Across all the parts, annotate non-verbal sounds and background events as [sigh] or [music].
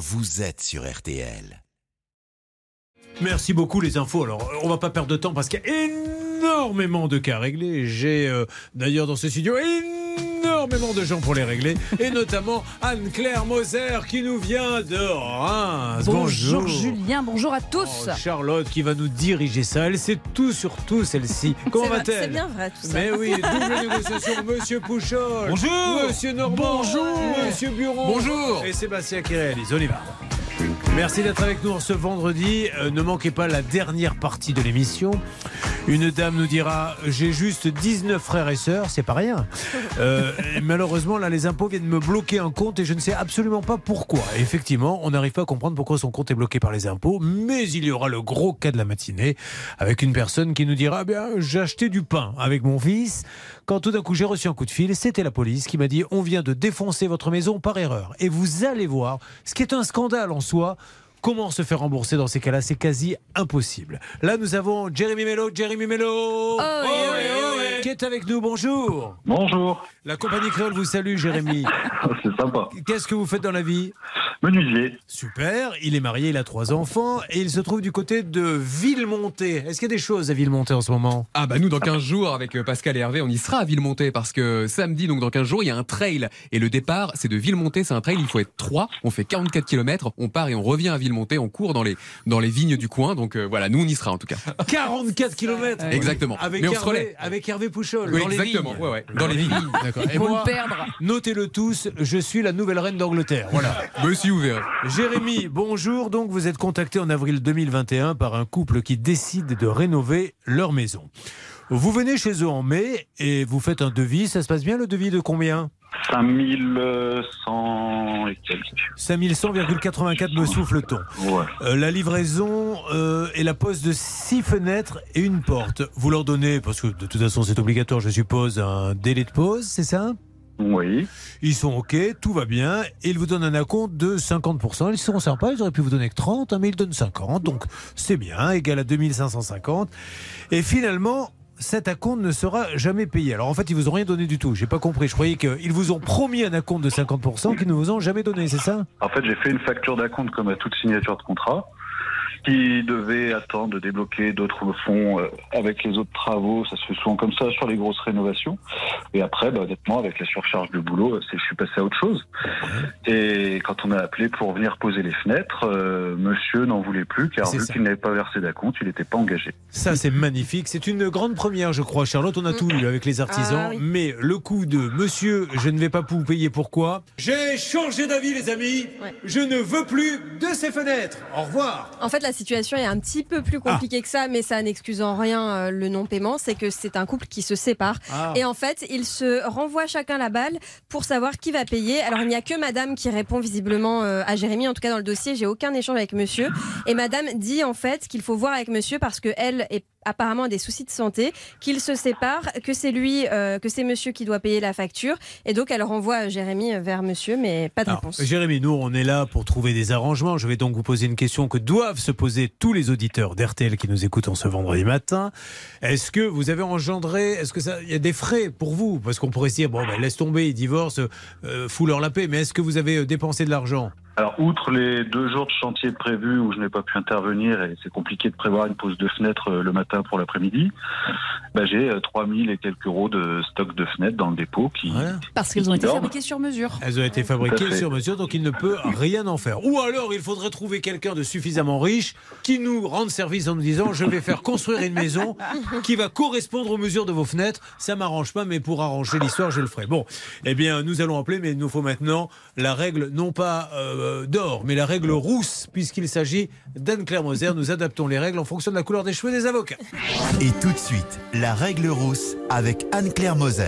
vous êtes sur RTL. Merci beaucoup les infos. Alors, on va pas perdre de temps parce qu'il y a énormément de cas réglés. J'ai euh, d'ailleurs dans ce studio énormément de gens pour les régler, et notamment Anne-Claire Moser qui nous vient de Reims. Bonjour, Julien, bonjour à tous. Oh, Charlotte qui va nous diriger ça. Elle sait tout sur tout, celle-ci. Comment va-t-elle C'est bien vrai tout ça. Mais oui, double négociation, Monsieur Pouchol. Bonjour. Monsieur Normand. Bonjour. Monsieur Buron. Bonjour. Et Sébastien qui réalise. On y va. Merci d'être avec nous ce vendredi. Euh, ne manquez pas la dernière partie de l'émission. Une dame nous dira J'ai juste 19 frères et sœurs, c'est pas rien. Euh, [laughs] malheureusement, là, les impôts viennent me bloquer un compte et je ne sais absolument pas pourquoi. Effectivement, on n'arrive pas à comprendre pourquoi son compte est bloqué par les impôts, mais il y aura le gros cas de la matinée avec une personne qui nous dira Bien, j'ai acheté du pain avec mon fils. Quand tout d'un coup j'ai reçu un coup de fil, c'était la police qui m'a dit On vient de défoncer votre maison par erreur. Et vous allez voir, ce qui est un scandale en soi. Comment se faire rembourser dans ces cas-là? C'est quasi impossible. Là, nous avons Jérémy Mello. Jérémy Mello Oh, oui, oui, oui. Qui est avec nous? Bonjour Bonjour, La compagnie créole vous salue, Jérémy. [laughs] c'est sympa. Qu'est-ce que vous faites dans la vie? Menuisier, Super, il est marié, il a trois enfants et il se trouve du côté de Villemonté. Est-ce qu'il y a des choses à Villemonté en ce moment? Ah bah nous dans 15 jours avec euh, Pascal et Hervé on y sera à Villemonté parce que samedi donc dans 15 jours il y a un trail et le départ c'est de Villemonté c'est un trail il faut être 3 on fait 44 km on part et on revient à Villemonté on court dans les dans les vignes du coin donc euh, voilà nous on y sera en tout cas 44 km Exactement. Avec, Mais on se Hervé, relaie. avec Hervé Pouchol. Oui, dans les exactement vignes. ouais, ouais, dans les vignes D'accord. Et moi, le perdre. notez-le tous, je suis la nouvelle reine d'Angleterre. Voilà. [laughs] Monsieur Jérémy, bonjour. Donc, vous êtes contacté en avril 2021 par un couple qui décide de rénover leur maison. Vous venez chez eux en mai et vous faites un devis. Ça se passe bien le devis de combien? 5100 et quelques. 5100,84 me souffle-t-on. Ouais. Euh, la livraison euh, et la pose de six fenêtres et une porte. Vous leur donnez, parce que de toute façon c'est obligatoire, je suppose, un délai de pause, c'est ça? Oui. Ils sont OK, tout va bien, et ils vous donnent un acompte de 50%. Ils seront sympas, ils auraient pu vous donner que 30, hein, mais ils donnent 50, donc c'est bien, égal à 2550. Et finalement, cet acompte ne sera jamais payé. Alors en fait, ils vous ont rien donné du tout. J'ai pas compris. Je croyais qu'ils vous ont promis un acompte de 50% qu'ils ne vous ont jamais donné, c'est ça? En fait, j'ai fait une facture d'acompte comme à toute signature de contrat qui devait attendre de débloquer d'autres fonds euh, avec les autres travaux. Ça se fait souvent comme ça sur les grosses rénovations. Et après, bah, honnêtement, avec la surcharge de boulot, euh, c'est, je suis passé à autre chose. Et quand on a appelé pour venir poser les fenêtres, euh, monsieur n'en voulait plus car vu qu'il n'avait pas versé d'acompte, il n'était pas engagé. Ça, c'est magnifique. C'est une grande première, je crois. Charlotte, on a tout eu avec les artisans. Ah oui. Mais le coup de monsieur, je ne vais pas vous payer pourquoi J'ai changé d'avis, les amis. Ouais. Je ne veux plus de ces fenêtres. Au revoir. En fait, la situation est un petit peu plus compliquée que ça, mais ça n'excuse en rien euh, le non-paiement. C'est que c'est un couple qui se sépare. Ah. Et en fait, ils se renvoient chacun la balle pour savoir qui va payer. Alors, il n'y a que madame qui répond visiblement euh, à Jérémy. En tout cas, dans le dossier, j'ai aucun échange avec monsieur. Et madame dit en fait qu'il faut voir avec monsieur parce qu'elle est apparemment des soucis de santé, qu'ils se séparent, que c'est lui, euh, que c'est monsieur qui doit payer la facture. Et donc, elle renvoie Jérémy vers monsieur, mais pas de Alors, réponse. Jérémy, nous, on est là pour trouver des arrangements. Je vais donc vous poser une question que doivent se poser tous les auditeurs d'RTL qui nous écoutent en ce vendredi matin. Est-ce que vous avez engendré, est-ce que ça, il y a des frais pour vous? Parce qu'on pourrait se dire, bon, ben, laisse tomber, ils divorcent, euh, fous-leur la paix. Mais est-ce que vous avez euh, dépensé de l'argent? Alors, outre les deux jours de chantier prévus où je n'ai pas pu intervenir et c'est compliqué de prévoir une pause de fenêtre euh, le matin pour l'après-midi, bah, j'ai euh, 3000 et quelques euros de stock de fenêtres dans le dépôt qui. Voilà. Parce qu'elles ont été fabriquées sur mesure. Elles ont été fabriquées sur mesure, donc il ne peut rien en faire. Ou alors, il faudrait trouver quelqu'un de suffisamment riche qui nous rende service en nous disant je vais faire construire une maison qui va correspondre aux mesures de vos fenêtres. Ça m'arrange pas, mais pour arranger l'histoire, je le ferai. Bon, eh bien, nous allons appeler, mais il nous faut maintenant la règle, non pas euh, d'or, mais la règle rousse, puisqu'il s'agit d'Anne-Claire Moser. Nous adaptons les règles en fonction de la couleur des cheveux des avocats. Et tout de suite, la règle rousse avec Anne-Claire Moser.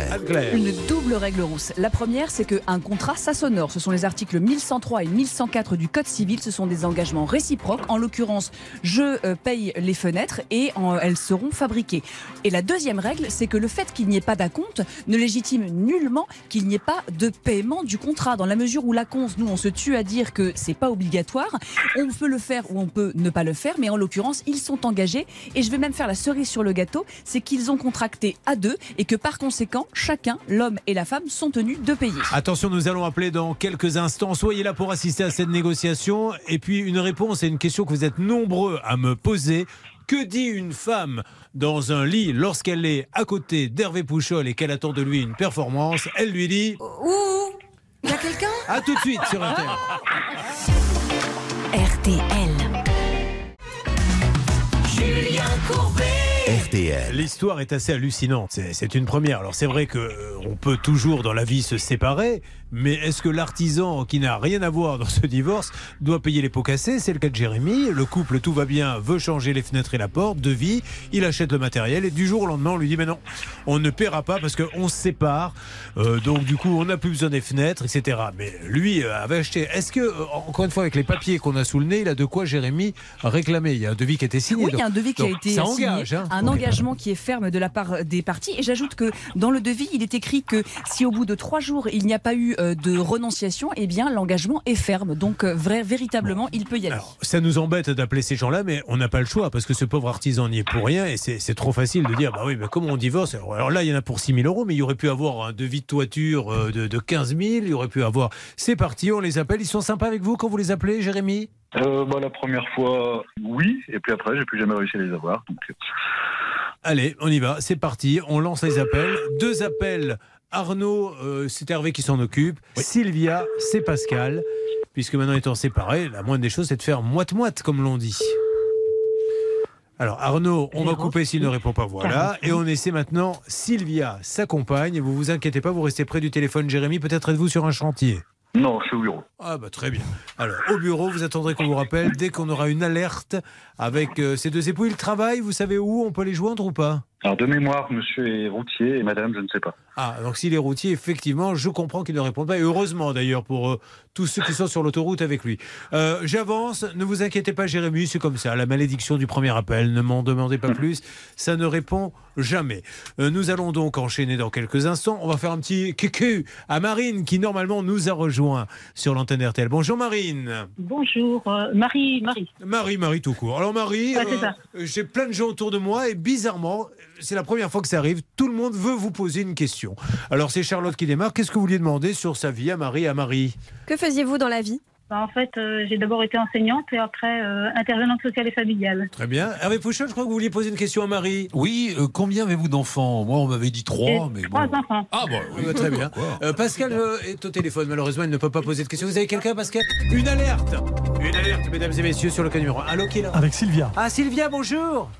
Une double règle rousse. La première, c'est qu'un contrat, ça s'honore. Ce sont les articles 1103 et 1104 du Code civil. Ce sont des engagements réciproques. En l'occurrence, je euh, paye les fenêtres et en- elles seront fabriquées. Et la deuxième règle, c'est que le fait qu'il n'y ait pas d'acompte ne légitime nullement qu'il n'y ait pas de paiement du contrat. Dans la mesure où l'acompte, nous, on se tue à dire dire que c'est pas obligatoire. On peut le faire ou on peut ne pas le faire, mais en l'occurrence, ils sont engagés. Et je vais même faire la cerise sur le gâteau, c'est qu'ils ont contracté à deux et que par conséquent, chacun, l'homme et la femme, sont tenus de payer. Attention, nous allons appeler dans quelques instants. Soyez là pour assister à cette négociation. Et puis une réponse à une question que vous êtes nombreux à me poser. Que dit une femme dans un lit lorsqu'elle est à côté d'Hervé Pouchol et qu'elle attend de lui une performance? Elle lui dit Ouh Il y a quelqu'un? À tout de suite sur RTL. RTL. L'histoire est assez hallucinante. C'est c'est une première. Alors c'est vrai que euh, on peut toujours dans la vie se séparer, mais est-ce que l'artisan qui n'a rien à voir dans ce divorce doit payer les pots cassés? C'est le cas de Jérémy. Le couple, tout va bien, veut changer les fenêtres et la porte, devis. Il achète le matériel et du jour au lendemain, on lui dit mais non, on ne paiera pas parce qu'on se sépare. Euh, donc du coup, on n'a plus besoin des fenêtres, etc. Mais lui euh, avait acheté. Est-ce que euh, encore une fois avec les papiers qu'on a sous le nez, il a de quoi Jérémy réclamer? Il y a un devis qui a été signé. Oui, il y a un devis qui a été ça signé, engage. hein. un engagement qui est ferme de la part des parties. Et j'ajoute que dans le devis, il est écrit que si au bout de trois jours il n'y a pas eu de renonciation, eh bien l'engagement est ferme. Donc euh, vrai, véritablement, il peut y aller. Alors, ça nous embête d'appeler ces gens-là, mais on n'a pas le choix parce que ce pauvre artisan n'y est pour rien et c'est trop facile de dire bah oui, mais comment on divorce? Alors, alors là, il y en a pour 6 000 euros, mais il y aurait pu avoir un devis de toiture euh, de, de 15 000, il y aurait pu avoir. C'est parti, on les appelle. Ils sont sympas avec vous quand vous les appelez, Jérémy? Euh, bah, la première fois, oui, et puis après, j'ai plus jamais réussi à les avoir. Donc, euh, Allez, on y va, c'est parti, on lance les appels. Deux appels. Arnaud, euh, c'est Hervé qui s'en occupe. Sylvia, c'est Pascal. Puisque maintenant étant séparés, la moindre des choses, c'est de faire moite-moite, comme l'on dit. Alors Arnaud, on va couper s'il ne répond pas, voilà. Et on essaie maintenant Sylvia, sa compagne. Vous vous inquiétez pas, vous restez près du téléphone, Jérémy. Peut-être êtes-vous sur un chantier. non, je suis au bureau. Ah bah très bien. Alors au bureau, vous attendrez qu'on vous rappelle dès qu'on aura une alerte avec euh, ces deux époux. Ils travaillent, vous savez où On peut les joindre ou pas? Alors, de mémoire, monsieur est routier et madame, je ne sais pas. Ah, donc s'il est routier, effectivement, je comprends qu'il ne répond pas. Et heureusement d'ailleurs pour euh, tous ceux qui sont sur l'autoroute avec lui. Euh, J'avance, ne vous inquiétez pas, Jérémy, c'est comme ça. La malédiction du premier appel, ne m'en demandez pas plus. Ça ne répond jamais. Euh, nous allons donc enchaîner dans quelques instants. On va faire un petit cucu à Marine qui normalement nous a rejoint sur l'antenne RTL. Bonjour Marine. Bonjour, euh, Marie, Marie. Marie, Marie tout court. Alors Marie, Ouais, ça. j'ai plein de gens autour de moi et bizarrement, c'est la première fois que ça arrive, tout le monde veut vous poser une question. Alors c'est Charlotte qui démarre. Qu'est-ce que vous vouliez demander sur sa vie à Marie, à Marie? Que faisiez-vous dans la vie? Bah, en fait, euh, j'ai d'abord été enseignante et après euh, intervenante sociale et familiale. Très bien. Hervé Pouchol, je crois que vous vouliez poser une question à Marie. Oui, euh, combien avez-vous d'enfants? Moi, on m'avait dit trois, mais trois bon. enfants. Ah bah oui, Ah bah, très bien. Euh, Pascal euh, est au téléphone, malheureusement, il ne peut pas poser de question. Vous avez quelqu'un, Pascal? Une alerte Une alerte, mesdames et messieurs, sur le cas numéro 1. Allô, qui est là? Avec Sylvia. Ah, Sylvia, bonjour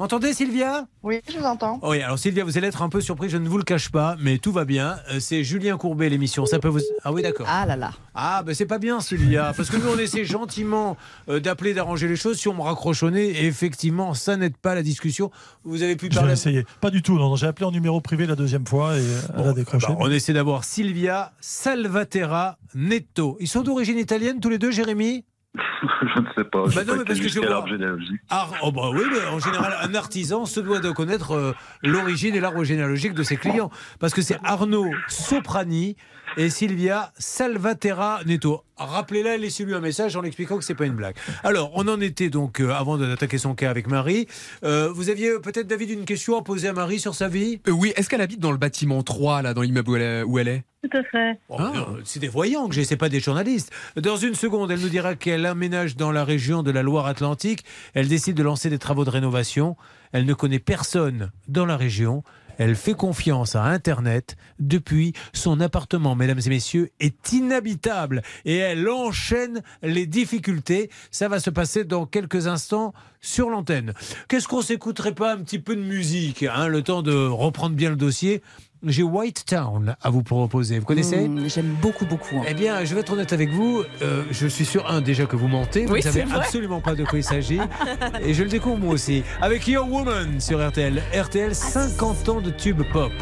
M'entendez, Sylvia? Oui, je vous entends. Oui, alors Sylvia, vous allez être un peu surpris, je ne vous le cache pas, mais tout va bien. Euh, C'est Julien Courbet, l'émission. Ça peut vous. Ah oui, d'accord. Ah là là. Ah, ben c'est pas bien, Sylvia, parce que nous, on essaie gentiment euh, d'appeler, d'arranger les choses. Si on me raccroche au nez, et effectivement, ça n'aide pas la discussion. Vous avez pu J'ai parler. essayé. Pas du tout, non. non, J'ai appelé en numéro privé la deuxième fois et euh, elle a décroché. Bah, on essaie d'avoir Sylvia Salvatera Netto. Ils sont d'origine italienne tous les deux, Jérémy? [laughs] je ne sais pas. Bah non, pas mais parce que je vois- l'arbre généalogique. Ah, oh bah oui, mais en général, un artisan se doit de connaître euh, l'origine et l'arbre généalogique de ses clients. Parce que c'est Arnaud Soprani et Sylvia Salvatera Netto. Rappelez-la et laissez-lui un message en l'expliquant que c'est pas une blague. Alors, on en était donc, euh, avant d'attaquer son cas avec Marie. Euh, vous aviez peut-être, David, une question à poser à Marie sur sa vie? Euh, oui, est-ce qu'elle habite dans le bâtiment 3, là, dans l'immeuble où elle est? Tout à fait. Oh, C'est des voyants que j'ai, c'est pas des journalistes. Dans une seconde, elle nous dira qu'elle aménage dans la région de la Loire-Atlantique. Elle décide de lancer des travaux de rénovation. Elle ne connaît personne dans la région. Elle fait confiance à Internet. Depuis, son appartement, mesdames et messieurs, est inhabitable. Et elle enchaîne les difficultés. Ça va se passer dans quelques instants sur l'antenne. Qu'est-ce qu'on s'écouterait pas un petit peu de musique, hein, le temps de reprendre bien le dossier? J'ai White Town à vous proposer. Vous connaissez Mmh, J'aime beaucoup, beaucoup. hein. Eh bien, je vais être honnête avec vous. euh, je suis sûr, un, déjà que vous mentez. Vous Oui, ne savez absolument pas de quoi il s'agit. [laughs] Et je le découvre moi aussi. Avec Your Woman sur RTL. RTL, 50 ans de tube pop.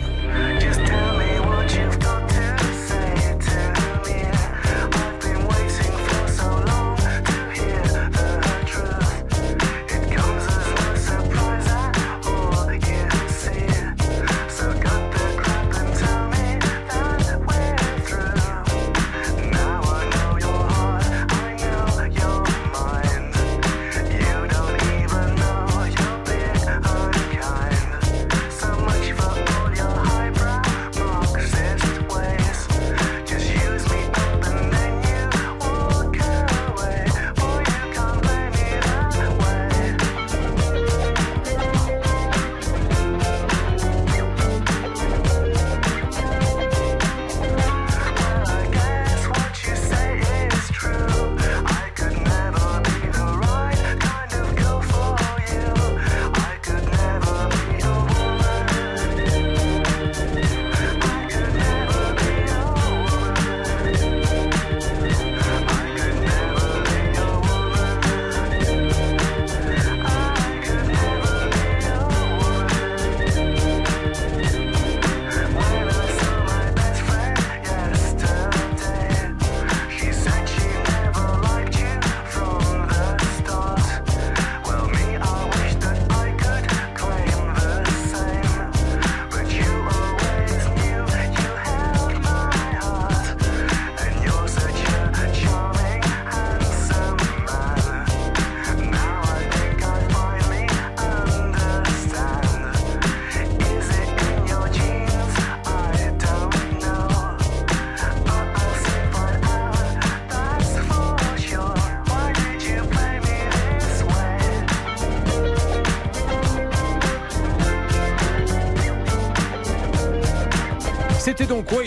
C'était donc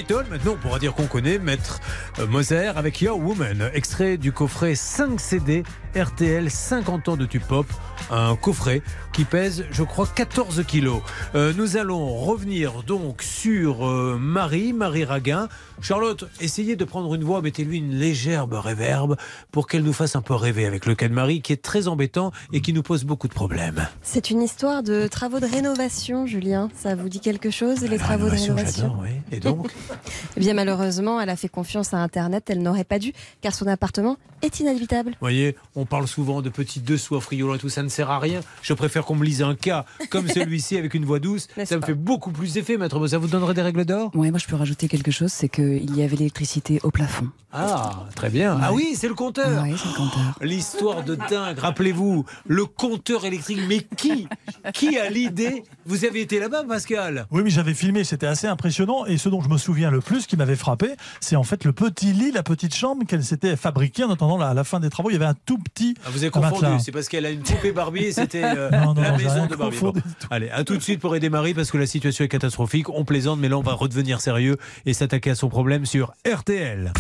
Maintenant, on pourra dire qu'on connaît Maître euh, Moser avec Your Woman, extrait du coffret 5 CD RTL 50 ans de tube pop. Un coffret qui pèse, je crois, 14 kilos. Euh, nous allons revenir donc sur euh, Marie, Marie Raguin. Charlotte, essayez de prendre une voix, mettez-lui une légère réverbe pour qu'elle nous fasse un peu rêver avec le cas de Marie qui est très embêtant et qui nous pose beaucoup de problèmes. C'est une histoire de travaux de rénovation, Julien. Ça vous dit quelque chose, les travaux de rénovation oui. Et donc [laughs] [laughs] Eh bien, malheureusement, elle a fait confiance à Internet. Elle n'aurait pas dû, car son appartement est inhabitable. Vous voyez, on parle souvent de petits dessous à friolant et tout, ça ne sert à rien. Je préfère qu'on me lise un cas comme [laughs] celui-ci avec une voix douce. Ça me fait beaucoup plus d'effet, maître. Ça vous donnerait des règles d'or? Oui, moi je peux rajouter quelque chose, c'est qu'il y avait l'électricité au plafond. Ah, très bien. Ah oui, c'est le compteur. Oui, c'est le compteur. L'histoire de dingue, rappelez-vous, le compteur électrique. Mais qui Qui a l'idée? Vous avez été là-bas, Pascal? Oui, mais j'avais filmé, c'était assez impressionnant. Et ce dont je me souviens le plus, qui m'avait frappé, c'est en fait le petit lit, la petite chambre qu'elle s'était fabriquée en attendant la, la fin des travaux. Il y avait un tout petit. Ah, Vous avez matelas. confondu, c'est parce qu'elle a une poupée Barbie et [laughs] c'était euh, Non, non, la maison de Barbie. Bon. Allez, à tout de suite pour aider Marie parce que la situation est catastrophique. On plaisante, mais là on va redevenir sérieux et s'attaquer à son problème sur RTL.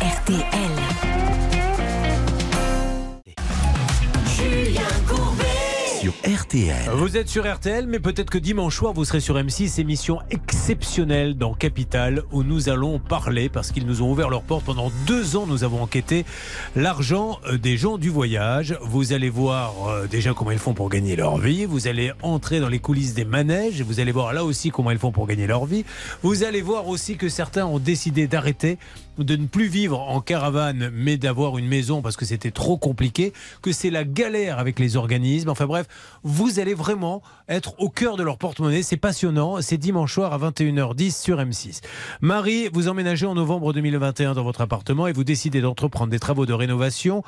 RTL. RTL. Vous êtes sur RTL, mais peut-être que dimanche soir, vous serez sur M6, émission exceptionnelle dans Capital, où nous allons parler, parce qu'ils nous ont ouvert leurs portes pendant deux ans, nous avons enquêté l'argent euh, des gens du voyage. Vous allez voir euh, déjà comment ils font pour gagner leur vie, vous allez entrer dans les coulisses des manèges, vous allez voir là aussi comment ils font pour gagner leur vie. Vous allez voir aussi que certains ont décidé d'arrêter de ne plus vivre en caravane, mais d'avoir une maison parce que c'était trop compliqué, que c'est la galère avec les organismes. Enfin bref, vous allez vraiment être au cœur de leur porte-monnaie. C'est passionnant. C'est dimanche soir à 21h10 sur M6. Marie, vous emménagez en novembre 2021 dans votre appartement et vous décidez d'entreprendre des travaux de rénovation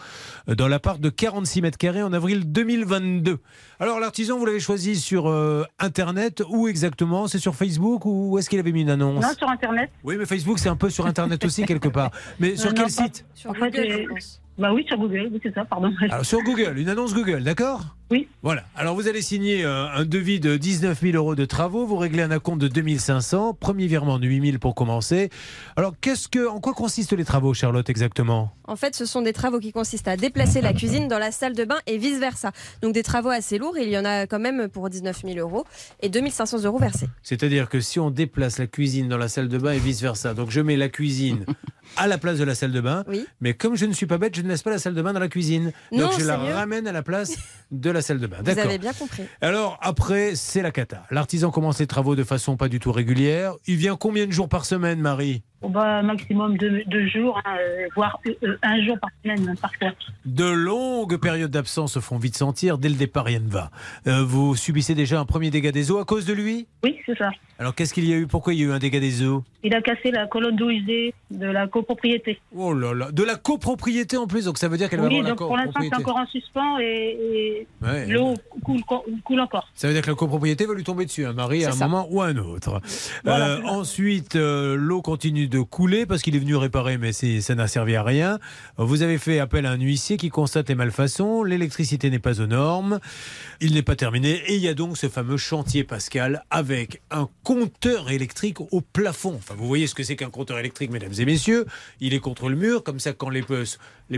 euh, dans l'appart de 46 mètres carrés en avril 2022. Alors l'artisan, vous l'avez choisi sur euh, Internet. Où exactement? C'est sur Facebook ou où est-ce qu'il avait mis une annonce? Non, sur Internet. oui, mais Facebook, c'est un peu sur Internet aussi, quelque part. Mais sur quel non, pas- site? Sur Google, je pense. Bah oui, sur Google, oui, c'est ça, pardon. Alors, sur Google, une annonce Google, d'accord? Oui. Voilà. Alors, vous allez signer euh, un devis de 19 000 euros de travaux. Vous réglez un acompte de 2500. Premier virement de 8 000 pour commencer. Alors, qu'est-ce que, en quoi consistent les travaux, Charlotte, exactement? En fait, ce sont des travaux qui consistent à déplacer la cuisine dans la salle de bain et vice-versa. Donc des travaux assez lourds, il y en a quand même pour 19 000 euros et 2500 euros versés. C'est-à-dire que si on déplace la cuisine dans la salle de bain et vice-versa, donc je mets la cuisine à la place de la salle de bain, Oui. mais comme je ne suis pas bête, je ne laisse pas la salle de bain dans la cuisine. Donc, Non, je c'est la mieux. ramène à la place de la salle de bain. Vous avez bien compris. Alors après, c'est la cata. L'artisan commence les travaux de façon pas du tout régulière. Il vient combien de jours par semaine, Marie? Bah, maximum deux, deux jours, hein, euh, voire euh, euh, un jour par semaine, parfois. De longues périodes d'absence se font vite sentir. Dès le départ, rien ne va. Euh, vous subissez déjà un premier dégât des eaux à cause de lui? Oui, c'est ça. Alors qu'est-ce qu'il y a eu? Pourquoi il y a eu un dégât des eaux? Il a cassé la colonne d'eau usée de la copropriété. Oh là là De la copropriété en plus, donc ça veut dire qu'elle va Oui, avoir la donc pour l'instant, c'est encore en suspens et, et Ouais. L'eau coule, coule encore. Ça veut dire que la copropriété va lui tomber dessus, hein, Marie, à un ça. moment ou à un autre. Voilà, Euh, ensuite, euh, l'eau continue de couler parce qu'il est venu réparer, mais ça n'a servi à rien. Vous avez fait appel à un huissier qui constate les malfaçons. L'électricité n'est pas aux normes. Il n'est pas terminé. Et il y a donc ce fameux chantier Pascal avec un compteur électrique au plafond. Enfin, vous voyez ce que c'est qu'un compteur électrique, mesdames et messieurs. Il est contre le mur, comme ça, quand les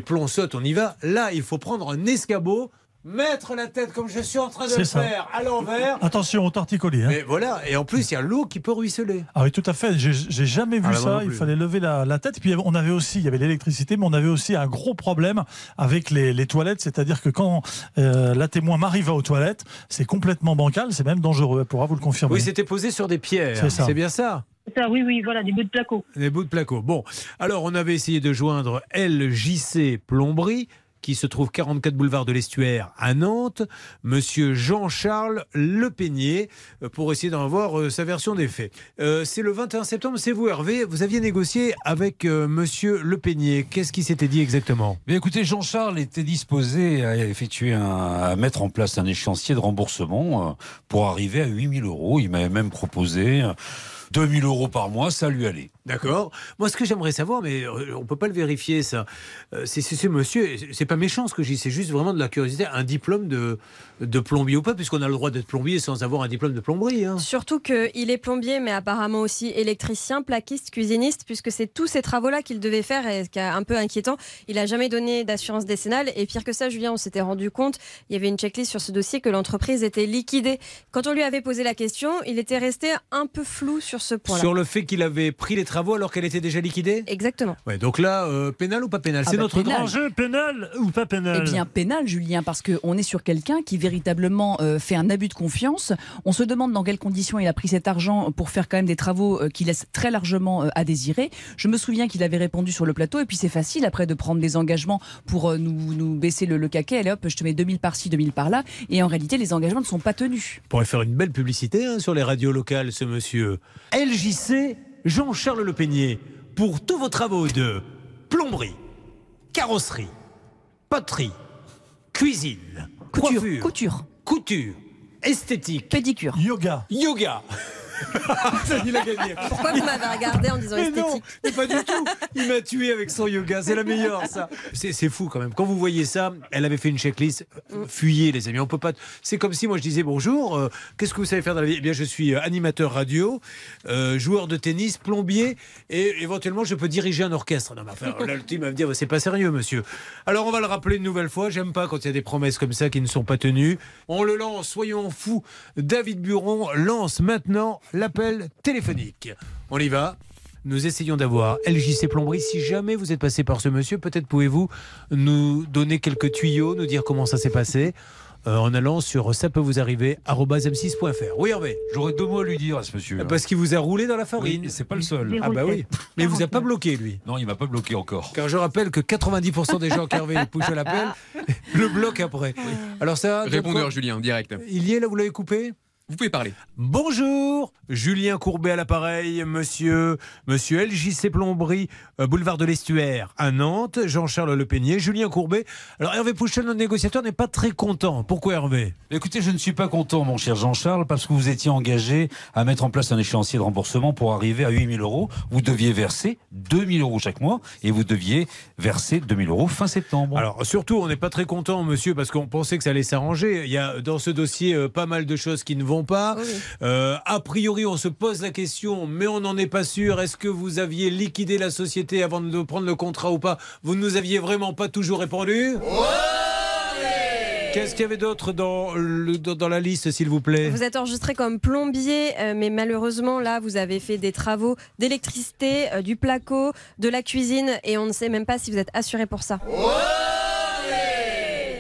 plombs sautent, on y va. Là, il faut prendre un escabeau. Mettre la tête comme je suis en train de le ça. faire à l'envers Attention au torticolis. Hein. mais voilà, et en plus, il y a l'eau qui peut ruisseler. Ah oui, tout à fait. J'ai jamais vu Ah, non ça. Il fallait lever la, la tête. Puis on avait aussi, il y avait l'électricité, mais on avait aussi un gros problème avec les, les toilettes. C'est-à-dire que quand euh, la témoin Marie va aux toilettes, c'est complètement bancal. C'est même dangereux. Elle pourra vous le confirmer. Oui, c'était posé sur des pierres. C'est ça. C'est bien ça ça, oui, oui, voilà, des bouts de placo. Des bouts de placo. Bon, alors on avait essayé de joindre LJC Plomberie qui se trouve 44 boulevard de l'Estuaire à Nantes, monsieur Jean-Charles Lepeignier, euh, pour essayer d'en avoir euh, sa version des faits. Euh, c'est le 21 septembre, c'est vous Hervé, vous aviez négocié avec euh, monsieur Lepeignier. Qu'est-ce qui s'était dit exactement? Écoutez, Jean-Charles était disposé à effectuer à mettre en place un échéancier de remboursement pour arriver à 8000 euros. Il m'avait même proposé euh, 2000 euros par mois, ça lui allait. D'accord. Moi, ce que j'aimerais savoir, mais euh, on peut pas le vérifier, ça, euh, c'est ce monsieur, c'est pas méchant ce que je dis, c'est juste vraiment de la curiosité, un diplôme de, de plombier ou pas, puisqu'on a le droit d'être plombier sans avoir un diplôme de plomberie. hein. Surtout qu'il est plombier, mais apparemment aussi électricien, plaquiste, cuisiniste, puisque c'est tous ces travaux-là qu'il devait faire. Et ce qui est un peu inquiétant, il n'a jamais donné d'assurance décennale. Et pire que ça, Julien, on s'était rendu compte, il y avait une checklist sur ce dossier, que l'entreprise était liquidée. Quand on lui avait posé la question, il était resté un peu flou sur ce point-là. Sur le fait qu'il avait pris les travaux alors qu'elle était déjà liquidée? Exactement. Ouais, donc là, euh, pénal ou pas pénal? Ah C'est bah, notre pénal. grand Jeu pénal ou pas pénal? Eh bien, pénal, Julien, parce qu'on est sur quelqu'un qui véritablement euh, fait un abus de confiance. On se demande dans quelles conditions il a pris cet argent pour faire quand même des travaux euh, qui laissent très largement euh, à désirer. Je me souviens qu'il avait répondu sur le plateau, et puis c'est facile après de prendre des engagements pour euh, nous, nous baisser le, le caquet. Allez hop, je te mets 2000 par-ci, 2000 par-là. Et en réalité, les engagements ne sont pas tenus. On pourrait faire une belle publicité hein, sur les radios locales, ce monsieur. LJC Jean-Charles Le Peignet, pour tous vos travaux de plomberie, carrosserie, poterie, cuisine, Couture, coiffure, couture, couture, esthétique, pédicure. Yoga. [laughs] yoga. [laughs] Il a gagné. Pourquoi vous m'avez regardé en disant Mais esthétique pas du tout. Il m'a tué avec son yoga. C'est la meilleure, ça. C'est c'est fou quand même. Quand vous voyez ça, elle avait fait une checklist. Euh, Fuyez, les amis. On peut pas. C'est comme si moi je disais bonjour. euh, Qu'est-ce que vous savez faire dans la vie? Eh bien, je suis euh, animateur radio, euh, joueur de tennis, plombier, et éventuellement je peux diriger un orchestre. Non, mais enfin, là, le team va me dire, c'est pas sérieux, monsieur. Alors, on va le rappeler une nouvelle fois. J'aime pas quand il y a des promesses comme ça qui ne sont pas tenues. On le lance. Soyons fous. David Buron lance maintenant l'appel téléphonique. On y va. Nous essayons d'avoir LJC Plomberie. Si jamais vous êtes passé par ce monsieur, peut-être pouvez-vous nous donner quelques tuyaux, nous dire comment ça s'est passé euh, en allant sur ça peut vous arriver m6.fr. Oui Hervé, J'aurais deux mots à lui dire à ce monsieur. parce qu'il vous a roulé dans la Oui, farine. c'est pas le seul. ah bah oui, mais il vous a pas bloqué lui. Non, il m'a pas bloqué encore. Car je rappelle que 90% des gens qui Hervé [laughs] poussent à l'appel le bloquent après. Alors ça, Répondeur, Julien, direct. il y est là, vous l'avez coupé? Vous pouvez parler. Bonjour, Julien Courbet à l'appareil, monsieur, monsieur LJC Plomberie, euh, boulevard de l'Estuaire à Nantes, Jean-Charles Le Peignet, Julien Courbet. Alors Hervé Pouchel, notre négociateur, n'est pas très content. Pourquoi Hervé? Écoutez, je ne suis pas content, mon cher Jean-Charles, parce que vous étiez engagé à mettre en place un échéancier de remboursement pour arriver à 8000 euros. Vous deviez verser 2000 euros chaque mois et vous deviez verser 2000 euros fin septembre. Alors surtout, on n'est pas très content, monsieur, parce qu'on pensait que ça allait s'arranger. Il y a dans ce dossier euh, pas mal de choses qui ne vont pas. Oui. Euh, a priori, on se pose la question, mais on n'en est pas sûr. Est-ce que vous aviez liquidé la société avant de prendre le contrat ou pas? Vous ne nous aviez vraiment pas toujours répondu? Qu'est-ce qu'il y avait d'autre dans, le- dans dans la liste, s'il vous plaît? Vous êtes enregistré comme plombier, euh, mais malheureusement, là, vous avez fait des travaux d'électricité, euh, du placo, de la cuisine, et on ne sait même pas si vous êtes assuré pour ça.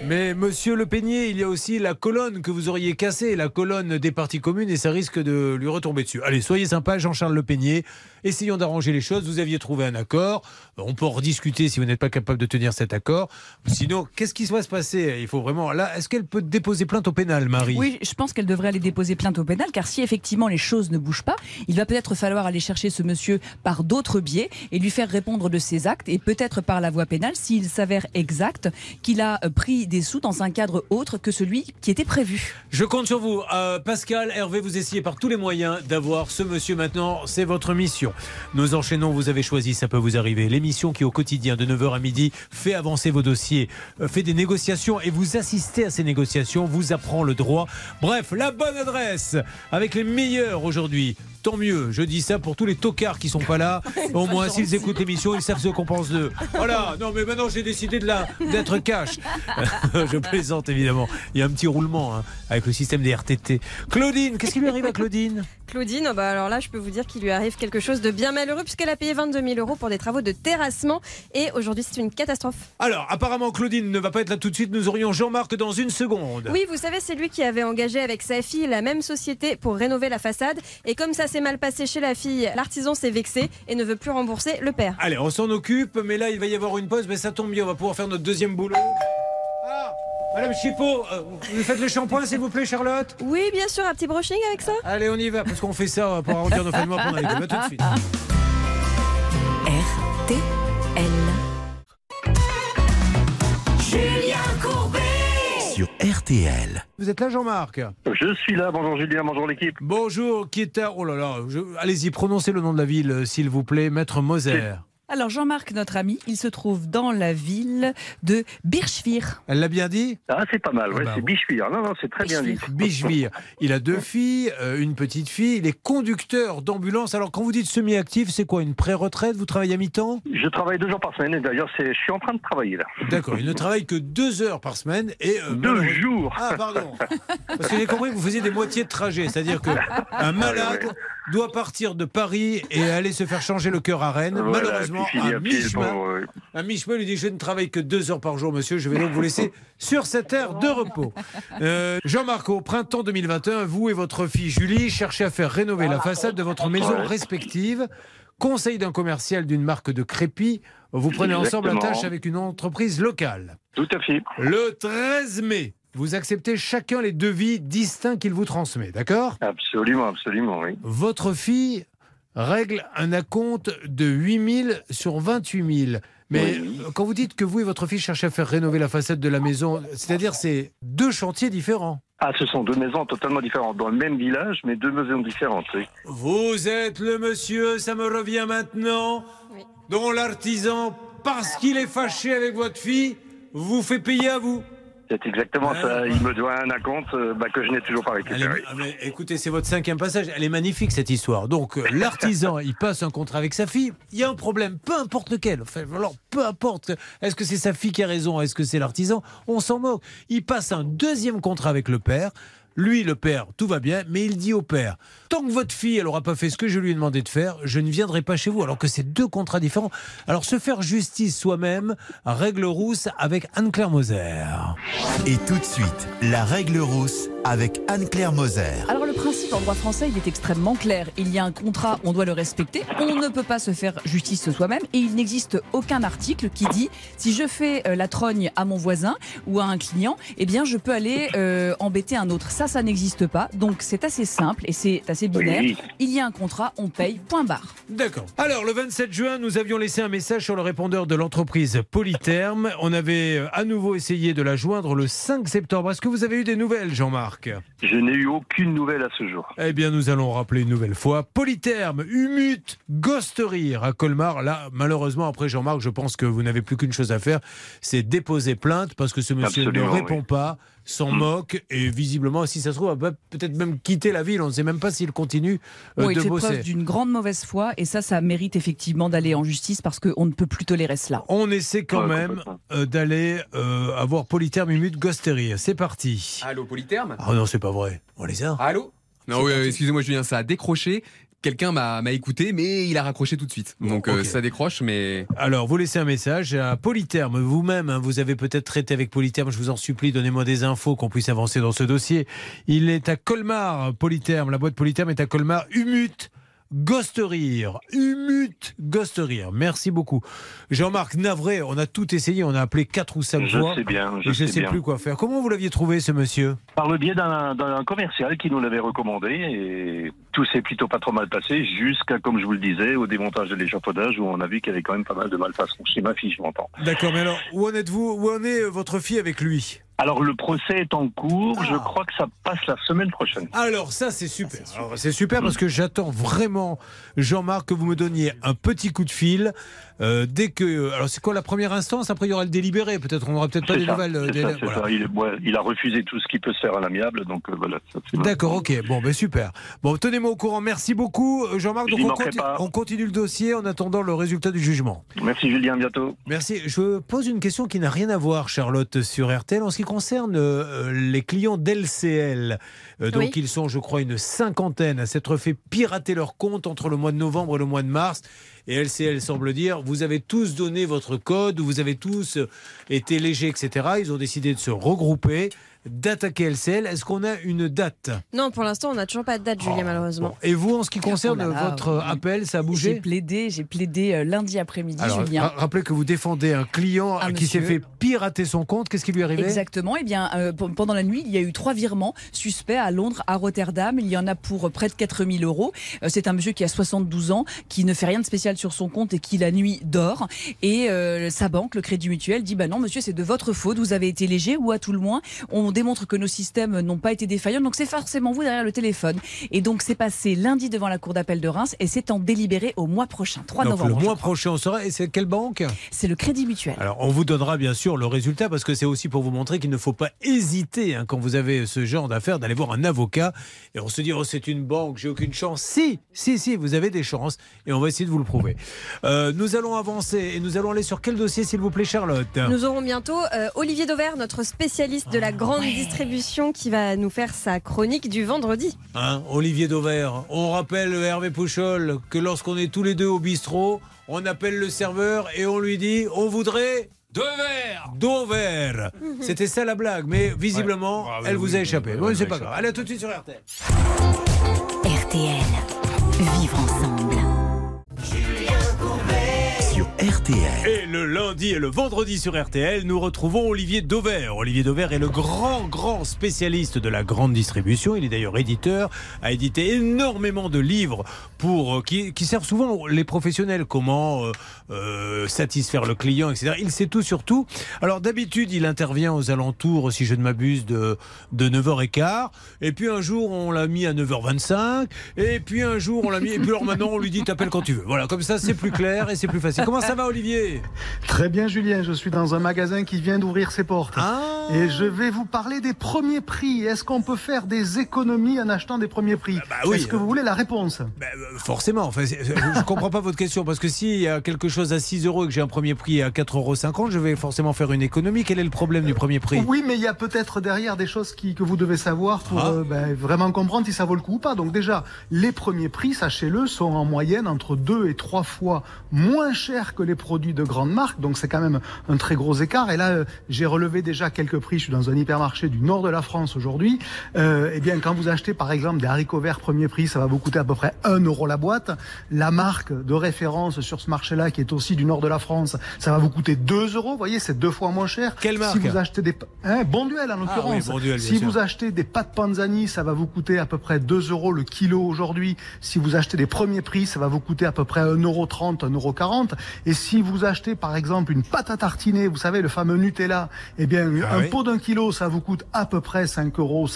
Mais monsieur Le Peignet, il y a aussi la colonne que vous auriez cassée, la colonne des parties communes, et ça risque de lui retomber dessus. Allez, soyez sympa, Jean-Charles Le Peignet. Essayons d'arranger les choses. Vous aviez trouvé un accord. On peut en rediscuter si vous n'êtes pas capable de tenir cet accord. Sinon, qu'est-ce qui va se passer? Il faut vraiment. Là, est-ce qu'elle peut déposer plainte au pénal, Marie? Oui, je pense qu'elle devrait aller déposer plainte au pénal, car si effectivement les choses ne bougent pas, il va peut-être falloir aller chercher ce monsieur par d'autres biais et lui faire répondre de ses actes, et peut-être par la voie pénale, s'il s'avère exact qu'il a pris des sous dans un cadre autre que celui qui était prévu. Je compte sur vous. Euh, Pascal, Hervé, vous essayez par tous les moyens d'avoir ce monsieur maintenant. C'est votre mission. Nous enchaînons. Vous avez choisi, ça peut vous arriver. L'émission qui, au quotidien, de 9h à midi, fait avancer vos dossiers, euh, fait des négociations et vous assistez à ces négociations, vous apprend le droit. Bref, la bonne adresse avec les meilleurs aujourd'hui. Tant mieux. Je dis ça pour tous les tocards qui sont pas là. [laughs] Au moins, s'ils écoutent l'émission, ils savent ce qu'on pense d'eux. Voilà. Non, mais maintenant, j'ai décidé de la d'être cash. [laughs] Je plaisante évidemment. Il y a un petit roulement hein, avec le système des RTT. Claudine, qu'est-ce qui lui arrive à Claudine? Claudine, bah alors là, je peux vous dire qu'il lui arrive quelque chose de bien malheureux, puisqu'elle a payé 22 000 euros pour des travaux de terrassement, et aujourd'hui, c'est une catastrophe. Alors, apparemment, Claudine ne va pas être là tout de suite. Nous aurions Jean-Marc dans une seconde. Oui, vous savez, c'est lui qui avait engagé avec sa fille la même société pour rénover la façade. Et comme ça s'est mal passé chez la fille, l'artisan s'est vexé et ne veut plus rembourser le père. Allez, on s'en occupe, mais là, il va y avoir une pause. Mais ça tombe bien, on va pouvoir faire notre deuxième boulot. Ah, Madame Chipot, euh, vous faites le shampoing, s'il vous plaît, Charlotte? Oui, bien sûr, un petit brushing avec ça Allez, on y va, parce qu'on fait ça pour arrondir nos fins de mois pendant les À tout de suite. Sur RTL. Vous êtes là, Jean-Marc Je suis là. Bonjour Julien, bonjour l'équipe. Bonjour, qui est à... Oh là là, je- allez-y, prononcez le nom de la ville, euh, s'il vous plaît, Maître Moser. Alors Jean-Marc, notre ami, il se trouve dans la ville de Birchvir. Elle l'a bien dit? Ah, c'est pas mal, ouais, Ah bah c'est oui. Bichevire. Non, non, c'est très bien dit. Bichevire. Il a deux filles, euh, une petite fille. Il est conducteur d'ambulance. Alors, quand vous dites semi-actif, c'est quoi Une pré-retraite? Vous travaillez à mi-temps? Je travaille deux jours par semaine et d'ailleurs, c'est- je suis en train de travailler là. D'accord. Il ne travaille que deux heures par semaine. et euh, Deux jours Ah, pardon. Parce que j'ai compris que vous faisiez des moitiés de trajet. C'est-à-dire qu'un malade doit partir de Paris et aller se faire changer le cœur à Rennes. Voilà, Malheureusement, un mi-chemin. ouais. Un mi-chemin lui dit Je ne travaille que deux heures par jour, monsieur. Je vais donc vous laisser [laughs] sur cette aire de repos. Euh, Jean-Marc, au printemps 2021, vous et votre fille Julie cherchez à faire rénover la façade de votre maison respective. Conseil d'un commercial d'une marque de crépi. Vous prenez ensemble la tâche avec une entreprise locale. Tout à fait. Le 13 mai, vous acceptez chacun les devis distincts qu'il vous transmet, d'accord? Absolument, absolument, oui. Votre fille règle un acompte de 8 000 sur 28 000. Mais quand vous dites que vous et votre fille cherchez à faire rénover la façade de la maison, c'est-à-dire c'est deux chantiers différents. Ah, ce sont deux maisons totalement différentes, dans le même village, mais deux maisons différentes, oui. Vous êtes le monsieur, ça me revient maintenant, dont l'artisan, parce qu'il est fâché avec votre fille, vous fait payer à vous. C'est exactement ça. Il me doit un acompte euh, bah, que je n'ai toujours pas est- récupéré. mais écoutez, c'est votre cinquième passage. Elle est magnifique cette histoire. Donc euh, l'artisan, il passe un contrat avec sa fille. Il y a un problème, peu importe lequel. Enfin, alors peu importe. Est-ce que c'est sa fille qui a raison? Est-ce que c'est l'artisan? On s'en moque. Il passe un deuxième contrat avec le père. Lui, le père, tout va bien, mais il dit au père tant que votre fille, elle aura pas fait ce que je lui ai demandé de faire, je ne viendrai pas chez vous. Alors que c'est deux contrats différents. Alors se faire justice soi-même, règle rousse avec Anne-Claire Moser. Et tout de suite, la règle rousse avec Anne-Claire Moser. Alors le principe en droit français, il est extrêmement clair. Il y a un contrat, on doit le respecter. On ne peut pas se faire justice soi-même et il n'existe aucun article qui dit si je fais euh, la trogne à mon voisin ou à un client, eh bien je peux aller euh, embêter un autre. Ça, ça n'existe pas. Donc c'est assez simple et c'est assez binaire. Oui. Il y a un contrat, on paye, point barre. D'accord. Alors, le 27 juin, nous avions laissé un message sur le répondeur de l'entreprise Polytherme. On avait euh, à nouveau essayé de la joindre le 5 septembre. Est-ce que vous avez eu des nouvelles, Jean-Marc? Je n'ai eu aucune nouvelle à ce jour. Eh bien, nous allons rappeler une nouvelle fois. Polytherme, Humut, Gosterir à Colmar. Là, malheureusement, après Jean-Marc, je pense que vous n'avez plus qu'une chose à faire, c'est déposer plainte parce que ce monsieur Absolument, ne répond oui. pas, s'en Mm. moque et visiblement, si ça se trouve, va peut-être même quitter la ville. On ne sait même pas s'il continue euh, Bon, il de fait bosser. preuve d'une grande mauvaise foi et ça, ça mérite effectivement d'aller en justice parce qu'on ne peut plus tolérer cela. On essaie quand Ouais, même euh, d'aller euh, avoir Polytherme Gosterir. C'est parti. Allô, Polytherme Ah non, c'est pas vrai. On les a. Allô? Non, oui, excusez-moi, Julien, ça a décroché. Quelqu'un m'a m'a écouté, mais il a raccroché tout de suite. Donc euh, ça décroche, mais. Alors, vous laissez un message à Polytherme. Vous-même, hein, vous avez peut-être traité avec Polytherme. Je vous en supplie, donnez-moi des infos qu'on puisse avancer dans ce dossier. Il est à Colmar, Polytherme. La boîte Polytherme est à Colmar. Humut. Gosterir, Humut, Gosterir. Merci beaucoup. Jean-Marc, navré, on a tout essayé, on a appelé quatre ou cinq Je fois. sais bien, je et je sais sais bien. plus quoi faire. Comment vous l'aviez trouvé, ce monsieur Par le biais d'un d'un commercial qui nous l'avait recommandé et tout s'est plutôt pas trop mal passé jusqu'à, comme je vous le disais, au démontage de l'échafaudage où on a vu qu'il y avait quand même pas mal de malfaçons chez ma fille, je m'entends. D'accord, mais alors, où en êtes-vous? Où en est euh, votre fille avec lui? Alors le procès est en cours, je crois que ça passe la semaine prochaine. Alors ça c'est super. Alors, C'est super parce que j'attends vraiment, Jean-Marc, que vous me donniez un petit coup de fil euh, dès que. Alors c'est quoi la première instance? Après il y aura le délibéré. Peut-être on n'aura peut-être pas des ça, nouvelles. euh, c'est des- ça, c'est voilà. ça. Il, ouais, il a refusé tout ce qui peut se faire à l'amiable, donc euh, voilà. D'accord, ok. Bon, ben super. Bon, tenez-moi au courant. Merci beaucoup, euh, Jean-Marc. Je on, manquerai conti- pas. on continue le dossier en attendant le résultat du jugement. Merci Julien, à bientôt. Merci. Je pose une question qui n'a rien à voir, Charlotte, sur RTL, en ce qui concerne euh, les clients d'LCL. Euh, donc, Oui. ils sont, je crois, une cinquantaine à s'être fait pirater leur compte entre le mois de novembre et le mois de mars. Et LCL semble dire vous avez tous donné votre code, vous avez tous euh, été légers, etc. Ils ont décidé de se regrouper. D'attaquer LCL. Est-ce qu'on a une date? Non, pour l'instant, on n'a toujours pas de date, Julien, malheureusement. Et vous, en ce qui concerne Oh là là, votre oui. appel, ça a J'ai bougé? plaidé, j'ai plaidé euh, lundi après-midi, Alors, Julien. ra- rappelez que vous défendez un client Un qui s'est fait pirater son compte. Qu'est-ce qui lui est arrivé? Exactement. Eh bien, euh, pendant la nuit, il y a eu trois virements suspects à Londres, à Rotterdam. Il y en a pour euh, près de 4000 euros. Euh, c'est un monsieur qui a 72 ans, qui ne fait rien de spécial sur son compte et qui la nuit dort. Et euh, sa banque, le Crédit Mutuel, dit bah non, monsieur, c'est de votre faute. Vous avez été léger ou à tout le moins, on démontre que nos systèmes n'ont pas été défaillants. Donc c'est forcément vous derrière le téléphone. Et donc c'est passé lundi devant la cour d'appel de Reims et c'est en délibéré au mois prochain, 3 Donc, novembre. le mois prochain, on saura. Et c'est quelle banque? C'est le Crédit Mutuel. Alors, on vous donnera bien sûr le résultat parce que c'est aussi pour vous montrer qu'il ne faut pas hésiter hein, quand vous avez ce genre d'affaires d'aller voir un avocat et on se dit oh c'est une banque, j'ai aucune chance. Si, si, si, vous avez des chances et on va essayer de vous le prouver. Euh, nous allons avancer et nous allons aller sur quel dossier s'il vous plaît Charlotte? Nous aurons bientôt euh, Olivier Dauvert, notre spécialiste de la grande distribution, qui va nous faire sa chronique du vendredi. Hein, Olivier Dauvert, on rappelle Hervé Pouchol que lorsqu'on est tous les deux au bistrot, on appelle le serveur et on lui dit on voudrait Deux verres Deux verres. C'était ça la blague, mais visiblement, Ouais. Ah, oui, elle vous oui, a échappé. oui, Oui, oui, c'est oui, pas grave. Allez, à tout de suite sur RTL. RTL. Vivre ensemble. RTL. Et le lundi et le vendredi sur RTL, nous retrouvons Olivier Dauvert. Olivier Dauvert est le grand, grand spécialiste de la grande distribution. Il est d'ailleurs éditeur, a édité énormément de livres pour, euh, qui, servent souvent les professionnels, comment euh, euh, satisfaire le client, etc. Il sait tout sur tout. Alors d'habitude, il intervient aux alentours, si je ne m'abuse, de, de 9h15. Et puis un jour, on l'a mis à 9h25. Et puis un jour, on l'a mis. Et puis alors maintenant, on lui dit t'appelles quand tu veux. Voilà, comme ça, c'est plus clair et c'est plus facile. Comment ça va, Olivier Très bien Julien, je suis dans un magasin qui vient d'ouvrir ses portes. Ah. Et je vais vous parler des premiers prix. Est-ce qu'on peut faire des économies en achetant des premiers prix bah oui. Est-ce que vous voulez la réponse? Ben, euh, forcément. Enfin, je ne comprends pas votre question parce que s'il y a quelque chose à 6 euros et que j'ai un premier prix à 4,50 euros, je vais forcément faire une économie. Quel est le problème du premier prix? Oui, mais il y a peut-être derrière des choses qui, que vous devez savoir pour Ah. euh, ben, vraiment comprendre si ça vaut le coup ou pas. Donc déjà, les premiers prix, sachez-le, sont en moyenne entre deux et trois fois moins chers que les produits de grande marque. Donc c'est quand même un très gros écart. Et là, euh, j'ai relevé déjà quelques prix. Je suis dans un hypermarché du nord de la France aujourd'hui. Euh, eh bien, quand vous achetez par exemple des haricots verts premier prix, ça va vous coûter à peu près 1 euro la boîte. La marque de référence sur ce marché-là, qui est aussi du nord de la France, ça va vous coûter 2 euros. Vous voyez, c'est deux fois moins cher. Quelle marque Si vous achetez des... Hein, bon duel en Ah l'occurrence. oui, Bon Duel, bien si sûr. vous achetez des pâtes panzani, ça va vous coûter à peu près 2 euros le kilo aujourd'hui. Si vous achetez des premiers prix, ça va vous coûter à peu près 1,30 euro, 1,40 euro. Et si vous achetez par exemple une pâte à tartiner, vous savez, le fameux Nutella, eh bien, Ah un oui. pot d'un kilo, ça vous coûte à peu près 5,50 euros.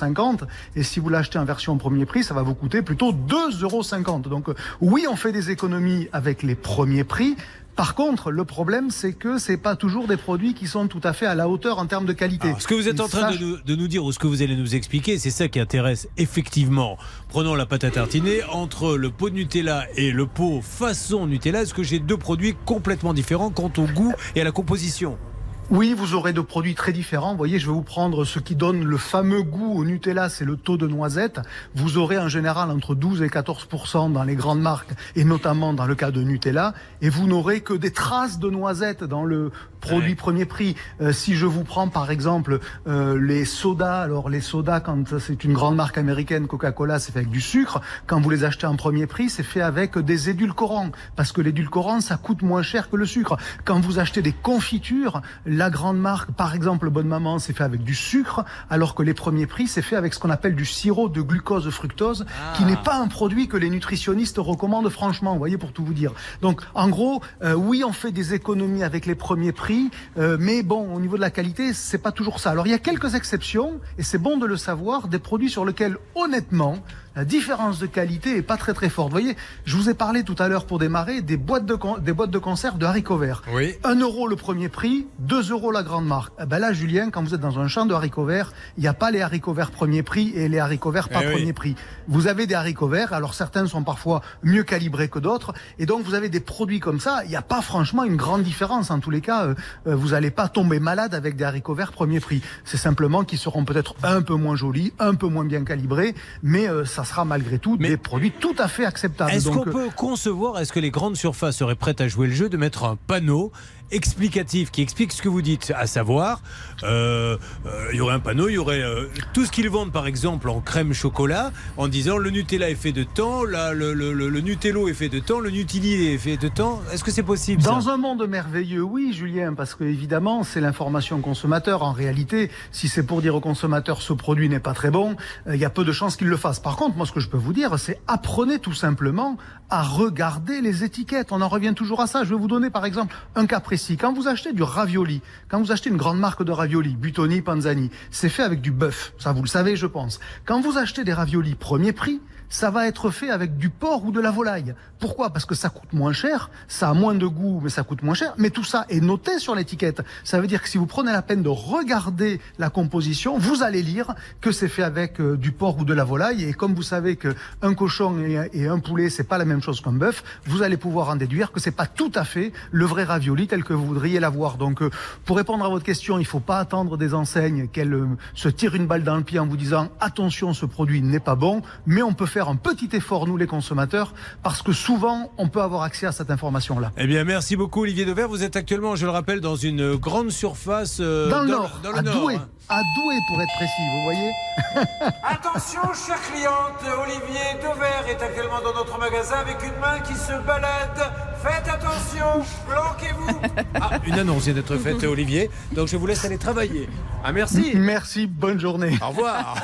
Et si vous l'achetez en version premier prix, ça va vous coûter plutôt 2,50 euros. Donc, euh, oui, on fait des économies avec les premiers prix. Par contre, le problème, c'est que c'est pas toujours des produits qui sont tout à fait à la hauteur en termes de qualité. Alors, ce que vous êtes Et en train ça, de nous, de nous dire ou ce que vous allez nous expliquer, c'est ça qui intéresse effectivement. Prenons la pâte à tartiner. Entre le pot de Nutella et le pot façon Nutella, est-ce que j'ai deux produits complètement différents quant au goût et à la composition? Oui, vous aurez de produits très différents. Vous voyez, je vais vous prendre ce qui donne le fameux goût au Nutella, c'est le taux de noisette. Vous aurez en général entre 12 et 14% dans les grandes marques et notamment dans le cas de Nutella. Et vous n'aurez que des traces de noisette dans le produit Ouais. premier prix. Euh, si je vous prends par exemple euh, les sodas, alors les sodas quand c'est une grande marque américaine, Coca-Cola, c'est fait avec du sucre. Quand vous les achetez en premier prix, c'est fait avec des édulcorants parce que l'édulcorant ça coûte moins cher que le sucre. Quand vous achetez des confitures, la grande marque, par exemple Bonne Maman, c'est fait avec du sucre, alors que les premiers prix c'est fait avec ce qu'on appelle du sirop de glucose fructose, qui n'est pas un produit que les nutritionnistes recommandent franchement. Vous voyez pour tout vous dire. Donc en gros, euh, oui, on fait des économies avec les premiers prix, euh, mais bon, au niveau de la qualité, c'est pas toujours ça. Alors il y a quelques exceptions, et c'est bon de le savoir, des produits sur lesquels honnêtement la différence de qualité est pas très très forte. Vous voyez, je vous ai parlé tout à l'heure pour démarrer des boîtes de des boîtes de conserve de haricots verts. Oui. 1 euro le premier prix, 2 euros la grande marque. Eh ben là, Julien, quand vous êtes dans un champ de haricots verts, il n'y a pas les haricots verts premier prix et les haricots verts pas Eh oui. premier prix. Vous avez des haricots verts, alors certains sont parfois mieux calibrés que d'autres, et donc vous avez des produits comme ça. Il n'y a pas franchement une grande différence. En tous les cas, euh, euh, vous n'allez pas tomber malade avec des haricots verts premier prix. C'est simplement qu'ils seront peut-être un peu moins jolis, un peu moins bien calibrés, mais euh, ça sera malgré tout Mais- des produits tout à fait acceptables. Est-ce qu'on euh, peut concevoir, est-ce que les grandes surfaces seraient prêtes à jouer le jeu de mettre un panneau explicatif qui explique ce que vous dites, à savoir, euh, euh, il y aurait un panneau, il y aurait euh, tout ce qu'ils vendent par exemple en crème chocolat, en disant le Nutella est fait de temps, là, le, Nutello est fait de temps, le Nutili est fait de temps. Est-ce que c'est possible Dans un monde merveilleux, oui, Julien, parce que évidemment, c'est l'information consommateur. En réalité, si c'est pour dire au consommateur ce produit n'est pas très bon, il y a peu de chances qu'il le fasse. Par contre, moi, ce que je peux vous dire, c'est apprenez tout simplement à regarder les étiquettes. On en revient toujours à ça. Je vais vous donner par exemple un cas. Quand vous achetez du ravioli, quand vous achetez une grande marque de ravioli, Butoni, Panzani, c'est fait avec du bœuf. Ça, vous le savez, je pense. Quand vous achetez des raviolis premier prix, ça va être fait avec du porc ou de la volaille. Pourquoi? Parce que ça coûte moins cher, ça a moins de goût, mais ça coûte moins cher. Mais tout ça est noté sur l'étiquette. Ça veut dire que si vous prenez la peine de regarder la composition, vous allez lire que c'est fait avec euh, du porc ou de la volaille. Et comme vous savez que un cochon et, un poulet, c'est pas la même chose qu'un bœuf, vous allez pouvoir en déduire que c'est pas tout à fait le vrai ravioli tel que vous voudriez l'avoir. Donc, euh, pour répondre à votre question, il faut pas attendre des enseignes qu'elles euh, se tirent une balle dans le pied en vous disant attention, ce produit n'est pas bon, mais on peut faire un petit effort, nous les consommateurs, parce que souvent, on peut avoir accès à cette information-là. Eh bien, merci beaucoup Olivier Dever. Vous êtes actuellement, je le rappelle, dans une grande surface euh, Dans le Nord, dans le à Nord, Douai. hein. À Douai, pour être précis, vous voyez [laughs] Attention, chère cliente, Olivier Dover est actuellement dans notre magasin avec une main qui se balade. Faites attention, planquez-vous. [laughs] Ah, une annonce vient d'être faite, Olivier. Donc je vous laisse aller travailler. Ah, merci. Merci, bonne journée. Au revoir.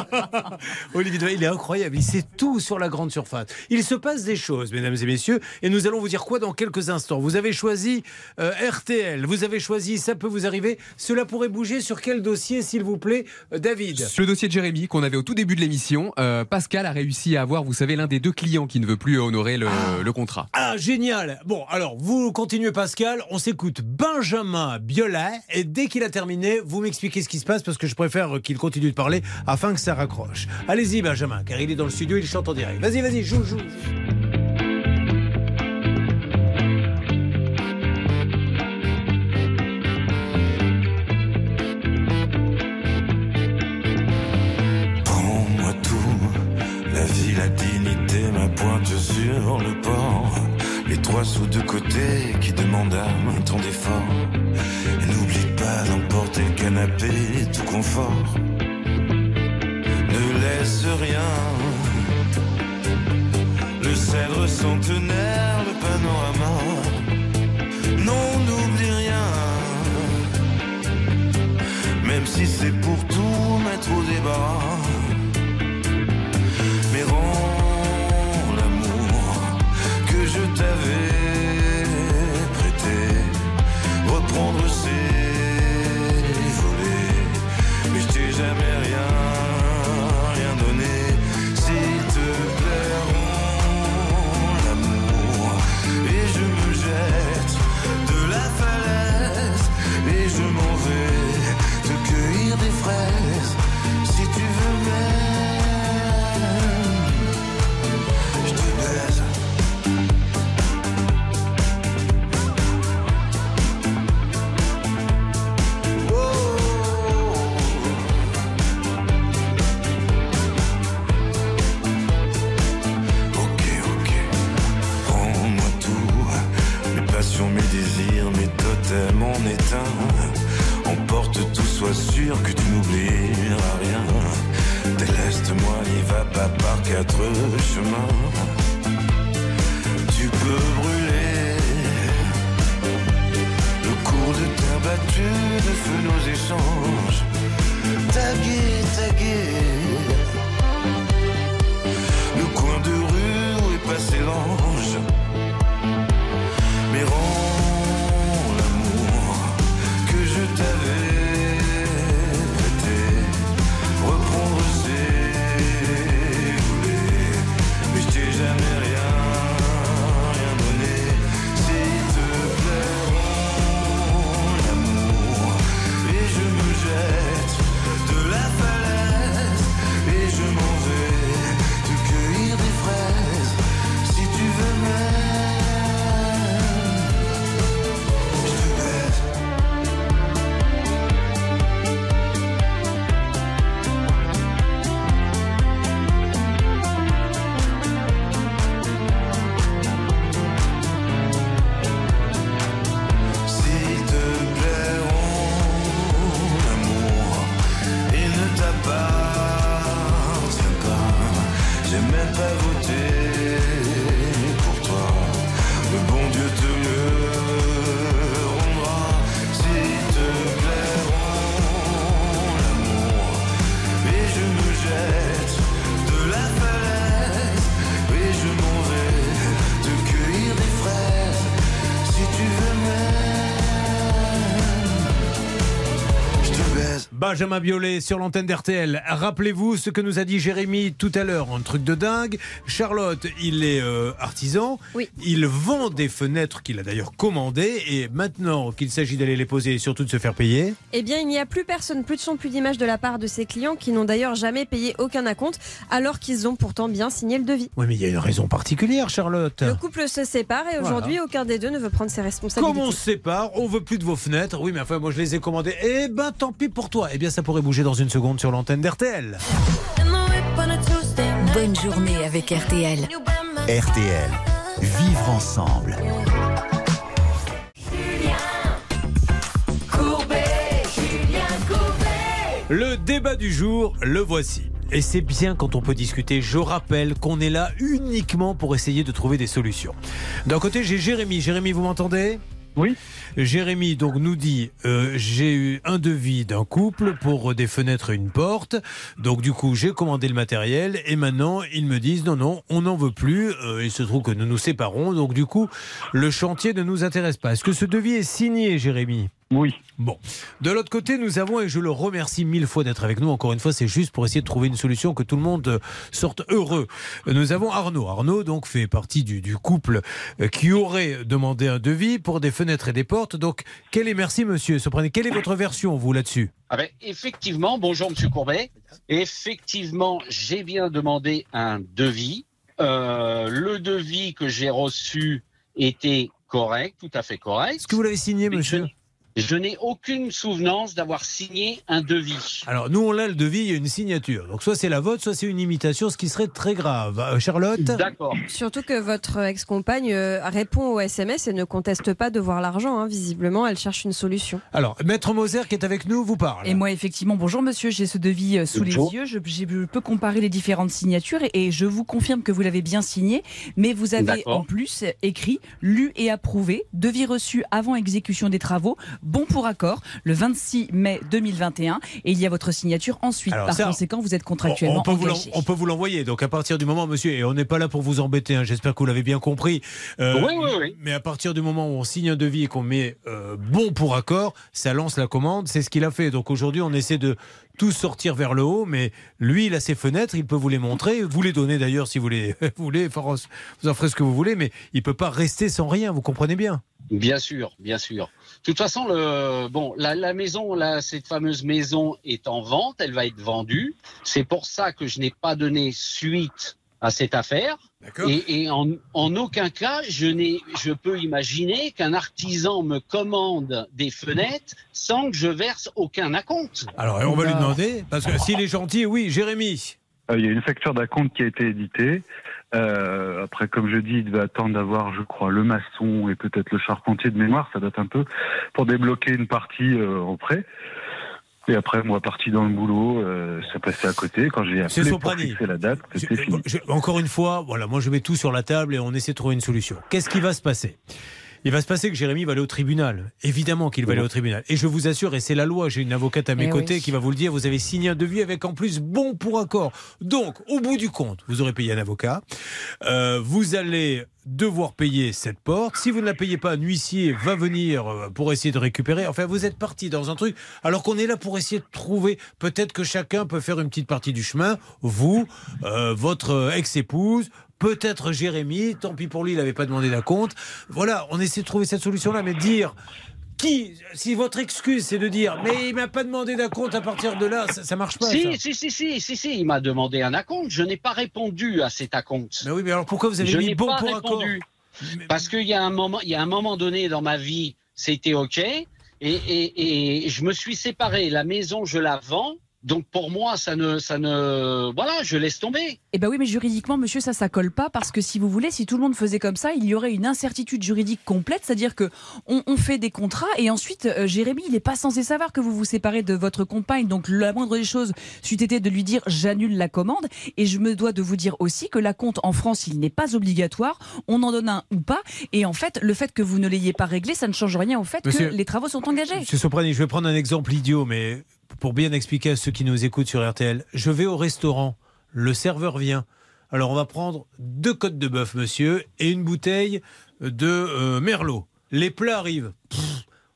[laughs] Olivier Dover, il est incroyable. Il sait tout sur la grande surface. Il se passe des choses, mesdames et messieurs, et nous allons vous dire quoi dans quelques instants. Vous avez choisi euh, RTL, vous avez choisi Ça peut vous arriver. Cela pourrait bouger sur quel dossier, s'il vous plaît, euh, David? Le dossier de Jérémy qu'on avait au tout début de l'émission, euh, Pascal a réussi à avoir, vous savez, l'un des deux clients qui ne veut plus honorer le, le contrat. Ah, génial Bon, alors, vous continuez Pascal, on s'écoute Benjamin Biolay, et dès qu'il a terminé, vous m'expliquez ce qui se passe, parce que je préfère qu'il continue de parler afin que ça raccroche. Allez-y, Benjamin, car il est dans le studio, il chante en direct. Vas-y, vas-y, joue, joue. Qui demandent un temps d'effort. Et n'oublie pas d'emporter le canapé, tout confort. Ne laisse rien. Le cèdre centenaire, le panorama. Non, n'oublie rien. Même si c'est pour tout mettre au débat. Mais rends l'amour que je t'avais éteint. Emporte tout, sois sûr que tu n'oublieras rien. Déleste-moi, n'y va pas par quatre chemins. Tu peux brûler le cours de terre battue de feu nos échanges. Taguer, taguer le coin de rue où est passé l'ange. Benjamin Biolay sur l'antenne d'RTL. Rappelez-vous ce que nous a dit Jérémy tout à l'heure, un truc de dingue. Charlotte, il est euh, artisan. Il vend des fenêtres qu'il a d'ailleurs commandées. Et maintenant qu'il s'agit d'aller les poser et surtout de se faire payer. Eh bien, il n'y a plus personne, plus de son, plus d'image de la part de ses clients qui n'ont d'ailleurs jamais payé aucun acompte, alors qu'ils ont pourtant bien signé le devis. Oui, mais il y a une raison particulière, Charlotte. Le couple se sépare et aujourd'hui, Voilà. aucun des deux ne veut prendre ses responsabilités. Comme on se sépare, on veut plus de vos fenêtres. Oui, mais enfin, moi je les ai commandées. Eh ben, tant pis pour toi. Eh bien, ça pourrait bouger dans une seconde sur l'antenne d'RTL. Bonne journée avec RTL. RTL. Vivre ensemble. Le débat du jour, le voici. Et c'est bien quand on peut discuter. Je rappelle qu'on est là uniquement pour essayer de trouver des solutions. D'un côté, j'ai Jérémy. Jérémy, vous m'entendez? Oui. Jérémy donc nous dit euh, j'ai eu un devis d'un couple pour des fenêtres et une porte. Donc du coup j'ai commandé le matériel et maintenant ils me disent non non on n'en veut plus. Euh, il se trouve que nous nous séparons donc du coup le chantier ne nous intéresse pas. Est-ce que ce devis est signé Jérémy? Oui. Bon. De l'autre côté, nous avons, et je le remercie mille fois d'être avec nous, encore une fois, c'est juste pour essayer de trouver une solution que tout le monde euh, sorte heureux. Nous avons Arnaud. Arnaud, donc, fait partie du, du couple euh, qui aurait demandé un devis pour des fenêtres et des portes. Donc, quel est, merci monsieur, quelle est votre version, vous, là-dessus? Ah ben, effectivement, bonjour Monsieur Courbet. Effectivement, j'ai bien demandé un devis. Euh, le devis que j'ai reçu était correct, tout à fait correct. Est-ce que vous l'avez signé, monsieur? Je n'ai aucune souvenance d'avoir signé un devis. Alors, nous, on a le devis, il y a une signature. Donc, soit c'est la vôtre, soit c'est une imitation, ce qui serait très grave. Euh, Charlotte D'accord. Surtout que votre ex-compagne euh, répond au SMS et ne conteste pas de voir l'argent. hein. Visiblement, elle cherche une solution. Alors, Maître Moser qui est avec nous vous parle. Et moi, effectivement, bonjour monsieur, j'ai ce devis euh, sous Bonjour. les yeux. Je, peux comparer les différentes signatures et, et je vous confirme que vous l'avez bien signé. Mais vous avez en plus écrit, lu et approuvé, devis reçu avant exécution des travaux, bon pour accord, le 26 mai 2021. Et il y a votre signature ensuite. Alors Par ça, conséquent, vous êtes contractuellement on peut, vous engagé. on peut vous l'envoyer. Donc à partir du moment, monsieur, et on n'est pas là pour vous embêter, hein, j'espère que vous l'avez bien compris. Euh, Oui, oui, oui. Mais à partir du moment où on signe un devis et qu'on met euh, bon pour accord, ça lance la commande. C'est ce qu'il a fait. Donc aujourd'hui, on essaie de tout sortir vers le haut. Mais lui, il a ses fenêtres, il peut vous les montrer. Vous les donner d'ailleurs si vous les [laughs] vous voulez. Vous en ferez ce que vous voulez. Mais il peut pas rester sans rien. Vous comprenez bien? Bien sûr, bien sûr. De toute façon, le, bon, la, la maison, là, cette fameuse maison est en vente, elle va être vendue. C'est pour ça que je n'ai pas donné suite à cette affaire. Et, et en, en aucun cas, je, n'ai, je peux imaginer qu'un artisan me commande des fenêtres sans que je verse aucun acompte. Alors on va lui demander parce que s'il est gentil, oui, Jérémy. Euh, Il y a une facture d'acompte qui a été éditée. Euh, après, comme je dis, il devait attendre d'avoir, je crois, le maçon et peut-être le charpentier de mémoire, ça date un peu, pour débloquer une partie euh, en prêt. Et après, moi, parti dans le boulot, euh, ça passait à côté. Quand j'ai appelé pour fixer la date, c'était fini. Je- encore une fois, voilà, moi je mets tout sur la table et on essaie de trouver une solution. Qu'est-ce qui va se passer? Il va se passer que Jérémy va aller au tribunal. Évidemment qu'il va aller au tribunal. Et je vous assure, et c'est la loi, j'ai une avocate à mes Eh côtés oui. qui va vous le dire, vous avez signé un devis avec en plus bon pour accord. Donc, au bout du compte, vous aurez payé un avocat. Euh, vous allez devoir payer cette porte. Si vous ne la payez pas, un huissier va venir euh, pour essayer de récupérer. Enfin, vous êtes parti dans un truc, alors qu'on est là pour essayer de trouver. Peut-être que chacun peut faire une petite partie du chemin. Vous, euh, votre ex-épouse, peut-être Jérémy. Tant pis pour lui, il n'avait pas demandé d'acompte. Voilà, on essaie de trouver cette solution-là, mais dire. Qui, si votre excuse c'est de dire, mais il m'a pas demandé d'acompte à partir de là, ça, ça marche pas. ça. Si, si, si, si, si, si, il m'a demandé un acompte. Je n'ai pas répondu à cet acompte. Mais oui, mais alors pourquoi vous avez je mis bon pas pour accord répondu. Parce qu'il y a un moment, il y a un moment donné dans ma vie, c'était ok, et, et, et je me suis séparé. La maison, je la vends. Donc pour moi, ça ne, ça ne, voilà, je laisse tomber. Eh ben oui, mais juridiquement, monsieur, ça, ça colle pas parce que si vous voulez, si tout le monde faisait comme ça, il y aurait une incertitude juridique complète, c'est-à-dire que on, on fait des contrats et ensuite, euh, Jérémy, il n'est pas censé savoir que vous vous séparez de votre compagne. Donc la moindre des choses, c'eût été de lui dire j'annule la commande. Et je me dois de vous dire aussi que la compte en France, il n'est pas obligatoire. On en donne un ou pas. Et en fait, le fait que vous ne l'ayez pas réglé, ça ne change rien au fait Monsieur- que les travaux sont engagés. Monsieur Soprani, je vais prendre un exemple idiot, mais pour bien expliquer à ceux qui nous écoutent sur RTL. Je vais au restaurant, le serveur vient. Alors on va prendre deux côtes de bœuf, monsieur, et une bouteille de euh, merlot. Les plats arrivent. Pff,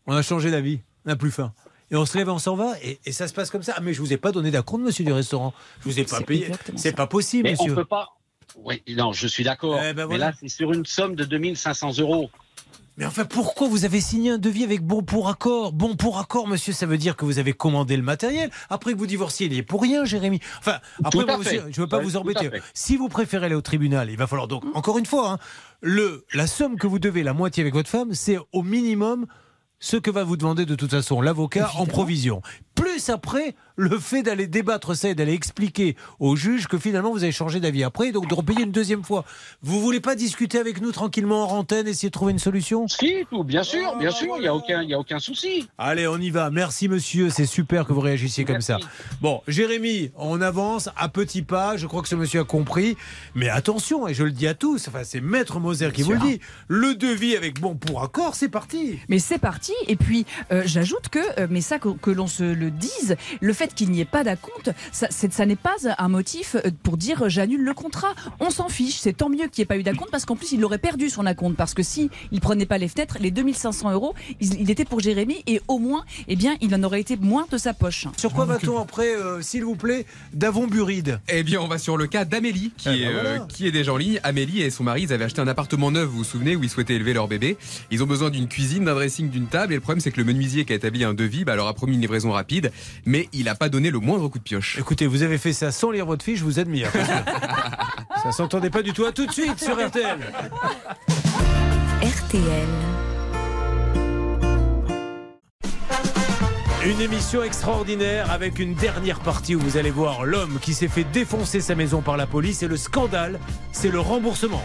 on a changé d'avis, on n'a plus faim. Et on se lève, on s'en va, et, et ça se passe comme ça. Ah, mais je vous ai pas donné d'acompte, monsieur du restaurant. Je vous ai pas payé. C'est pas possible, Mais monsieur. on peut pas. Oui, non, je suis d'accord. Eh ben Mais là, c'est sur une somme de 2500 euros. Mais enfin, pourquoi vous avez signé un devis avec bon pour accord? Bon pour accord, monsieur, ça veut dire que vous avez commandé le matériel. Après que vous divorciez, il y est pour rien, Jérémy. Enfin, après, moi, monsieur, je ne veux pas Ouais, vous embêter. Si vous préférez aller au tribunal, il va falloir donc, encore une fois, hein, le, la somme que vous devez, la moitié avec votre femme, c'est au minimum ce que va vous demander de toute façon l'avocat en provision. Plus après, le fait d'aller débattre ça et d'aller expliquer au juge que finalement vous avez changé d'avis après, donc de repayer une deuxième fois. Vous voulez pas discuter avec nous tranquillement en antenne, essayer de trouver une solution? Si, tout, bien sûr, bien sûr, il n'y a aucun, il y a aucun souci. Allez, on y va. Merci monsieur, c'est super que vous réagissiez comme ça. Bon, Jérémy, on avance à petits pas. Je crois que ce monsieur a compris. Mais attention, et je le dis à tous, enfin, c'est Maître Moser qui vous le dit. Le devis avec bon pour accord, c'est parti. Mais c'est parti. Et puis, euh, j'ajoute que, euh, mais ça, que, que l'on se le dise, le fait qu'il n'y ait pas d'acompte, ça, ça n'est pas un motif euh, pour dire euh, j'annule le contrat. On s'en fiche. C'est tant mieux qu'il n'y ait pas eu d'acompte parce qu'en plus, il aurait perdu son acompte. Parce que si il prenait pas les fenêtres, les 2500 euros, il, il était pour Jérémy et au moins, eh bien, il en aurait été moins de sa poche. Sur quoi va-t-on après, euh, s'il vous plaît, d'Avon Buride Eh bien, on va sur le cas d'Amélie, qui, Eh ben voilà. euh, qui est déjà en ligne. Amélie et son mari, ils avaient acheté un appartement neuf, vous vous souvenez, où ils souhaitaient élever leur bébé. Ils ont besoin d'une cuisine, d'un dressing, d'une table. Et le problème, c'est que le menuisier qui a établi un devis bah, leur a promis une livraison rapide, mais il n'a pas donné le moindre coup de pioche. Écoutez, vous avez fait ça sans lire votre fiche, je vous admire. [laughs] ça s'entendait pas du tout. À tout de suite sur RTL. RTL. Une émission extraordinaire avec une dernière partie où vous allez voir l'homme qui s'est fait défoncer sa maison par la police et le scandale, c'est le remboursement.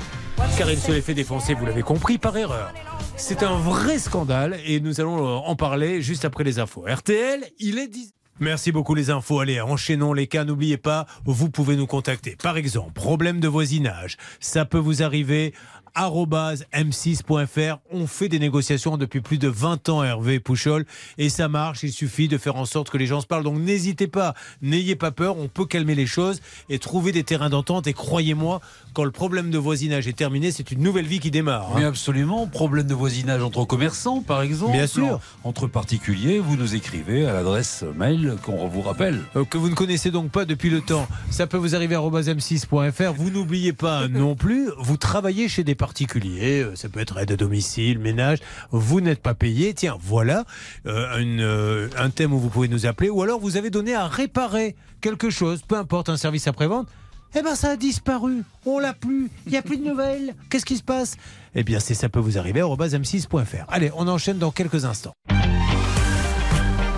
Car il se l'est fait défoncer, vous l'avez compris, par erreur. C'est un vrai scandale et nous allons euh, en parler juste après les infos. RTL, il est 10. Merci beaucoup les infos. Allez, enchaînons les cas. N'oubliez pas, vous pouvez nous contacter. Par exemple, problème de voisinage. Ça peut vous arriver m6.fr. On fait des négociations depuis plus de 20 ans, Hervé Pouchol, et ça marche. Il suffit de faire en sorte que les gens se parlent. Donc n'hésitez pas, n'ayez pas peur. On peut calmer les choses et trouver des terrains d'entente. Et croyez-moi, quand le problème de voisinage est terminé, c'est une nouvelle vie qui démarre. hein. Mais absolument, problème de voisinage entre commerçants, par exemple. Bien sûr. Entre particuliers, vous nous écrivez à l'adresse mail qu'on vous rappelle. Euh, que vous ne connaissez donc pas depuis le temps. Ça peut vous arriver à m6.fr. Vous n'oubliez pas [laughs] non plus, vous travaillez chez des particuliers, euh, ça peut être aide à domicile, ménage, vous n'êtes pas payé. Tiens, voilà euh, une, euh, un thème où vous pouvez nous appeler. Ou alors vous avez donné à réparer quelque chose, peu importe, un service après-vente. Eh ben ça a disparu, on l'a plus, il n'y a plus de nouvelles. Qu'est-ce qui se passe? Eh bien, c'est ça peut vous arriver à m6.fr. Allez, on enchaîne dans quelques instants.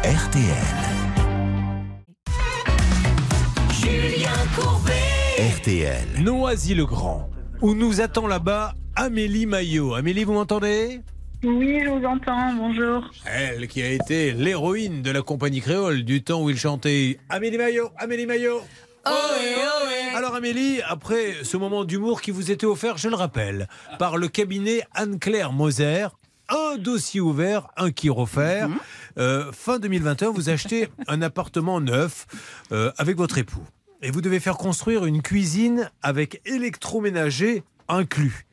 RTL. Julien Courbet. RTL. Noisy-le-Grand, où nous attend là-bas Amélie Maillot. Amélie, vous m'entendez? Oui, je vous entends, bonjour. Elle qui a été l'héroïne de la compagnie créole du temps où il chantait Amélie Maillot, Amélie Maillot. Alors Amélie, après ce moment d'humour qui vous était offert, je le rappelle, par le cabinet Anne-Claire Moser, un dossier ouvert, un qui refaire. Euh, fin 2021, vous achetez un appartement neuf euh, avec votre époux. Et vous devez faire construire une cuisine avec électroménager inclus.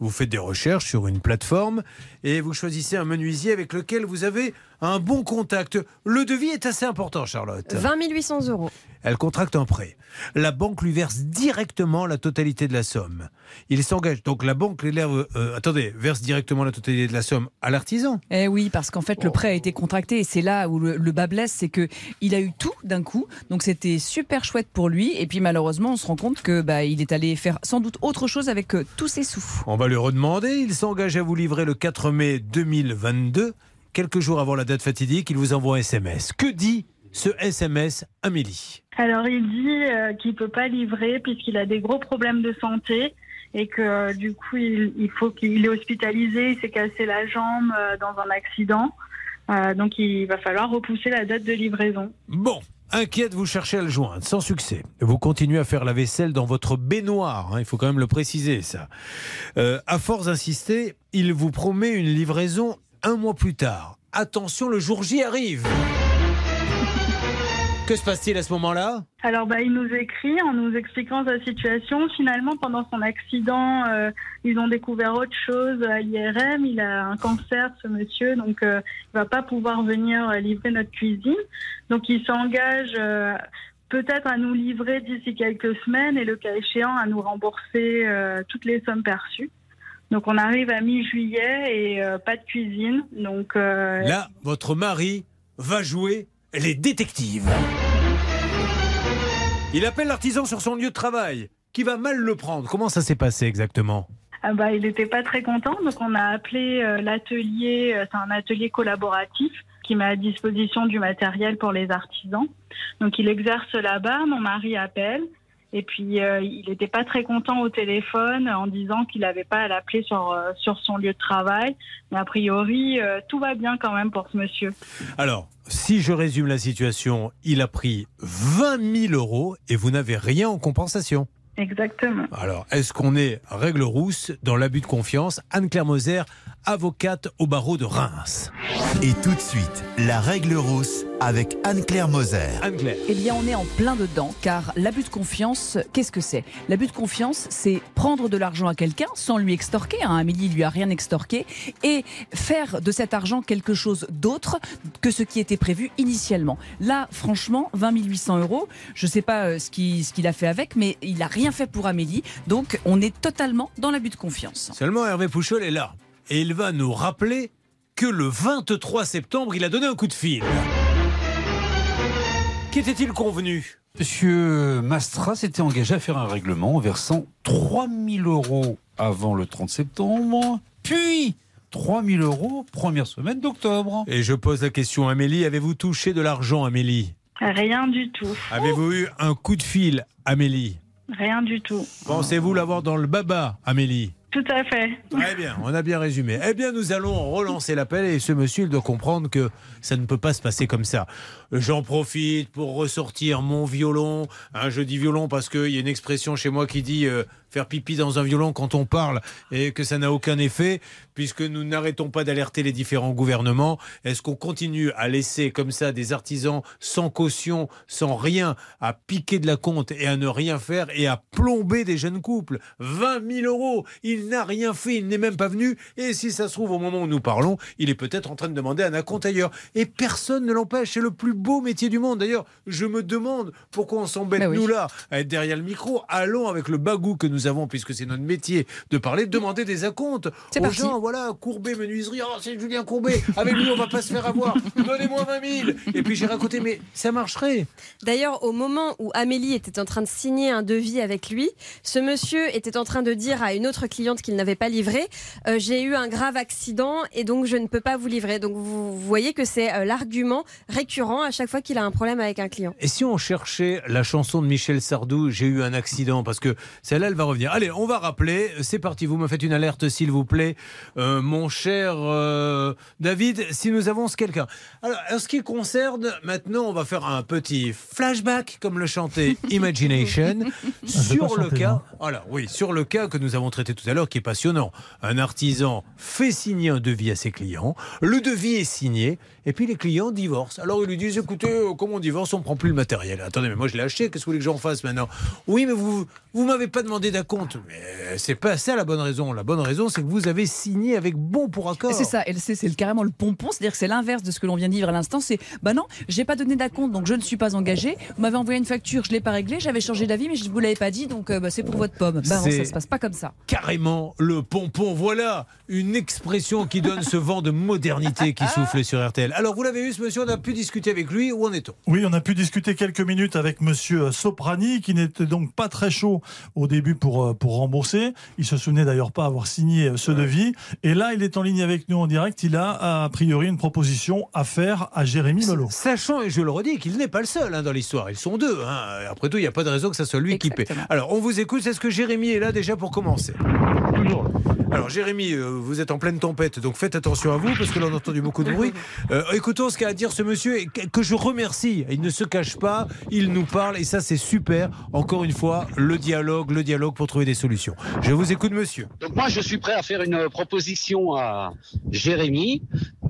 Vous faites des recherches sur une plateforme et vous choisissez un menuisier avec lequel vous avez un bon contact. Le devis est assez important, Charlotte. 20 800 euros. Elle contracte un prêt. La banque lui verse directement la totalité de la somme. Il s'engage. Donc la banque l'élève, euh, attendez, verse directement la totalité de la somme à l'artisan. Eh oui, parce qu'en fait, le prêt a été contracté et c'est là où le, le bas blesse, c'est que il a eu tout d'un coup. Donc c'était super chouette pour lui. Et puis malheureusement, on se rend compte que bah, il est allé faire sans doute autre chose avec euh, tous ses sous. On va lui redemander. Il s'engage à vous livrer le 4 mai 2022. Quelques jours avant la date fatidique, il vous envoie un SMS. Que dit ce SMS Amélie? Alors il dit euh, qu'il peut pas livrer puisqu'il a des gros problèmes de santé et que euh, du coup il, il faut qu'il est hospitalisé, il s'est cassé la jambe euh, dans un accident. Euh, donc il va falloir repousser la date de livraison. Bon, inquiète, vous cherchez à le joindre, sans succès. Vous continuez à faire la vaisselle dans votre baignoire, hein, il faut quand même le préciser ça. Euh, à force d'insister, il vous promet une livraison un mois plus tard. Attention, le jour J arrive. Que se passe-t-il à ce moment-là Alors bah, il nous écrit en nous expliquant sa situation. Finalement, pendant son accident, euh, ils ont découvert autre chose à l'IRM. Il a un cancer, ce monsieur, donc euh, il va pas pouvoir venir euh, livrer notre cuisine. Donc il s'engage euh, peut-être à nous livrer d'ici quelques semaines et le cas échéant à nous rembourser toutes les sommes perçues. Donc on arrive à mi-juillet et pas de cuisine. Donc Là, votre mari va jouer les détectives. Il appelle l'artisan sur son lieu de travail, qui va mal le prendre. Comment ça s'est passé exactement? Ah bah, il n'était pas très content, donc on a appelé euh, l'atelier, euh, c'est un atelier collaboratif qui met à disposition du matériel pour les artisans. Donc il exerce là-bas, mon mari appelle, et puis euh, il n'était pas très content au téléphone en disant qu'il n'avait pas à l'appeler sur, euh, sur son lieu de travail. Mais a priori, euh, tout va bien quand même pour ce monsieur. Alors, si je résume la situation, il a pris 20 000 euros et vous n'avez rien en compensation. Exactement. Alors, est-ce qu'on est règle rousse dans l'abus de confiance? Anne-Claire Moser, avocate au barreau de Reims. Et tout de suite, la règle rousse avec Anne-Claire Moser. Anne-Claire. Eh bien, on est en plein dedans, car l'abus de confiance, qu'est-ce que c'est? L'abus de confiance, c'est prendre de l'argent à quelqu'un sans lui extorquer. Hein, Amélie lui a rien extorqué, et faire de cet argent quelque chose d'autre que ce qui était prévu initialement. Là, franchement, 20 800 euros, je ne sais pas euh, ce qu'il ce qu'il a fait avec, mais il n'a rien fait pour Amélie, donc on est totalement dans l'abus de confiance. Seulement Hervé Pouchol est là. Et il va nous rappeler que le 23 septembre, il a donné un coup de fil. Qu'était-il convenu? Monsieur Mastra s'était engagé à faire un règlement en versant 3000 euros avant le 30 septembre, puis 3000 euros première semaine d'octobre. Et je pose la question à Amélie, avez-vous touché de l'argent Amélie? Rien du tout. Avez-vous eu un coup de fil Amélie? Rien du tout. Pensez-vous l'avoir dans le baba Amélie? Tout à fait. Très bien, on a bien résumé. Eh bien, nous allons relancer l'appel et ce monsieur, il doit comprendre que ça ne peut pas se passer comme ça. J'en profite pour ressortir mon violon. Hein, je dis violon parce qu'il y a une expression chez moi qui dit euh, faire pipi dans un violon quand on parle et que ça n'a aucun effet puisque nous n'arrêtons pas d'alerter les différents gouvernements. Est-ce qu'on continue à laisser comme ça des artisans sans caution, sans rien, à piquer de la compte et à ne rien faire et à plomber des jeunes couples? 20 000 euros Il n'a rien fait, il n'est même pas venu. Et si ça se trouve, au moment où nous parlons, il est peut-être en train de demander un acompte ailleurs. Et personne ne l'empêche. C'est le plus beau métier du monde. D'ailleurs, je me demande pourquoi on s'embête, Bah oui. nous là, à être derrière le micro. Allons avec le bagou que nous avons, puisque c'est notre métier de parler, demander des acomptes aux parti. gens. Voilà, Courbet, menuiserie. Oh, c'est Julien Courbet. Avec lui, on va pas se faire avoir. Donnez-moi 20 000. Et puis j'ai raconté, mais ça marcherait. D'ailleurs, au moment où Amélie était en train de signer un devis avec lui, ce monsieur était en train de dire à une autre cliente qu'il n'avait pas livré euh, J'ai eu un grave accident et donc je ne peux pas vous livrer. Donc vous, vous voyez que c'est euh, l'argument récurrent à chaque fois qu'il a un problème avec un client. Et si on cherchait la chanson de Michel Sardou, J'ai eu un accident, parce que celle-là, elle va revenir. Allez, on va rappeler. C'est parti, vous me faites une alerte, s'il vous plaît. Euh, mon cher euh, David, si nous avons ce quelqu'un. Alors, en ce qui concerne, maintenant, on va faire un petit flashback, comme le chantait [laughs] Imagination, sur le chanter, cas. moi. Alors, oui, sur le cas que nous avons traité tout à l'heure, qui est passionnant. Un artisan fait signer un devis à ses clients. Le devis est signé. Et puis les clients divorcent. Alors ils lui disent écoutez, euh, comme on divorce, on prend plus le matériel. Attendez, mais moi je l'ai acheté, qu'est-ce que vous voulez que j'en fasse maintenant Oui, mais vous vous m'avez pas demandé d'acompte. Mais c'est pas ça la bonne raison. La bonne raison, c'est que vous avez signé avec bon pour accord. C'est ça, c'est carrément le pompon, c'est-à-dire que c'est l'inverse de ce que l'on vient de vivre à l'instant. C'est bah non, j'ai pas donné d'acompte, donc je ne suis pas engagé. Vous m'avez envoyé une facture, je l'ai pas réglé, j'avais changé d'avis, mais je vous l'avais pas dit, donc euh, bah, c'est pour votre pomme. Bah non, ça se passe pas comme ça. Carrément le pompon. Voilà une expression qui donne ce vent de modernité qui [laughs] souffle sur RTL. Alors vous l'avez eu ce monsieur, on a pu discuter avec lui. Où en est-on? Oui, on a pu discuter quelques minutes avec Monsieur Soprani, qui n'était donc pas très chaud au début pour pour, euh, pour rembourser. Il se souvenait d'ailleurs pas avoir signé euh, ce devis. Et là, il est en ligne avec nous en direct. Il a a priori une proposition à faire à Jérémy Melot. Sachant, et je le redis, qu'il n'est pas le seul hein, dans l'histoire. Ils sont deux. hein. Après tout, il n'y a pas de raison que ça soit lui qui paie. Alors, on vous écoute. Est-ce que Jérémy est là déjà pour commencer? Toujours. Alors, Jérémy, euh, vous êtes en pleine tempête, donc faites attention à vous, parce que là, on a entendu beaucoup de bruit. [laughs] Euh, écoutons ce qu'a à dire ce monsieur, et que je remercie. Il ne se cache pas, il nous parle, et ça, c'est super. Encore une fois, le dialogue, le dialogue pour trouver des solutions. Je vous écoute, monsieur. Donc moi, je suis prêt à faire une proposition à Jérémy.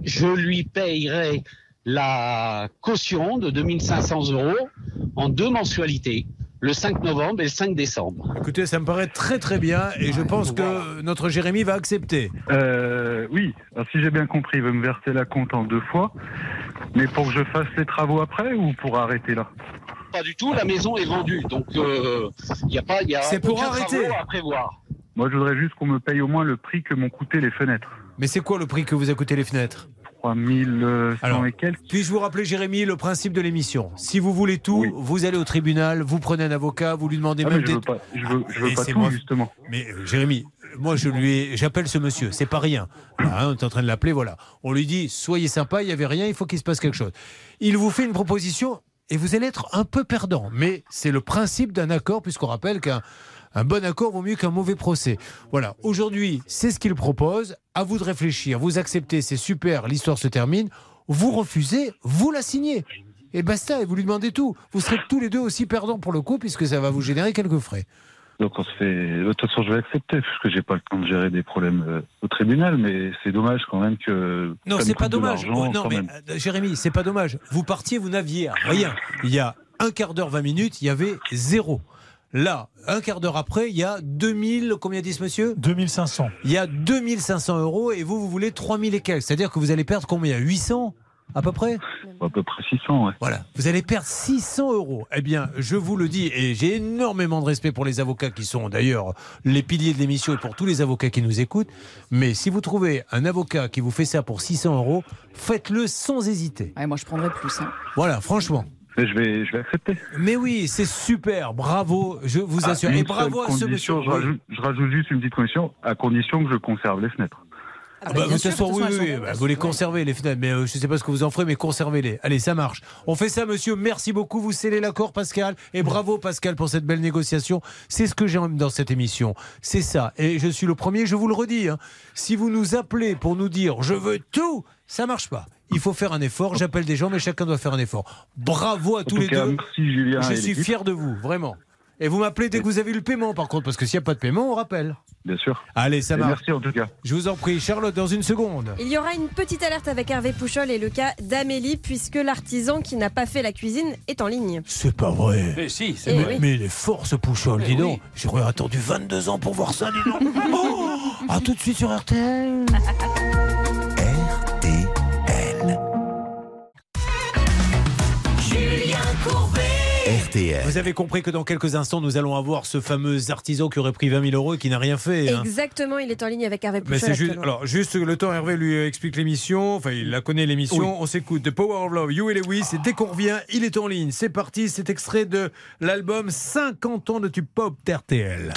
Je lui payerai la caution de 2500 euros en deux mensualités, le 5 novembre et le 5 décembre. Écoutez, ça me paraît très très bien, et je pense que notre Jérémy va accepter. Euh, oui, alors si j'ai bien compris, il veut me verser la compte en deux fois, mais pour que je fasse les travaux après ou pour arrêter là? Pas du tout, la maison est vendue, donc il n'y a pas, il y a C'est pour arrêter. à prévoir. Moi, je voudrais juste qu'on me paye au moins le prix que m'ont coûté les fenêtres. Mais c'est quoi le prix que vous a coûté les fenêtres? 3100 Alors, et quelques. Puis-je vous rappeler, Jérémy, le principe de l'émission? Si vous voulez tout, vous allez au tribunal, vous prenez un avocat, vous lui demandez Ah, même mais je des... veux pas, je veux, je veux Et pas c'est tout, moi- justement. Mais euh, Jérémy, moi je lui ai- j'appelle ce monsieur, c'est pas rien. Là, hein, on est en train de l'appeler, voilà. On lui dit soyez sympa, il y avait rien, il faut qu'il se passe quelque chose. Il vous fait une proposition et vous allez être un peu perdant, mais c'est le principe d'un accord puisqu'on rappelle qu'un un bon accord vaut mieux qu'un mauvais procès. Voilà, aujourd'hui, c'est ce qu'il propose. À vous de réfléchir. Vous acceptez, c'est super, l'histoire se termine. Vous refusez, vous la signez. Et basta, et vous lui demandez tout. Vous serez tous les deux aussi perdants pour le coup, puisque ça va vous générer quelques frais. Donc on se fait. De toute façon, je vais accepter parce que j'ai pas le temps de gérer des problèmes euh, au tribunal, mais c'est dommage quand même que. Non, c'est pas dommage. Oh, non, mais même. euh, Jérémy, c'est pas dommage. Vous partiez, vous n'aviez rien. Il y a un quart d'heure, 20 minutes, il y avait zéro. Là, un quart d'heure après, il y a 2000, combien dit ce monsieur 2500. Il y a 2500 euros et vous, vous voulez 3000 et quelques. C'est-à-dire que vous allez perdre combien? 800 à peu près? À peu près 600, ouais. Voilà, vous allez perdre 600 euros. Eh bien, je vous le dis, et j'ai énormément de respect pour les avocats qui sont d'ailleurs les piliers de l'émission et pour tous les avocats qui nous écoutent. Mais si vous trouvez un avocat qui vous fait ça pour 600 euros, faites-le sans hésiter. moi, je prendrais plus. hein. Voilà, franchement. Mais je vais, je vais accepter. Mais oui, c'est super, bravo, je vous assure. Et bravo à ce monsieur. Je rajoute, je rajoute juste une petite condition, à condition que je conserve les fenêtres. Ah bah, de toute façon, oui, oui, oui, bah, vous les conservez, les fenêtres, mais euh, je ne sais pas ce que vous en ferez, mais conservez-les. Allez, ça marche. On fait ça, monsieur. Merci beaucoup. Vous scellez l'accord, Pascal. Et bravo, Pascal, pour cette belle négociation. C'est ce que j'aime dans cette émission. C'est ça. Et je suis le premier, je vous le redis. hein. Si vous nous appelez pour nous dire je veux tout, ça marche pas. Il faut faire un effort. J'appelle des gens, mais chacun doit faire un effort. Bravo à tous les cas, deux. merci, Julien Je suis fier de vous, vraiment. Et vous m'appelez dès que vous avez eu le paiement, par contre, parce que s'il n'y a pas de paiement, on rappelle. Bien sûr. Allez, ça marche. Merci en tout cas. Je vous en prie, Charlotte, dans une seconde. Il y aura une petite alerte avec Hervé Pouchol et le cas d'Amélie, puisque l'artisan qui n'a pas fait la cuisine est en ligne. C'est pas vrai. Mais si, c'est mais, vrai. mais les forces Pouchol, dis oui. donc. J'aurais attendu 22 ans pour voir ça, dis donc. [laughs] Oh, à tout de suite sur RTL. [laughs] RTL. Vous avez compris que dans quelques instants, nous allons avoir ce fameux artisan qui aurait pris 20 000 euros et qui n'a rien fait. hein. Exactement, il est en ligne avec Hervé Mais c'est juste, alors juste le temps, Hervé lui explique l'émission, enfin il la connaît l'émission, Oui. on s'écoute The Power of Love, You et Lewis, et dès qu'on revient, il est en ligne. C'est parti, c'est extrait de l'album 50 ans de tube pop d'RTL.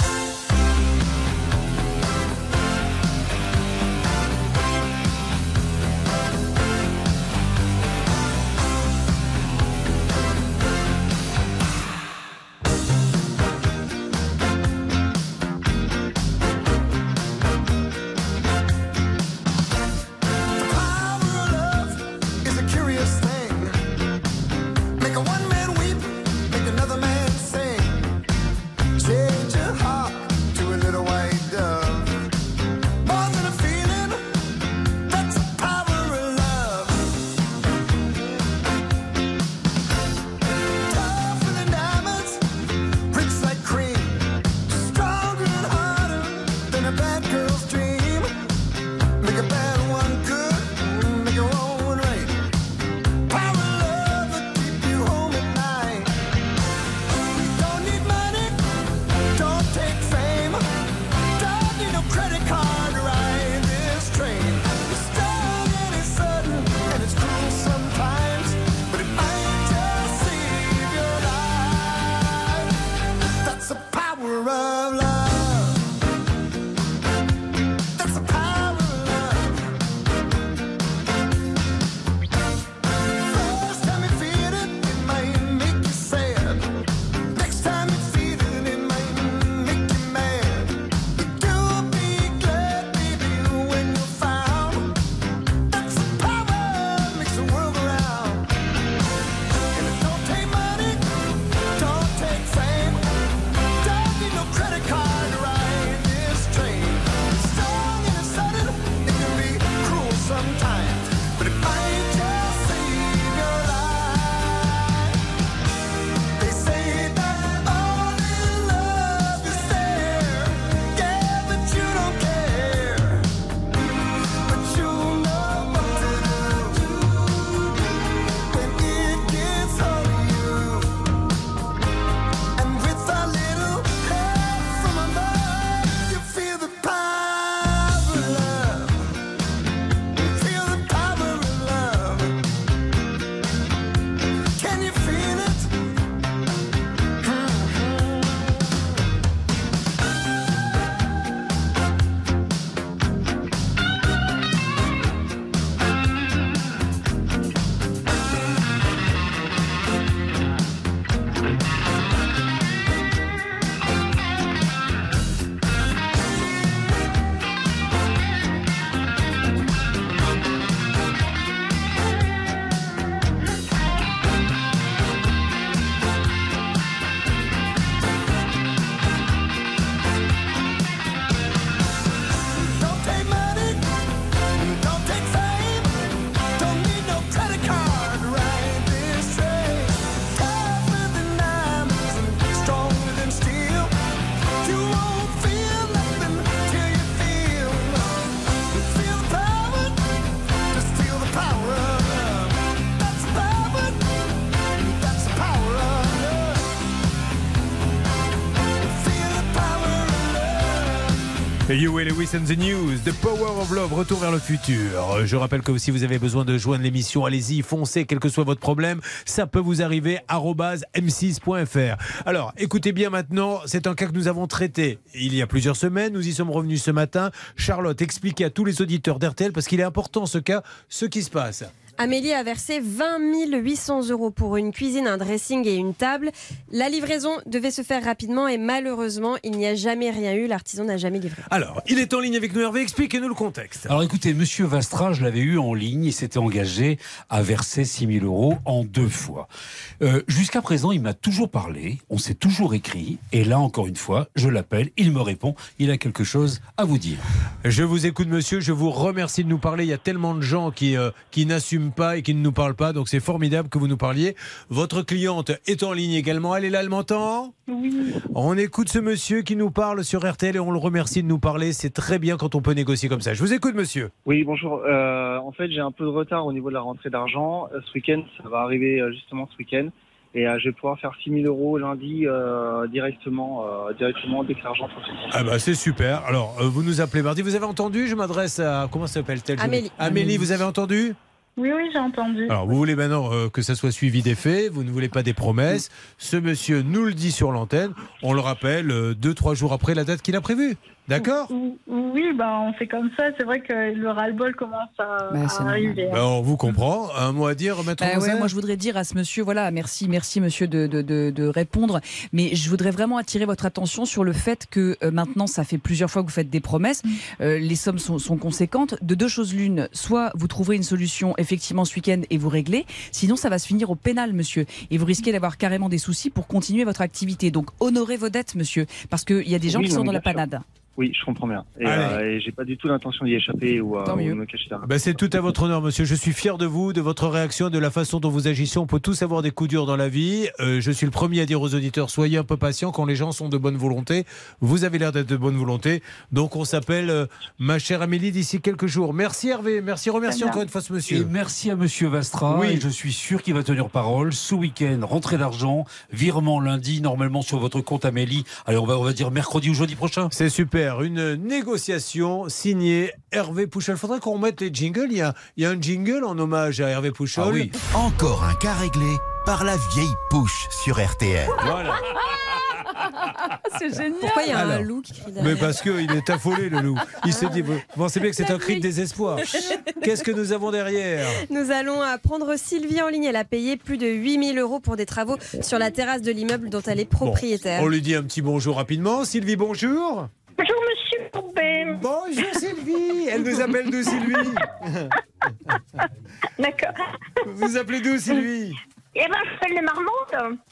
You and Lewis and the News, The Power of Love, retour vers le futur. Je rappelle que si vous avez besoin de joindre l'émission, allez-y, foncez, quel que soit votre problème. Ça peut vous arriver, arobase m6.fr. Alors, écoutez bien maintenant, c'est un cas que nous avons traité il y a plusieurs semaines. Nous y sommes revenus ce matin. Charlotte, expliquez à tous les auditeurs d'RTL, parce qu'il est important ce cas, ce qui se passe. Amélie a versé 20 800 euros pour une cuisine, un dressing et une table. La livraison devait se faire rapidement et malheureusement, il n'y a jamais rien eu. L'artisan n'a jamais livré. Alors, il est en ligne avec nous, Hervé. Expliquez-nous le contexte. Alors écoutez, Monsieur Vastra, je l'avais eu en ligne, il s'était engagé à verser 6 000 euros en deux fois. Euh, Jusqu'à présent, il m'a toujours parlé, on s'est toujours écrit, et là encore une fois, je l'appelle, il me répond, il a quelque chose à vous dire. Je vous écoute, monsieur. Je vous remercie de nous parler. Il y a tellement de gens qui, euh, qui n'assument pas et qui ne nous parlent pas. Donc, c'est formidable que vous nous parliez. Votre cliente est en ligne également. Elle est là, elle m'entend Oui. On écoute ce monsieur qui nous parle sur RTL et on le remercie de nous parler. C'est très bien quand on peut négocier comme ça. Je vous écoute, monsieur. Oui, bonjour. Euh, en fait, j'ai un peu de retard au niveau de la rentrée d'argent. Euh, Ce week-end, ça va arriver euh, justement ce week-end. Et euh, je vais pouvoir faire 6 000 euros lundi euh, directement, euh, directement dès que l'argent. Ah bah c'est super. Alors, euh, vous nous appelez mardi. Vous avez entendu? Je m'adresse à... Comment s'appelle-t-elle? Amélie. Amélie, vous avez entendu? Oui, oui, j'ai entendu. Alors, vous voulez maintenant euh, que ça soit suivi des faits, vous ne voulez pas des promesses. Ce monsieur nous le dit sur l'antenne. On le rappelle euh, deux, trois jours après la date qu'il a prévue. D'accord Ou- Oui, bah, on fait comme ça. C'est vrai que le ras-le-bol commence à, Bah, à arriver. Ben, On vous comprend. Un mot à dire, maître Bah ouais, moi, je voudrais dire à ce monsieur, voilà, merci, merci monsieur de, de, de, de répondre, mais je voudrais vraiment attirer votre attention sur le fait que euh, maintenant, ça fait plusieurs fois que vous faites des promesses, Euh, les sommes sont, sont conséquentes. De deux choses l'une, soit vous trouverez une solution effectivement ce week-end et vous réglez, sinon ça va se finir au pénal, monsieur, et vous risquez d'avoir carrément des soucis pour continuer votre activité. Donc honorez vos dettes, monsieur, parce qu'il y a des gens Oui, qui sont dans la panade. Oui, je comprends bien. Et, euh, et j'ai pas du tout l'intention d'y échapper ou, euh, de me cacher derrière. Ben, c'est tout à votre honneur, monsieur. Je suis fier de vous, de votre réaction, de la façon dont vous agissez. On peut tous avoir des coups durs dans la vie. Euh, je suis le premier à dire aux auditeurs soyez un peu patients quand les gens sont de bonne volonté. Vous avez l'air d'être de bonne volonté. Donc, on s'appelle euh, ma chère Amélie d'ici quelques jours. Merci Hervé. Merci. Remercie encore une fois ce Et monsieur. merci à Monsieur Vastra. Oui. Et je suis sûr qu'il va tenir parole. Ce week-end, rentrée d'argent, virement lundi, normalement sur votre compte Amélie. Allez, on va, on va dire mercredi ou jeudi prochain. C'est super. Une négociation signée Hervé Pouchol. Faudrait qu'on remette les jingles. Il y a, il y a un jingle en hommage à Hervé Pouchol. Ah oui. Encore un cas réglé par la vieille pouche sur RTL. Voilà. [laughs] C'est génial. Pourquoi il y a un loup qui crie Mais derrière parce qu'il est affolé, le loup. Il s'est dit, vous pensez bien que c'est un cri de désespoir. Qu'est-ce que nous avons derrière? Nous allons apprendre Sylvie en ligne. Elle a payé plus de 8000 euros pour des travaux sur la terrasse de l'immeuble dont elle est propriétaire. On lui dit un petit bonjour rapidement. Sylvie, bonjour. Bonjour, Sylvie. Elle nous appelle d'où Sylvie [laughs] D'accord. Vous appelez d'où Sylvie Eh ben, je fais les.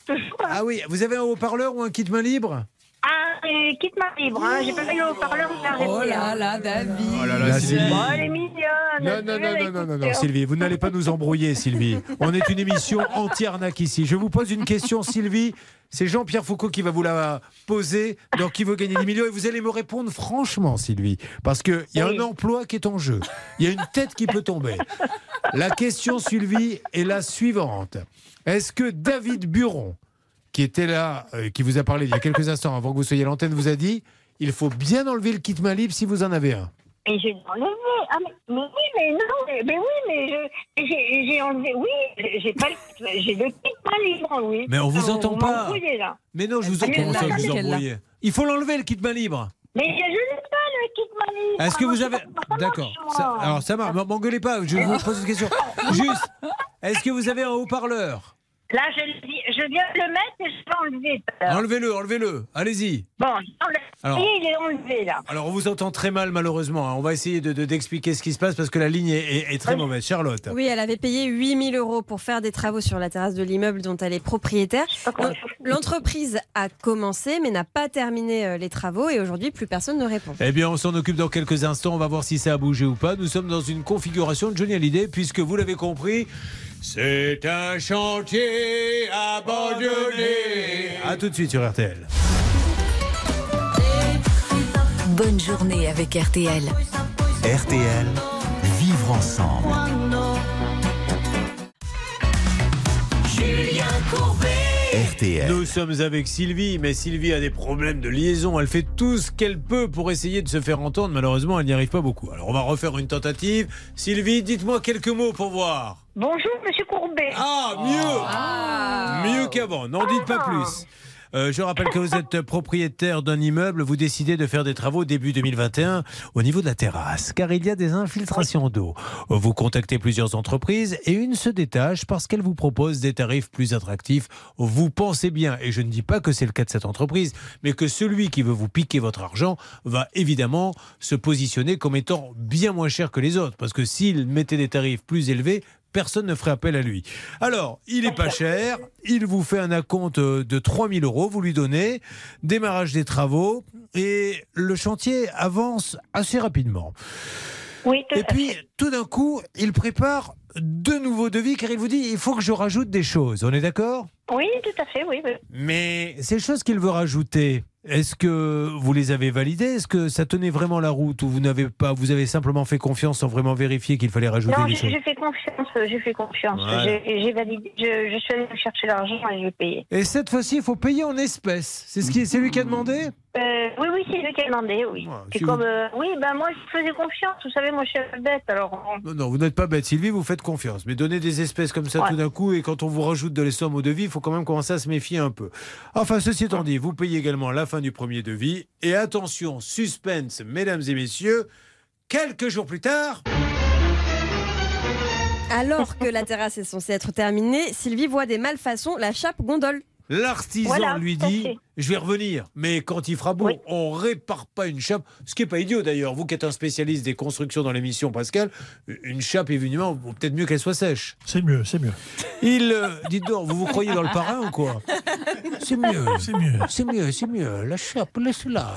Toujours. Ah oui, vous avez un haut-parleur ou un kit main libre Ah, euh, quitte-moi libre. Hein. J'ai pas eu le haut-parleur. Oh là hein. là, David. Oh là là, Sylvie. Oh, elle est mignonne. Non, non, non, non, non, non, non, Sylvie, vous n'allez pas nous embrouiller, Sylvie. On est une émission anti-arnaque ici. Je vous pose une question, Sylvie. C'est Jean-Pierre Foucault qui va vous la poser. Donc, qui veut gagner des millions Et vous allez me répondre franchement, Sylvie. Parce qu'il y a Oui. un emploi qui est en jeu. Il y a une tête qui peut tomber. La question, Sylvie, est la suivante. Est-ce que David Buron, qui était là, euh, qui vous a parlé il y a quelques [laughs] instants avant que vous soyez à l'antenne, vous a dit il faut bien enlever le kit main libre si vous en avez un Et j'ai enlevé. Ah, mais, mais oui, mais non, mais, mais oui, mais je- j'ai enlevé. Oui, j'ai pas, le- j'ai le kit pas libre, oui. Mais on vous Ah, entend vous pas. là. Mais non, je vous Ah, entends ça, vous embrouillez. Il faut l'enlever, le kit main libre. Mais je n'ai pas le kit pas libre. Est-ce que Moi, vous avez. D'accord. Alors, ça marche. M'engueulez pas, je vous pose une question. [laughs] Juste, est-ce que vous avez un haut-parleur? Là, je, viens de le mettre et je vais enlever. Enlevez-le, enlevez-le. Allez-y. Bon. Alors- il est enlevé, là. Alors, on vous entend très mal, malheureusement. hein. On va essayer de- de- d'expliquer ce qui se passe parce que la ligne est, est- est très mauvaise. Charlotte. Oui, elle avait payé 8000 euros pour faire des travaux sur la terrasse de l'immeuble dont elle est propriétaire. L'entreprise a commencé mais n'a pas terminé euh, les travaux et aujourd'hui plus personne ne répond. Eh bien, on s'en occupe dans quelques instants. On va voir si ça a bougé ou pas. Nous sommes dans une configuration de Johnny Hallyday, puisque vous l'avez compris, c'est un chantier abandonné. À tout de suite sur RTL. Bonne journée avec RTL. RTL, vivre ensemble. Julien Courbet. RTL. Nous sommes avec Sylvie, mais Sylvie a des problèmes de liaison. Elle fait tout ce qu'elle peut pour essayer de se faire entendre. Malheureusement, elle n'y arrive pas beaucoup. Alors, on va refaire une tentative. Sylvie, dites-moi quelques mots pour voir. Bonjour, monsieur Courbet. Ah, mieux Mieux qu'avant. N'en dites pas plus. Euh, je rappelle que vous êtes propriétaire d'un immeuble. Vous décidez de faire des travaux début 2021 au niveau de la terrasse, car il y a des infiltrations d'eau. Vous contactez plusieurs entreprises et une se détache parce qu'elle vous propose des tarifs plus attractifs. Vous pensez bien, et je ne dis pas que c'est le cas de cette entreprise, mais que celui qui veut vous piquer votre argent va évidemment se positionner comme étant bien moins cher que les autres, parce que s'il mettait des tarifs plus élevés, personne ne ferait appel à lui. Alors, il est pas cher, il vous fait un acompte de 3000 euros, vous lui donnez, démarrage des travaux, et le chantier avance assez rapidement. Oui, tout Et puis, tout d'un coup, il prépare de nouveaux devis, car il vous dit, il faut que je rajoute des choses, on est d'accord? Oui, tout à fait, oui. oui. mais ces choses qu'il veut rajouter, est-ce que vous les avez validées? Est-ce que ça tenait vraiment la route ou vous n'avez pas, vous avez simplement fait confiance sans vraiment vérifier qu'il fallait rajouter Non, des choses? j'ai fait confiance, euh, j'ai fait confiance. Voilà. J'ai validé, je, je suis allée chercher l'argent et j'ai payé. Et cette fois-ci, il faut payer en espèces. C'est ce qui, c'est lui qui a demandé? Euh, oui, oui, c'est lui qui a demandé, oui. C'est si comme, vous- euh, oui, ben moi je faisais confiance. Vous savez, moi je suis bête, alors. Non, non, vous n'êtes pas bête, Sylvie, vous faites confiance. Mais donner des espèces comme ça Ouais. tout d'un coup, et quand on vous rajoute de les sommes au devis, il faut quand même commencer à se méfier un peu. Enfin, ceci étant dit, vous payez également la fin du premier devis. Et attention, suspense, mesdames et messieurs, quelques jours plus tard. Alors que la terrasse est censée être terminée, Sylvie voit des malfaçons, la chape gondole. L'artisan Voilà, lui dit fait. Je vais revenir, mais quand il fera beau, on répare pas une chape. Ce qui n'est pas idiot d'ailleurs. Vous qui êtes un spécialiste des constructions dans l'émission, Pascal, une chape, évidemment, vaut peut-être mieux qu'elle soit sèche. C'est mieux, c'est mieux. Il. euh, dites donc, vous vous croyez dans le parrain ou quoi? C'est mieux. [laughs] C'est mieux. C'est mieux, c'est mieux. La chape, laisse-la.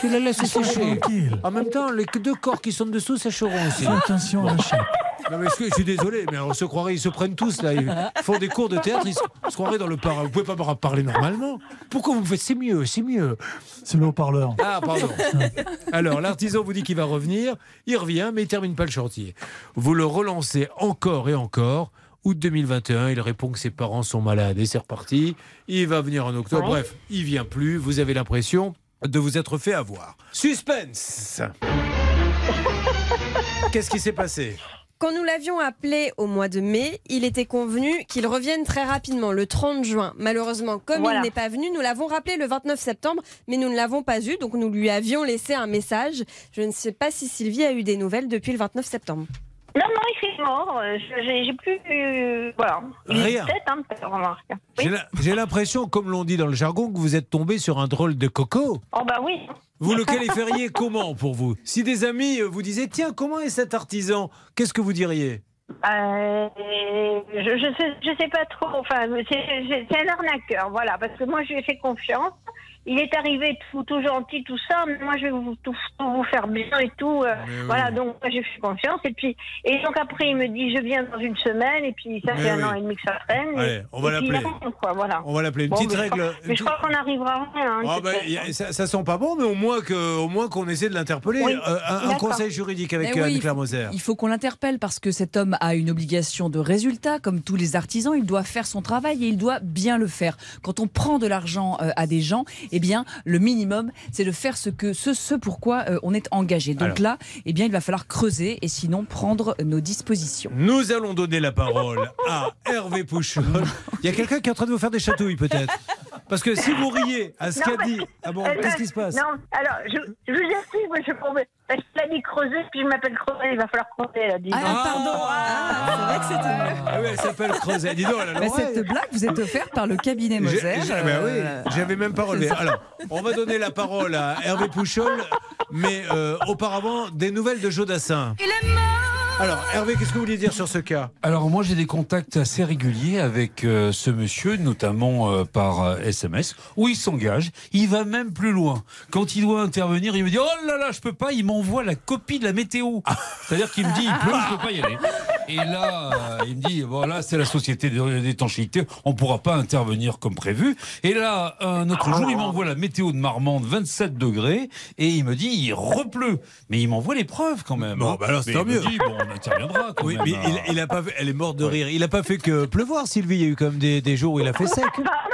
Tu la laisses sécher. En même temps, les deux corps qui sont dessous sécheront aussi. Fais attention à la chape. Non mais je, je suis désolé, mais on se croirait, ils se prennent tous là, ils font des cours de théâtre, ils se, se croiraient dans le parrain. Vous pouvez pas me parler normalement. Pourquoi vous me faites c'est mieux, c'est mieux C'est le haut-parleur. Ah pardon. Alors l'artisan vous dit qu'il va revenir, il revient, mais il termine pas le chantier. Vous le relancez encore et encore. Août 2021, il répond que ses parents sont malades et c'est reparti. Il va venir en octobre. Ouais. Bref, il vient plus. Vous avez l'impression de vous être fait avoir. Suspense. [laughs] Qu'est-ce qui s'est passé? Quand nous l'avions appelé au mois de mai, il était convenu qu'il revienne très rapidement, le 30 juin. Malheureusement, comme Voilà. il n'est pas venu, nous l'avons rappelé le 29 septembre, mais nous ne l'avons pas eu, donc nous lui avions laissé un message. Je ne sais pas si Sylvie a eu des nouvelles depuis le 29 septembre. Non, non, il est mort. euh, J'ai plus. euh, voilà. Rien. Hein, J'ai l'impression, comme l'on dit dans le jargon, que vous êtes tombé sur un drôle de coco. Oh, bah oui. Vous le qualifieriez comment pour vous? Si des amis euh, vous disaient Tiens, comment est cet artisan? Qu'est-ce que vous diriez? Euh, je, je, sais, pas trop. Enfin, c'est un arnaqueur, voilà. Parce que moi, je lui ai fait confiance. Il est arrivé tout, tout gentil, tout ça. Mais moi, je vais vous, tout, tout vous faire bien et tout. euh, oui. voilà, donc moi, j'ai fait confiance. Et puis, et donc après, il me dit, je viens dans une semaine. Et puis, ça Mais fait un oui. an et demi que ça traîne. Allez, et, on va l'appeler. voilà. On va l'appeler une Bon, petite mais je règle. crois- Mais je crois qu'on n'arrivera à rien. hein, Ah a- façon. ça, ça sent pas bon, mais au moins qu'on essaie de l'interpeller. Oui. Euh, un, un conseil juridique avec euh, Anne-Claire faut- Moser. Il faut qu'on l'interpelle parce que cet homme a une obligation de résultat, comme tous les artisans. Il doit faire son travail et il doit bien le faire. Quand on prend de l'argent euh, à des gens, eh bien, le minimum, c'est de faire ce que ce, ce pourquoi euh, on est engagé. Donc Alors. là, eh bien, il va falloir creuser et sinon prendre nos dispositions. Nous allons donner la parole à Hervé Pouchol. [laughs] Il y a quelqu'un qui est en train de vous faire des chatouilles, peut-être Parce que si vous riez à ce qu'a dit. Ah bon, Euh, qu'est-ce qui se passe? Non, alors, je, je vous explique, monsieur Courbet. Qu'il a dit creuser, puis je m'appelle creuser, il va falloir creuser, elle a dit. Ah, pardon. Ah, c'est vrai que c'était. Ah oui, elle s'appelle Creuset. Dis donc, elle a Bah, cette blague vous est offerte par le cabinet Moser. ben euh, oui, j'avais même pas relevé. Alors, on va donner la parole à Hervé Pouchol, mais euh, auparavant, des nouvelles de Jodassin. Il est mort Alors, Hervé, qu'est-ce que vous voulez dire sur ce cas? Alors moi j'ai des contacts assez réguliers avec euh, ce monsieur, notamment euh, par euh, SMS, où il s'engage. Il va même plus loin. Quand il doit intervenir, il me dit oh là là je peux pas. Il m'envoie la copie de la météo. C'est-à-dire qu'il me dit il pleut, je peux pas y aller. Et là euh, il me dit bon là c'est la société de- d'étanchéité, on pourra pas intervenir comme prévu. Et là un autre jour il m'envoie la météo de Marmande 27 degrés et il me dit il repleut. Mais il m'envoie les preuves quand même. Bon, bah alors, c'est mieux. dit, bon on interviendra. Quand Oui, même, mais il, il a pas fait, elle est morte de rire. Il a pas fait que pleuvoir, Sylvie. Il y a eu quand même des, des jours où il a fait sec. [laughs]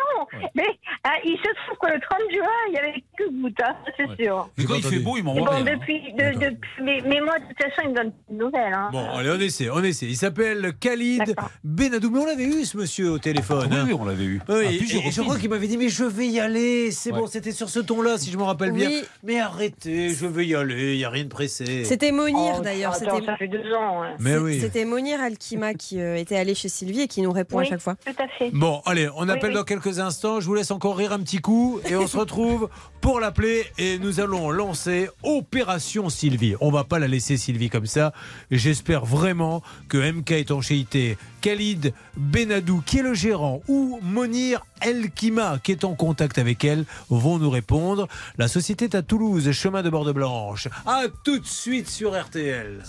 Mais ah, il se trouve que le 30 juin, il y avait que gouttes, hein, c'est sûr. Mais quand il fait beau, il m'envoie bon, rien. depuis, de- de- mais, mais moi, de toute façon, il me donne des nouvelles. Hein. Bon, allez, on essaie, on essaie. Il s'appelle Khalid Benadou. Mais on l'avait eu, ce monsieur, au téléphone. Oui, hein. oui, on l'avait eu. Oui, et je crois qu'il m'avait dit, mais je vais y aller. C'est bon, c'était sur ce ton-là, si je me rappelle bien. Mais arrêtez, je vais y aller, il n'y a rien de pressé. C'était Monir Oh, d'ailleurs. C'était ça fait deux ans. hein. Mais oui. C'était Monir Alkima qui euh, était allé chez Sylvie et qui nous répond à chaque fois. Tout à fait. Bon, allez, on Oui, appelle oui. dans quelques instants. Je vous laisse encore rire un petit coup et on se [laughs] retrouve pour l'appeler et nous allons lancer Opération Sylvie. On va pas la laisser Sylvie comme ça. J'espère vraiment que MK étanchéité, Khalid Benadou, qui est le gérant, ou Monir Elkima, qui est en contact avec elle, vont nous répondre. La société est à Toulouse, chemin de Borde Blanche. À tout de suite sur RTL.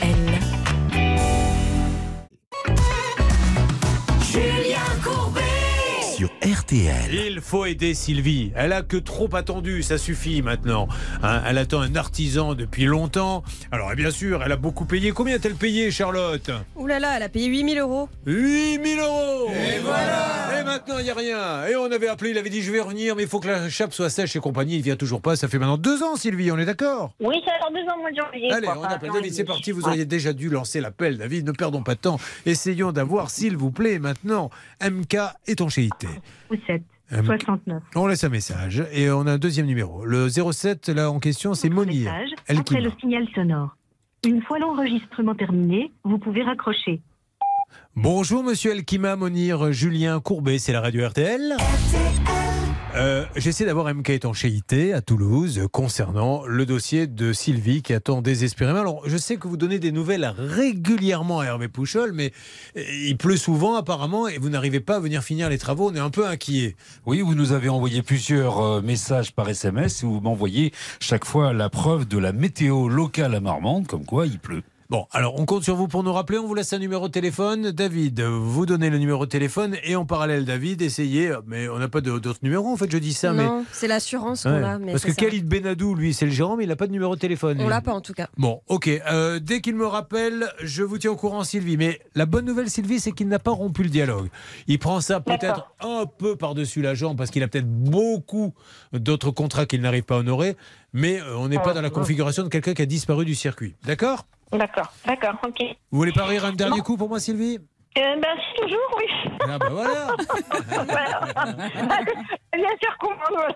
Julien Sur RTL. Il faut aider Sylvie. Elle a que trop attendu, ça suffit maintenant. Hein, elle attend un artisan depuis longtemps. Alors, et bien sûr, elle a beaucoup payé. Combien a-t-elle payé, Charlotte? Ouh là là, elle a payé 8000 euros. 8000 euros Et voilà Et maintenant, il n'y a rien. Et on avait appelé, il avait dit je vais revenir, mais il faut que la chape soit sèche et compagnie. Il vient toujours pas. Ça fait maintenant deux ans, Sylvie, on est d'accord? Oui, ça va deux ans de janvier. Allez, quoi, on appelle David, c'est parti. Vous auriez déjà dû lancer l'appel, David. Ne perdons pas de temps. Essayons d'avoir, s'il vous plaît, maintenant, MK étanchéité. 7 Euh, 69. On laisse un message et on a un deuxième numéro. Le 07, là en question, c'est Monir. Message Elle après qui le signal sonore. Une fois l'enregistrement terminé, vous pouvez raccrocher. Bonjour Monsieur Elkima, Monir, Julien Courbet, c'est la radio RTL. Euh, J'essaie d'avoir MK étanchéité à Toulouse concernant le dossier de Sylvie qui attend désespérément. Alors, je sais que vous donnez des nouvelles régulièrement à Hervé Pouchol, mais euh, il pleut souvent apparemment et vous n'arrivez pas à venir finir les travaux. On est un peu inquiet. Oui, vous nous avez envoyé plusieurs euh, messages par SMS et vous m'envoyez chaque fois la preuve de la météo locale à Marmande, comme quoi il pleut. Bon, alors on compte sur vous pour nous rappeler. On vous laisse un numéro de téléphone. David, vous donnez le numéro de téléphone et en parallèle, David, essayez. Mais on n'a pas de- d'autres numéros en fait, je dis ça. mais... non, c'est l'assurance qu'on Ouais. a. Mais Parce que ça. Khalid Benadou, lui, c'est le gérant, mais il n'a pas de numéro de téléphone. On l'a pas en tout cas. Bon, ok. Euh, dès qu'il me rappelle, je vous tiens au courant, Sylvie. Mais la bonne nouvelle, Sylvie, c'est qu'il n'a pas rompu le dialogue. Il prend ça peut-être un peu par-dessus la jambe parce qu'il a peut-être beaucoup d'autres contrats qu'il n'arrive pas à honorer. Mais euh, on n'est pas dans la configuration de quelqu'un qui a disparu du circuit. D'accord? D'accord, d'accord, ok. Vous voulez pas rire un dernier coup pour moi, Sylvie? Euh, ben, si, toujours, oui. Ah bah [laughs] voilà Bien sûr qu'on voilà.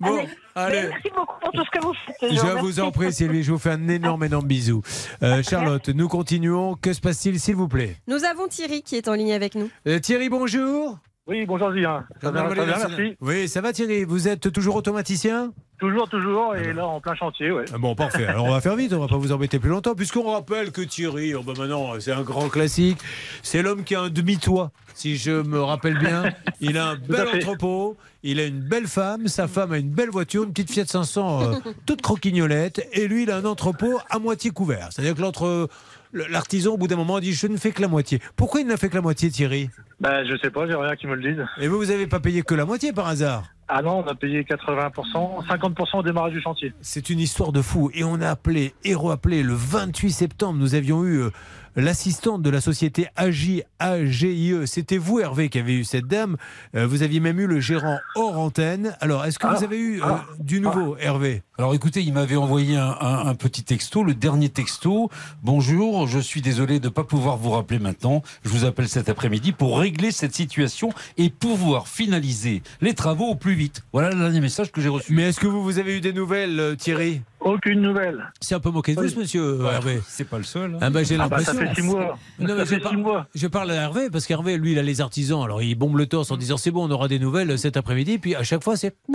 Bon, Allez, allez. ben, Merci beaucoup pour tout ce que vous faites. Je vous en prie, Sylvie. Je vous fais un énorme, énorme bisou. Euh, Charlotte, nous continuons. Que se passe-t-il, s'il vous plaît? Nous avons Thierry qui est en ligne avec nous. Euh, Thierry, bonjour. Oui, bonjour Julien. Ça va, ça va, merci. Oui, ça va Thierry. Vous êtes toujours automaticien? Toujours, toujours, et là en plein chantier, ouais. Ah Bon, parfait. Alors on va faire vite, on va pas vous embêter plus longtemps, puisqu'on rappelle que Thierry, oh ben maintenant, c'est un grand classique. C'est l'homme qui a un demi-toit, si je me rappelle bien. [laughs] Il a un bel entrepôt, il a une belle femme, sa femme a une belle voiture, une petite Fiat 500 euh, [laughs] toute croquignolette, et lui, il a un entrepôt à moitié couvert. C'est-à-dire que l'entre... L'artisan, au bout d'un moment, a dit Je ne fais que la moitié. Pourquoi il n'a fait que la moitié, Thierry? Bah, je sais pas, j'ai rien qui me le dise. Et vous, vous n'avez pas payé que la moitié par hasard? Ah non, on a payé 80%, 50% au démarrage du chantier. C'est une histoire de fou. Et on a appelé et rappelé le 28 septembre. Nous avions eu euh, l'assistante de la société AGI, AGIE. C'était vous, Hervé, qui avez eu cette dame. Euh, vous aviez même eu le gérant hors antenne. Alors, est-ce que vous avez eu euh, du nouveau, Hervé? Alors écoutez, il m'avait envoyé un, un- un petit texto, le dernier texto. Bonjour, je suis désolé de ne pas pouvoir vous rappeler maintenant. Je vous appelle cet après-midi pour régler cette situation et pouvoir finaliser les travaux au plus vite. Voilà le dernier message que j'ai reçu. Mais est-ce que vous, vous avez eu des nouvelles, euh, Thierry? Aucune nouvelle. C'est un peu moqué de vous, monsieur euh, Hervé. C'est pas le seul. hein. Ah bah, j'ai Ah bah, ça fait six mois. Non, mais Ça je, fait par- six mois. je parle à Hervé parce qu'Hervé, lui, il a les artisans. Alors, il bombe le torse en disant c'est bon, on aura des nouvelles cet après-midi. Puis à chaque fois, c'est [laughs]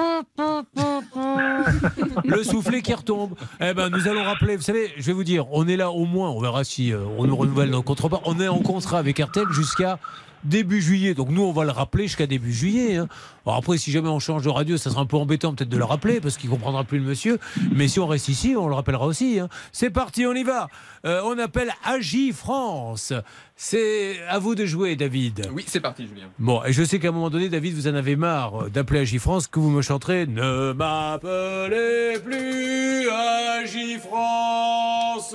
le soufflet qui retombe. Eh ben, nous allons rappeler. Vous savez, je vais vous dire, on est là au moins. On verra si euh, on nous renouvelle nos contrats. On est en contrat avec RTL jusqu'à début juillet. Donc nous, on va le rappeler jusqu'à début juillet. hein. Alors après, si jamais on change de radio, ça sera un peu embêtant peut-être de le rappeler parce qu'il comprendra plus le monsieur. Mais si on reste ici, on le rappellera aussi. hein. C'est parti, on y va. Euh, on appelle Agi France. C'est à vous de jouer, David. Oui, c'est parti, Julien. Bon, et je sais qu'à un moment donné, David, vous en avez marre euh, d'appeler Agi France, que vous me chanterez Ne m'appelez plus Agi France.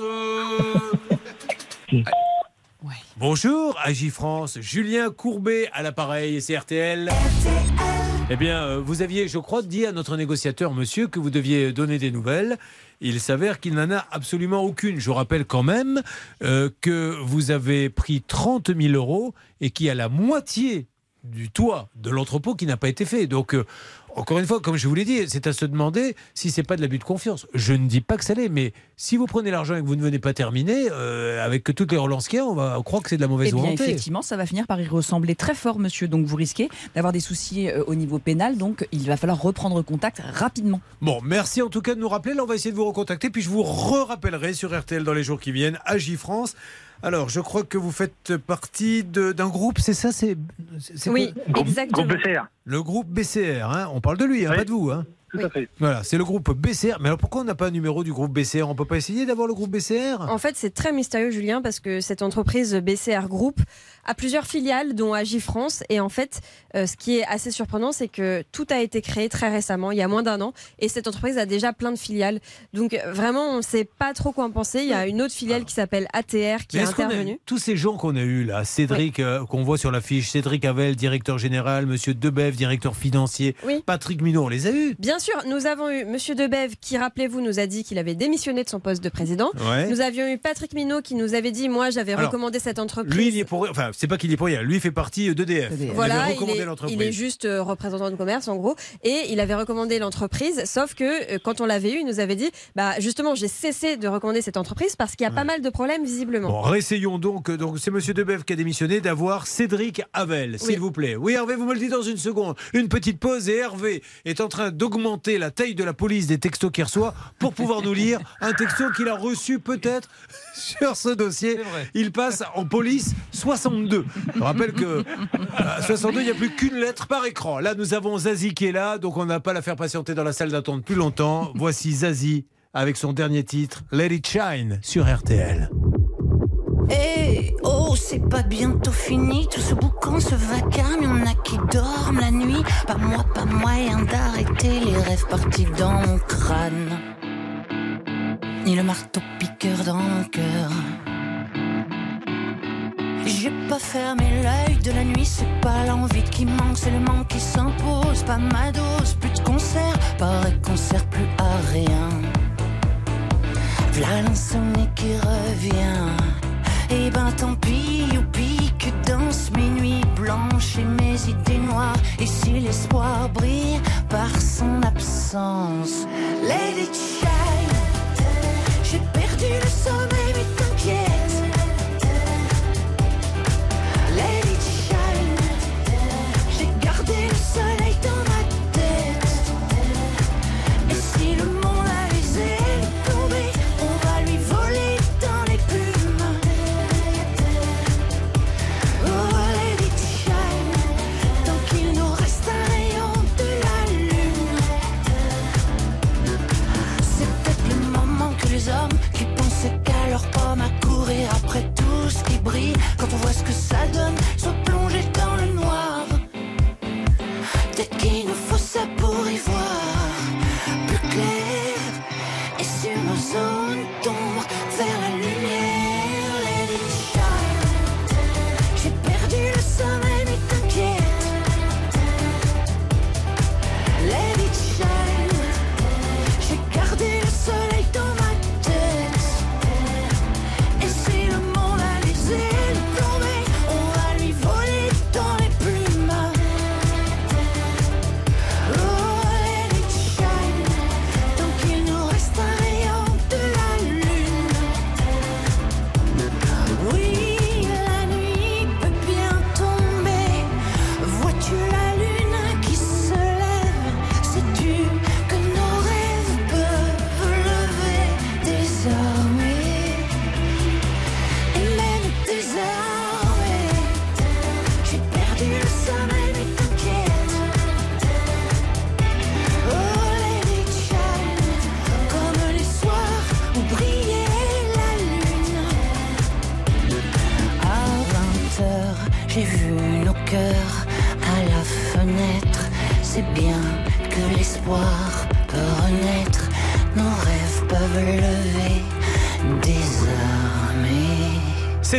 [laughs] Bonjour, Agi France, Julien Courbet à l'appareil, c'est RTL. Eh bien, euh, vous aviez, je crois, dit à notre négociateur, monsieur, que vous deviez donner des nouvelles. Il s'avère qu'il n'en a absolument aucune. Je rappelle quand même euh, que vous avez pris 30 000 euros et qu'il y a la moitié du toit de l'entrepôt qui n'a pas été fait. Donc, euh, encore une fois, comme je vous l'ai dit, c'est à se demander si c'est pas de l'abus de confiance. Je ne dis pas que ça l'est, mais si vous prenez l'argent et que vous ne venez pas terminer, euh, avec toutes les relances qu'il y a, on va croire que c'est de la mauvaise Eh bien, volonté. effectivement, ça va finir par y ressembler très fort, monsieur. Donc, vous risquez d'avoir des soucis euh, au niveau pénal. Donc, il va falloir reprendre contact rapidement. Bon, merci en tout cas de nous rappeler. Là, on va essayer de vous recontacter, puis je vous re-rappellerai sur RTL dans les jours qui viennent, AJ France. Alors, je crois que vous faites partie de- d'un groupe, c'est ça c'est, c'est Oui, exactement. Groupe BCR. Le groupe BCR, hein on parle de lui, hein, pas de vous. Hein Tout à fait. voilà, c'est le groupe BCR. Mais alors pourquoi on n'a pas un numéro du groupe BCR On peut pas essayer d'avoir le groupe BCR En fait, c'est très mystérieux, Julien, parce que cette entreprise BCR Group a plusieurs filiales, dont Agifrance. Et en fait, euh, ce qui est assez surprenant, c'est que tout a été créé très récemment, il y a moins d'un an. Et cette entreprise a déjà plein de filiales. Donc, euh, vraiment, on ne sait pas trop quoi en penser. Il y a une autre filiale qui s'appelle ATR qui est a- intervenue. tous ces gens qu'on a eus là, Cédric, euh, qu'on voit sur l'affiche, Cédric Havel, directeur général, Monsieur Debev, directeur financier, Oui. Patrick Minot, on les a eus. Bien sûr, nous avons eu Monsieur Debev qui, rappelez-vous, nous a dit qu'il avait démissionné de son poste de président. Ouais. Nous avions eu Patrick Minot qui nous avait dit, moi, j'avais recommandé cette entreprise. Lui, il est pour. Enfin, c'est pas qu'il y est pour rien. Lui, il fait partie d'EDF. Il Voilà, avait il recommandé est, l'entreprise. il est juste euh, représentant de commerce en gros, et il avait recommandé l'entreprise. Sauf que euh, quand on l'avait eu, il nous avait dit, bah justement, j'ai cessé de recommander cette entreprise parce qu'il y a pas mal de problèmes visiblement. Bon, réessayons donc. Donc, c'est Monsieur Debev qui a démissionné d'avoir Cédric Havel, s'il Oui. vous plaît. Oui, Hervé, vous me le dites dans une seconde. Une petite pause et Hervé est en train d'augmenter la taille de la police des textos qu'il reçoit pour pouvoir nous lire un texto qu'il a reçu peut-être sur ce dossier. Il passe en police 62. Je rappelle que à 62, il n'y a plus qu'une lettre par écran. Là, nous avons Zazie qui est là, donc on n'a pas la faire patienter dans la salle d'attente plus longtemps. Voici Zazie avec son dernier titre, Let It Shine, sur RTL. Eh oh, c'est pas bientôt fini, tout ce boucan, ce vacarme, y'en a qui dorment la nuit. Pas moi, pas moyen d'arrêter les rêves partis dans mon crâne. Ni le marteau piqueur dans mon cœur. J'ai pas fermé l'œil de la nuit, c'est pas l'envie qui manque, c'est le manque qui s'impose. Pas ma dose, plus de concert, paraît qu'on sert plus à rien. V'là l'insomnie qui revient. Et ben tant pis, youpi, que dansent mes nuits blanches et mes idées noires. Et si l'espoir brille par son absence, it à courir après tout ce qui brille, quand on voit ce que ça donne,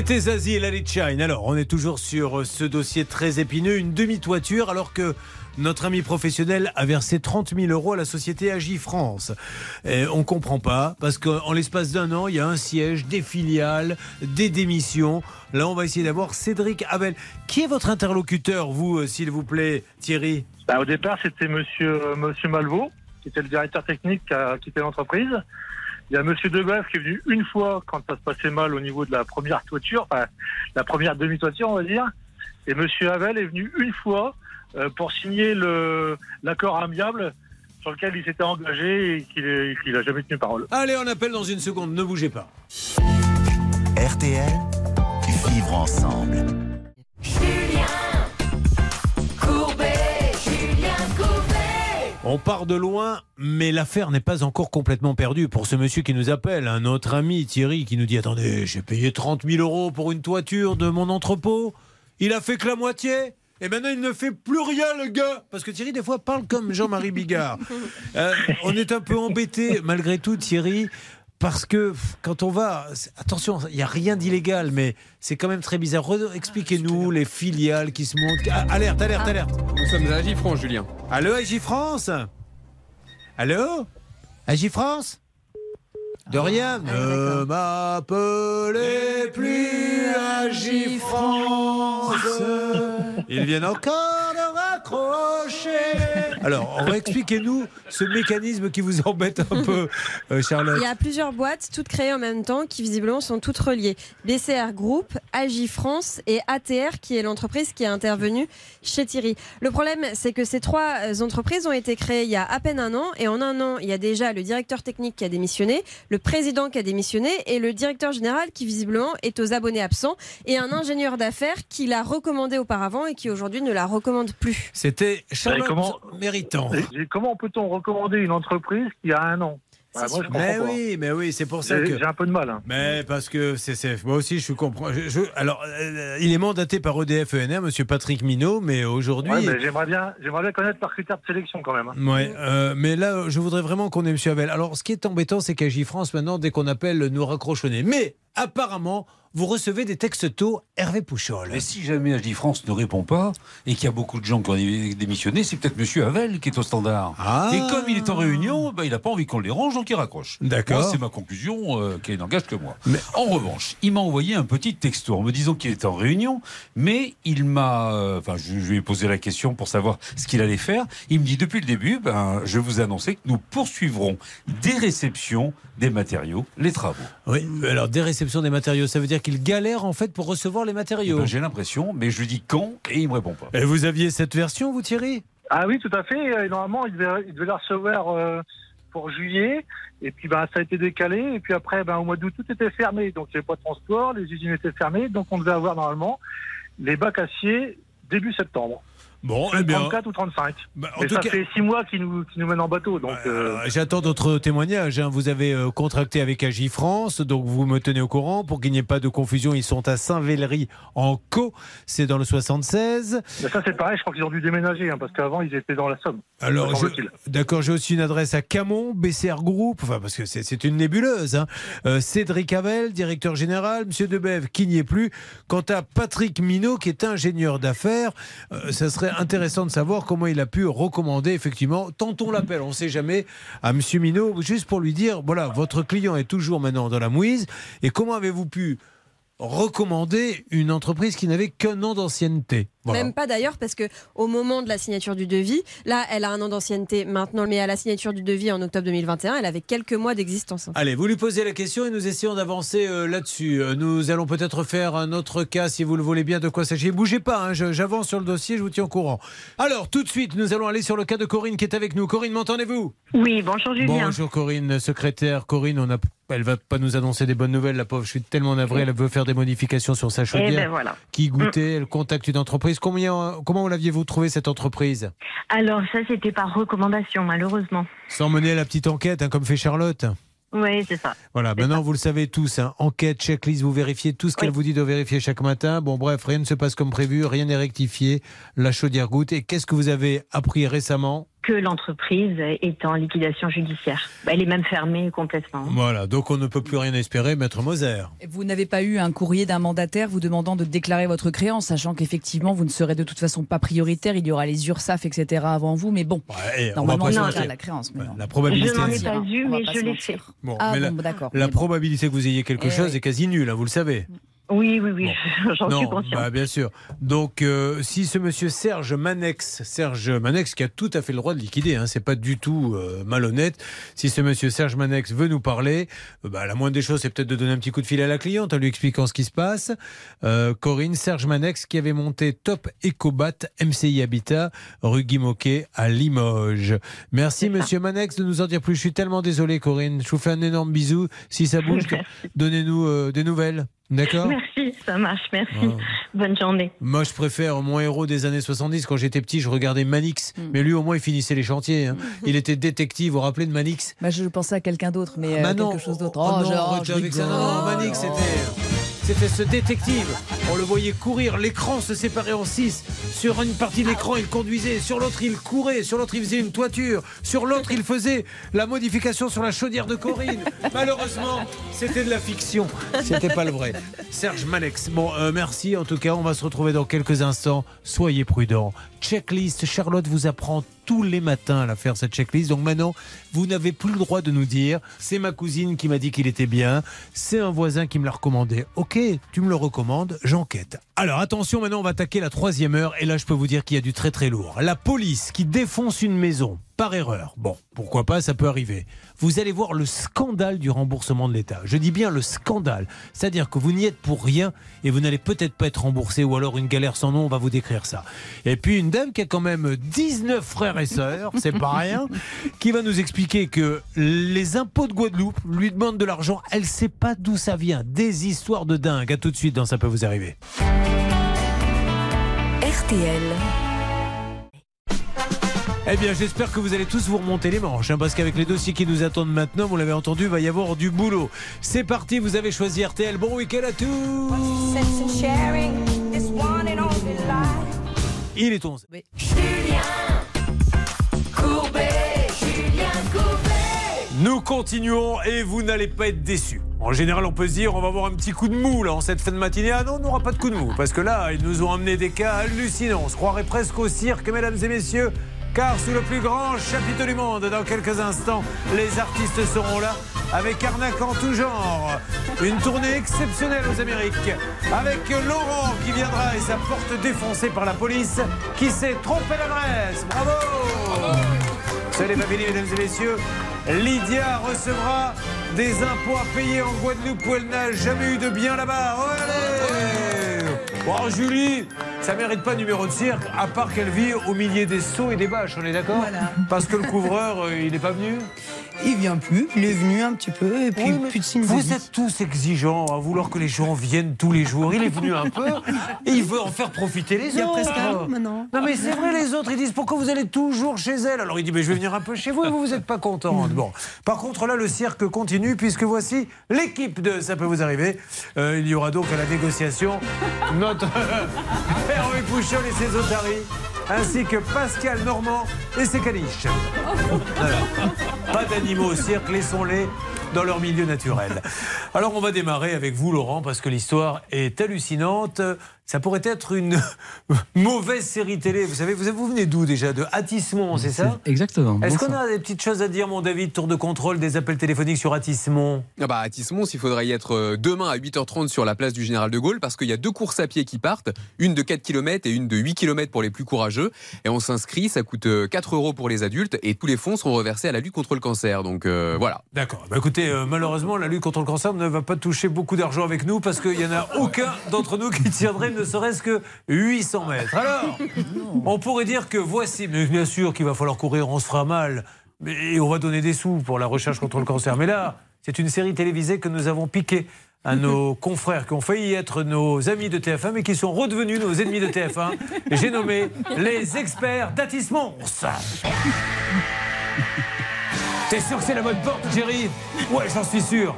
C'était Zazie et Shine. Alors, on est toujours sur euh, ce dossier très épineux, une demi-toiture, alors que notre ami professionnel a versé 30 000 euros à la société Agi France. On comprend pas, parce qu'en l'espace d'un an, il y a un siège, des filiales, des démissions. Là, on va essayer d'avoir Cédric Abel. Qui est votre interlocuteur, vous, euh, s'il vous plaît, Thierry? Bah, au départ, c'était monsieur, euh, Malvaux, qui était le directeur technique qui a quitté l'entreprise. Il y a monsieur Debeuf qui est venu une fois quand ça se passait mal au niveau de la première toiture, enfin, la première demi-toiture, on va dire. Et monsieur Havel est venu une fois euh, pour signer le, l'accord amiable sur lequel il s'était engagé et qu'il qu'il a jamais tenu parole. Allez, on appelle dans une seconde, ne bougez pas. RTL, vivre ensemble. On part de loin, mais l'affaire n'est pas encore complètement perdue pour ce monsieur qui nous appelle, un autre ami, Thierry, qui nous dit Attendez, j'ai payé 30 000 euros pour une toiture de mon entrepôt. Il a fait que la moitié et maintenant, il ne fait plus rien, le gars. Parce que Thierry, des fois, parle comme Jean-Marie Bigard. [laughs] Euh, on est un peu embêté, malgré tout, Thierry. Parce que quand on va, attention, il n'y a rien d'illégal, mais c'est quand même très bizarre. Re- Expliquez-nous les filiales qui se montent. Ah, alerte, alerte, alerte. Nous sommes à Agifrance, Julien. Allô, Agifrance Allô? Agifrance De rien. Ne m'appelez plus Agifrance. Ils viennent encore de raccrocher. Alors, expliquez-nous ce mécanisme qui vous embête un peu, [laughs] euh, Charlotte. Il y a plusieurs boîtes, toutes créées en même temps, qui visiblement sont toutes reliées. BCR Group, Agi France et ATR, qui est l'entreprise qui est intervenue chez Thierry. Le problème, c'est que ces trois euh, entreprises ont été créées il y a à peine un an, et en un an, il y a déjà le directeur technique qui a démissionné, le président qui a démissionné, et le directeur général qui visiblement est aux abonnés absents, et un ingénieur d'affaires qui l'a recommandé auparavant et qui aujourd'hui ne la recommande plus. C'était Charlotte Et comment- Méritant. Comment peut-on recommander une entreprise qui a un an Bah, moi, je comprends Mais pas. oui, mais oui, c'est pour ça J'ai que. j'ai un peu de mal. hein. Mais parce que c'est, moi aussi je comprends. je- je- alors, euh, il est mandaté par EDF ENR, Monsieur Patrick Minot, mais aujourd'hui. Ouais, j'aimerais bien, j'aimerais bien connaître leurs critères de sélection quand même. hein. Ouais, euh, mais là, je voudrais vraiment qu'on ait Monsieur Abel. Alors, ce qui est embêtant, c'est qu'à France maintenant, dès qu'on appelle, nous raccrochonner. Mais apparemment, vous recevez des textos Hervé Pouchol. Mais si jamais Agi France ne répond pas et qu'il y a beaucoup de gens qui ont dé- démissionné, c'est peut-être Monsieur Havel qui est au standard. Ah. Et comme il est en réunion, bah, il n'a pas envie qu'on le dérange, donc il raccroche. D'accord. C'est ma conclusion euh, qui n'engage que moi. En revanche, il m'a envoyé un petit texto en me disant qu'il était en réunion, mais il m'a. euh, Enfin, je, je lui ai posé la question pour savoir ce qu'il allait faire. Il me dit depuis le début, ben, je vous ai annoncé que nous poursuivrons des réceptions des matériaux, les travaux. Oui, alors des réceptions des matériaux, ça veut dire qu'il galère en fait pour recevoir les Eh matériaux. ben, J'ai l'impression, mais je lui dis quand et il me répond pas. Et vous aviez cette version, vous Thierry? Ah oui, tout à fait. Et normalement, il devait, il devait la recevoir euh, pour juillet. Et puis, ben, ça a été décalé. Et puis après, ben, au mois d'août, tout était fermé. Donc, il n'y avait pas de transport. Les usines étaient fermées. Donc, on devait avoir normalement les bacs aciers début septembre. Bon, eh bien. 34 ou 35. en Mais tout ça cas- fait six mois qu'ils nous, qu'ils nous mènent en bateau. Donc, euh, J'attends d'autres témoignages. hein. Vous avez euh, contracté avec Agifrance, donc vous me tenez au courant. Pour qu'il n'y ait pas de confusion, ils sont à Saint-Vélery en Co. C'est dans le 76. mais ça, c'est pareil. Je crois qu'ils ont dû déménager. hein, parce qu'avant, ils étaient dans la Somme. Alors, d'accord, j'ai aussi une adresse à Camon, BCR Group, enfin parce que c'est c'est une nébuleuse. hein. Euh, Cédric Havel, directeur général, Monsieur Debev, qui n'y est plus. Quant à Patrick Minot, qui est ingénieur d'affaires, euh, ça serait intéressant de savoir comment il a pu recommander effectivement. Tentons l'appel, on ne sait jamais, à Monsieur Minot, juste pour lui dire voilà, votre client est toujours maintenant dans la mouise, et comment avez-vous pu recommander une entreprise qui n'avait qu'un an d'ancienneté Voilà. Même pas d'ailleurs, parce que au moment de la signature du devis, là, elle a un an d'ancienneté maintenant, mais à la signature du devis en octobre 2021, elle avait quelques mois d'existence. Allez, vous lui posez la question et nous essayons d'avancer euh, là-dessus. Euh, nous allons peut-être faire un autre cas si vous le voulez bien de quoi s'agit. Bougez pas, hein, j'avance sur le dossier, je vous tiens au courant. Alors, tout de suite, nous allons aller sur le cas de Corinne qui est avec nous. Corinne, m'entendez-vous? Oui, bonjour Julien. Bonjour Corinne, secrétaire. Corinne, on a... elle va pas nous annoncer des bonnes nouvelles, la pauvre. Je suis tellement navré, elle veut faire des modifications sur sa chaudière. ben voilà. Qui goûtait, elle contacte une entreprise. Combien, comment l'aviez-vous trouvé cette entreprise? Alors ça, c'était par recommandation, malheureusement. Sans mener la petite enquête, hein, comme fait Charlotte. Oui, c'est ça. Voilà, maintenant vous le savez tous, hein, enquête, checklist, vous vérifiez tout ce qu'elle vous dit de vérifier chaque matin. Bon, bref, rien ne se passe comme prévu, rien n'est rectifié. La chaudière goutte. Et qu'est-ce que vous avez appris récemment? Que l'entreprise est en liquidation judiciaire. Elle est même fermée complètement. Voilà, donc on ne peut plus rien espérer, Maître Moser. Vous n'avez pas eu un courrier d'un mandataire vous demandant de déclarer votre créance, sachant qu'effectivement vous ne serez de toute façon pas prioritaire, il y aura les URSAF, etc. avant vous, mais bon, eh, on normalement va pas mentir. la créance. mais non. La probabilité. Je n'en ai pas eu, mais pas je l'ai fait. Bon, Ah mais la, bon, d'accord. la mais bon. probabilité que vous ayez quelque Eh chose oui. est quasi nulle, hein, vous le savez. Oui, oui, oui, [laughs] j'en suis bah, bien sûr. Donc, euh, si ce monsieur Serge Manex, Serge Manex, qui a tout à fait le droit de liquider, hein, c'est pas du tout euh, malhonnête. Si ce monsieur Serge Manex veut nous parler, euh, bah, la moindre des choses, c'est peut-être de donner un petit coup de fil à la cliente en lui expliquant ce qui se passe. Euh, Corinne, Serge Manex, qui avait monté Top Ecobat MCI Habitat, rue Guy Moquet à Limoges. Merci, monsieur Manex, de nous en dire plus. Je suis tellement désolé, Corinne. Je vous fais un énorme bisou. Si ça bouge, [laughs] donnez-nous euh, des nouvelles. D'accord Merci, ça marche, merci. Ah. Bonne journée. Moi, je préfère mon héros des années 70. Quand j'étais petit, je regardais Manix. Mm. Mais lui, au moins, il finissait les chantiers. hein. [laughs] Il était détective. Vous vous rappelez de Manix? Bah, je pensais à quelqu'un d'autre, mais euh, Bah non. quelque chose d'autre. Oh, non, genre, arrêtez je avec ça. rigole. Non, non, Manix, c'était. C'était ce détective. On le voyait courir. L'écran se séparait en six. Sur une partie de l'écran, il conduisait. Sur l'autre, il courait. Sur l'autre, il faisait une toiture. Sur l'autre, il faisait la modification sur la chaudière de Corinne. [laughs] Malheureusement, c'était de la fiction. C'était pas le vrai. Serge Malex. Bon, euh, merci. En tout cas, on va se retrouver dans quelques instants. Soyez prudents. Checklist. Charlotte vous apprend tous les matins à la faire cette checklist. Donc maintenant, vous n'avez plus le droit de nous dire c'est ma cousine qui m'a dit qu'il était bien, c'est un voisin qui me l'a recommandé. Ok, tu me le recommandes, j'enquête. Alors attention, maintenant on va attaquer la troisième heure et là je peux vous dire qu'il y a du très très lourd. La police qui défonce une maison par erreur. Bon, pourquoi pas, ça peut arriver. Vous allez voir le scandale du remboursement de l'État. Je dis bien le scandale. C'est-à-dire que vous n'y êtes pour rien et vous n'allez peut-être pas être remboursé ou alors une galère sans nom, on va vous décrire ça. Et puis une dame qui a quand même 19 frères et sœurs, c'est pas rien, [laughs] qui va nous expliquer que les impôts de Guadeloupe lui demandent de l'argent. Elle sait pas d'où ça vient. Des histoires de dingue. À tout de suite dans Ça peut vous arriver. RTL. Eh bien, j'espère que vous allez tous vous remonter les manches, hein, parce qu'avec les dossiers qui nous attendent maintenant, vous l'avez entendu, il va y avoir du boulot. C'est parti, vous avez choisi RTL. Bon week-end à tous. Il est 11. Courbet, Julien Courbet. Nous continuons et vous n'allez pas être déçus. En général, on peut se dire, on va avoir un petit coup de mou là en cette fin de matinée. Ah non, on n'aura pas de coup de mou, parce que là, ils nous ont amené des cas hallucinants. On se croirait presque au cirque, mesdames et messieurs. Car sous le plus grand chapiteau du monde, dans quelques instants, les artistes seront là avec arnaque en tout genre. Une tournée exceptionnelle aux Amériques. Avec Laurent qui viendra et sa porte défoncée par la police qui s'est trompé l'adresse. Bravo Salut ma mesdames et messieurs. Lydia recevra des impôts à payer en Guadeloupe où elle n'a jamais eu de bien là-bas. Oh, allez Bon, Julie, ça mérite pas numéro de cirque, à part qu'elle vit au milieu des sauts et des bâches, on est d'accord Parce que le couvreur, euh, il n'est pas venu Il vient plus, il est venu un petit peu et puis Oui, plus de Vous êtes tous exigeants à vouloir que les gens viennent tous les jours. Il est venu un peu et il veut en faire profiter les Il y a autres. presque un an maintenant. Non mais c'est vrai, les autres, ils disent pourquoi vous allez toujours chez elle? Alors il dit mais je vais venir un peu chez vous et vous, vous n'êtes pas contente. Bon, par contre là, le cirque continue puisque voici l'équipe de Ça peut vous arriver. Euh, il y aura donc à la négociation notre [laughs] Hervé Pouchol et ses otaries ainsi que Pascal Normand et ses caniches. Pas d'animaux au cirque, laissons-les dans leur milieu naturel. Alors on va démarrer avec vous Laurent parce que l'histoire est hallucinante. Ça pourrait être une [laughs] mauvaise série télé. Vous savez, vous, vous venez d'où déjà? De Attismont, c'est ça? Exactement. Est-ce qu'on a des petites choses à dire, mon David, tour de contrôle des appels téléphoniques sur Attismont Ah bah, à Tismons, il faudrait y être euh, demain à 8h30 sur la place du Général de Gaulle parce qu'il y a deux courses à pied qui partent, une de 4 km et une de 8 km pour les plus courageux. Et on s'inscrit, ça coûte euh, 4 euros pour les adultes et tous les fonds seront reversés à la lutte contre le cancer. Donc euh, voilà. D'accord. Bah écoutez, euh, malheureusement, la lutte contre le cancer ne va pas toucher beaucoup d'argent avec nous parce qu'il n'y en a aucun d'entre nous qui tiendrait ne serait-ce que 800 mètres. Alors, on pourrait dire que voici, mais bien sûr qu'il va falloir courir, on se fera mal, mais- et on va donner des sous pour la recherche contre le cancer. Mais là, c'est une série télévisée que nous avons piquée à nos [laughs] confrères qui ont failli être nos amis de TF1 mais qui sont redevenus nos ennemis de TF1. Et J'ai nommé les experts d'Attismons. T'es sûr que c'est la bonne porte, Jerry? Ouais, j'en suis sûr.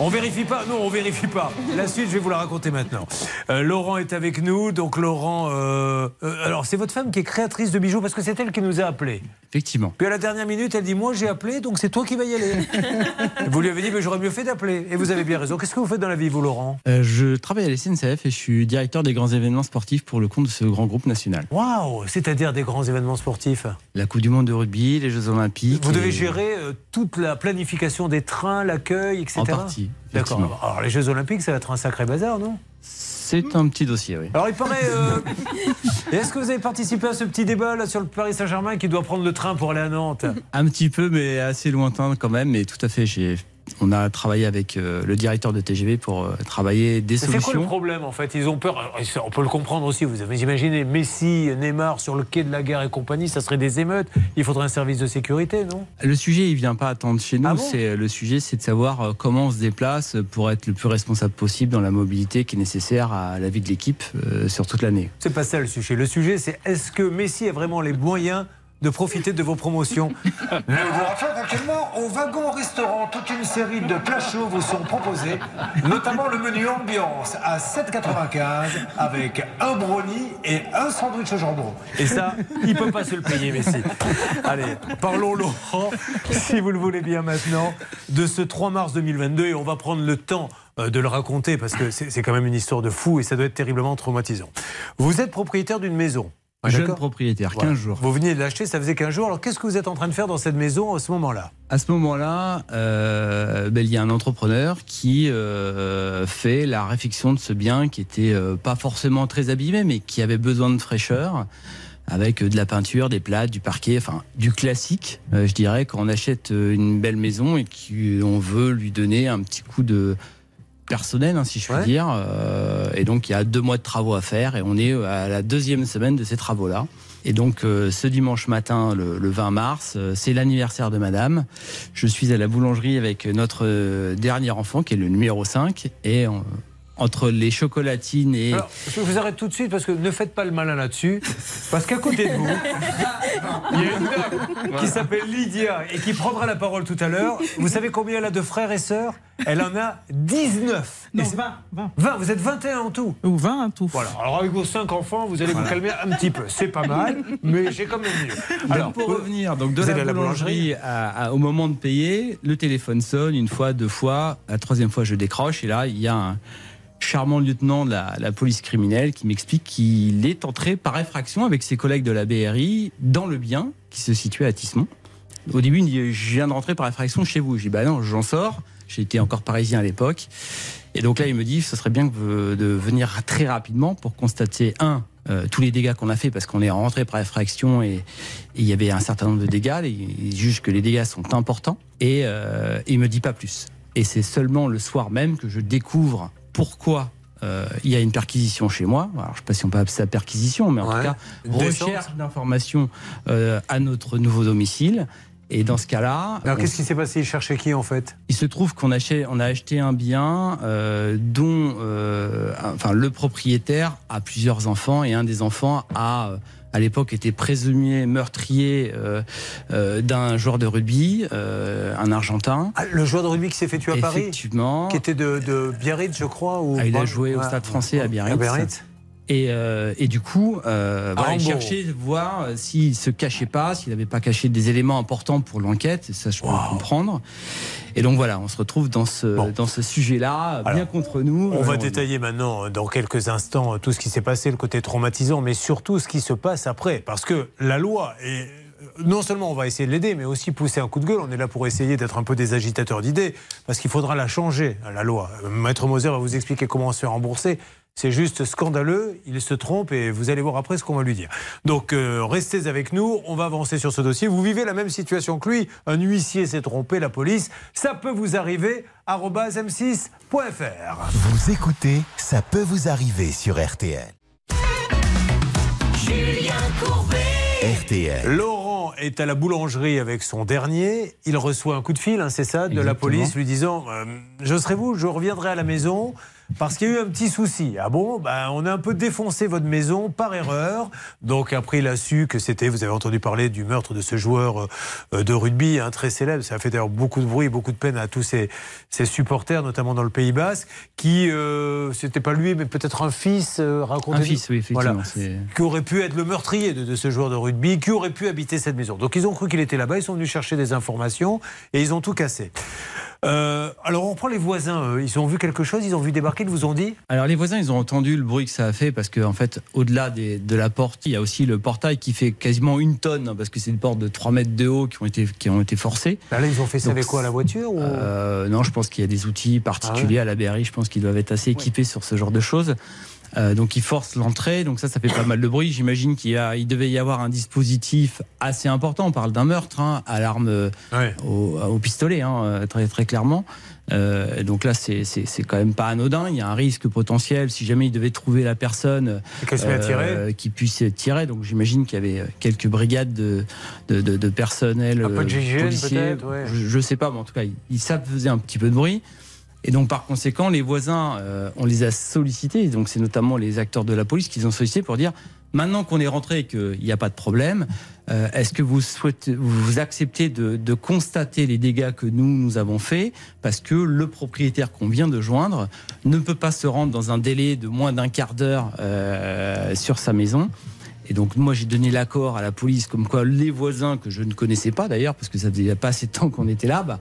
On vérifie pas Non, on vérifie pas. La suite, je vais vous la raconter maintenant. Euh, Laurent est avec nous. Donc, Laurent, euh, euh, alors c'est votre femme qui est créatrice de bijoux parce que c'est elle qui nous a appelés. Effectivement. Puis à la dernière minute, elle dit Moi, j'ai appelé, donc c'est toi qui vas y aller. [laughs] vous lui avez dit Mais j'aurais mieux fait d'appeler. Et vous avez bien raison. Qu'est-ce que vous faites dans la vie, vous, Laurent? Je travaille à la SNCF et je suis directeur des grands événements sportifs pour le compte de ce grand groupe national. Waouh C'est-à-dire des grands événements sportifs? La Coupe du Monde de rugby, les Jeux Olympiques. Vous et- devez gérer toute la planification des trains, l'accueil, etc. En partie, D'accord. Alors les Jeux Olympiques, ça va être un sacré bazar, non? C'est un petit dossier, oui. Alors il paraît. euh, [laughs] Est-ce que vous avez participé à ce petit débat là sur le Paris Saint-Germain qui doit prendre le train pour aller à Nantes? Un petit peu, mais assez lointain quand même. Mais tout à fait, j'ai. On a travaillé avec euh, le directeur de TGV pour euh, travailler des Mais C'est quoi le solutions. problème en fait? Ils ont peur. On peut le comprendre aussi. Vous avez imaginé Messi, Neymar sur le quai de la gare et compagnie, ça serait des émeutes. Il faudrait un service de sécurité, non? Le sujet, il vient pas attendre chez nous. Ah bon? C'est le sujet, c'est de savoir euh, comment on se déplace pour être le plus responsable possible dans la mobilité qui est nécessaire à la vie de l'équipe euh, sur toute l'année. C'est pas ça le sujet. Le sujet, c'est est-ce que Messi a vraiment les moyens de profiter de vos promotions [laughs] Nous vous rappelons actuellement au wagon restaurant toute une série de plats chauds vous sont proposés, notamment le menu ambiance à 7,95 avec un brownie et un sandwich au jambon. Et ça, il peut pas se le payer, Messi. Allez, parlons Laurent, si vous le voulez bien maintenant, de ce 3 mars 2022 et on va prendre le temps euh, de le raconter parce que c'est quand même une histoire de fou et ça doit être terriblement traumatisant. Vous êtes propriétaire d'une maison. Jeune propriétaire, 15 Voilà. jours. Vous veniez de l'acheter, ça faisait 15 jours. Alors qu'est-ce que vous êtes en train de faire dans cette maison à ce moment-là? À ce moment-là, euh, ben, il y a un entrepreneur qui euh, fait la réfection de ce bien qui était euh, pas forcément très abîmé, mais qui avait besoin de fraîcheur, avec de la peinture, des plâtres, du parquet, enfin du classique, je dirais, quand on achète une belle maison et qu'on veut lui donner un petit coup de personnel, hein, si je puis Ouais. dire. Euh, et donc il y a deux mois de travaux à faire et on est à la deuxième semaine de ces travaux-là. Et donc euh, ce dimanche matin, le, le 20 mars, euh, c'est l'anniversaire de Madame. Je suis à la boulangerie avec notre euh, dernier enfant qui est le numéro 5 et euh, entre les chocolatines et Alors, je vous arrête tout de suite parce que ne faites pas le malin là-dessus. Parce qu'à côté de vous, il y a une dame qui s'appelle Lydia et qui prendra la parole tout à l'heure. Vous savez combien elle a de frères et sœurs? Elle en a 19. Non, Et c'est- 20, 20. 20, vous êtes 21 en tout Ou 20 en tout. Voilà, alors avec vos 5 enfants, vous allez vous calmer un petit peu. C'est pas mal, mais j'ai quand même mieux. Alors, pour revenir donc de la, la boulangerie à- à- au moment de payer, le téléphone sonne une fois, deux fois, la troisième fois je décroche et là il y a un charmant lieutenant de la, police criminelle qui m'explique qu'il est entré par effraction avec ses collègues de la BRI dans le bien qui se situait à Tissemont. Au début il me dit je viens de rentrer par effraction chez vous. Je dis bah non j'en sors. J'étais encore parisien à l'époque. Et donc là, il me dit, ce serait bien de venir très rapidement pour constater, un, euh, tous les dégâts qu'on a fait, parce qu'on est rentré par effraction et, il y avait un certain nombre de dégâts. Il juge que les dégâts sont importants. Et euh, il me dit pas plus. Et c'est seulement le soir même que je découvre pourquoi euh, il y a une perquisition chez moi. Alors, je ne sais pas si on peut appeler ça perquisition, mais en Ouais. tout cas, recherche d'informations euh, à notre nouveau domicile. Et dans ce cas-là, Alors on qu'est-ce qui s'est passé? Il cherchait qui en fait? Il se trouve qu'on on a acheté un bien euh, dont enfin, le propriétaire a plusieurs enfants et un des enfants a à l'époque était présumé meurtrier euh, euh, d'un joueur de rugby, euh, un Argentin. Ah, Le joueur de rugby qui s'est fait tuer à Paris? Effectivement. Qui était de, de Biarritz, je crois ou... Ah, il a joué au. Stade français à Biarritz. À Biarritz. Et, euh, et du coup, euh, voilà, il Hambourg. cherchait voir euh, s'il se cachait pas, s'il n'avait pas caché des éléments importants pour l'enquête. Ça, je peux le comprendre. Et donc voilà, on se retrouve dans ce, dans ce sujet-là, bien contre nous. On va Euh, détailler maintenant, dans quelques instants, tout ce qui s'est passé, le côté traumatisant, mais surtout ce qui se passe après. Parce que la loi est. Non seulement on va essayer de l'aider, mais aussi pousser un coup de gueule. On est là pour essayer d'être un peu des agitateurs d'idées, parce qu'il faudra la changer, la loi. Maître Moser va vous expliquer comment se faire rembourser. C'est juste scandaleux, il se trompe et vous allez voir après ce qu'on va lui dire. Donc euh, restez avec nous, on va avancer sur ce dossier. Vous vivez la même situation que lui, un huissier s'est trompé, la police, ça peut vous arriver, arobase m6.fr. Vous écoutez Ça peut vous arriver sur RTL. Julien Courbet. RTL. Laurent est à la boulangerie avec son dernier. Il reçoit un coup de fil, hein, c'est ça, de la police lui disant euh, Je serai vous, je reviendrai à la maison. Parce qu'il y a eu un petit souci. Ah bon? Ben, On a un peu défoncé votre maison par erreur. Donc après, il a su que c'était, vous avez entendu parler du meurtre de ce joueur euh, de rugby, hein, très célèbre. Ça a fait d'ailleurs beaucoup de bruit, beaucoup de peine à tous ses, ses supporters, notamment dans le Pays Basque, qui, euh, c'était pas lui, mais peut-être un fils, euh, racontez Un fils, oui, effectivement. Voilà. qui aurait pu être le meurtrier de, de ce joueur de rugby, qui aurait pu habiter cette maison. Donc ils ont cru qu'il était là-bas, ils sont venus chercher des informations et ils ont tout cassé. Euh, alors on prend les voisins, ils ont vu quelque chose, ils ont vu débarquer, ils vous ont dit Alors les voisins, ils ont entendu le bruit que ça a fait parce que en fait, au-delà de la porte, il y a aussi le portail qui fait quasiment une tonne hein, parce que c'est une porte de 3 mètres de haut qui ont été qui ont été forcés. Là, là, ils ont fait ça Donc, avec quoi, la voiture ou... Euh, non, je pense qu'il y a des outils particuliers Ah à la BRI. Je pense qu'ils doivent être assez équipés sur ce genre de choses. Euh, donc ils forcent l'entrée, donc ça, ça fait pas mal de bruit. J'imagine qu'il y a, il devait y avoir un dispositif assez important. On parle d'un meurtre hein, à l'arme, euh, au, au pistolet, hein, euh, très très clairement. Euh, donc là, c'est quand même pas anodin. Il y a un risque potentiel si jamais il devait trouver la personne euh, qui puisse tirer. Donc j'imagine qu'il y avait quelques brigades de, de, de- de personnel Un peu de GIGN, policier. ouais. Je, je sais pas, mais en tout cas, ils, ils savent faisait un petit peu de bruit. Et donc, par conséquent, les voisins, euh, on les a sollicités. Donc, c'est notamment les acteurs de la police qui les ont sollicités pour dire maintenant qu'on est rentré et qu'il n'y a pas de problème, euh, est-ce que vous souhaitez, vous acceptez de, de constater les dégâts que nous, nous avons faits Parce que le propriétaire qu'on vient de joindre ne peut pas se rendre dans un délai de moins d'un quart d'heure euh, sur sa maison? Et donc moi j'ai donné l'accord à la police comme quoi les voisins que je ne connaissais pas d'ailleurs parce que ça faisait pas assez de temps qu'on était là, bah,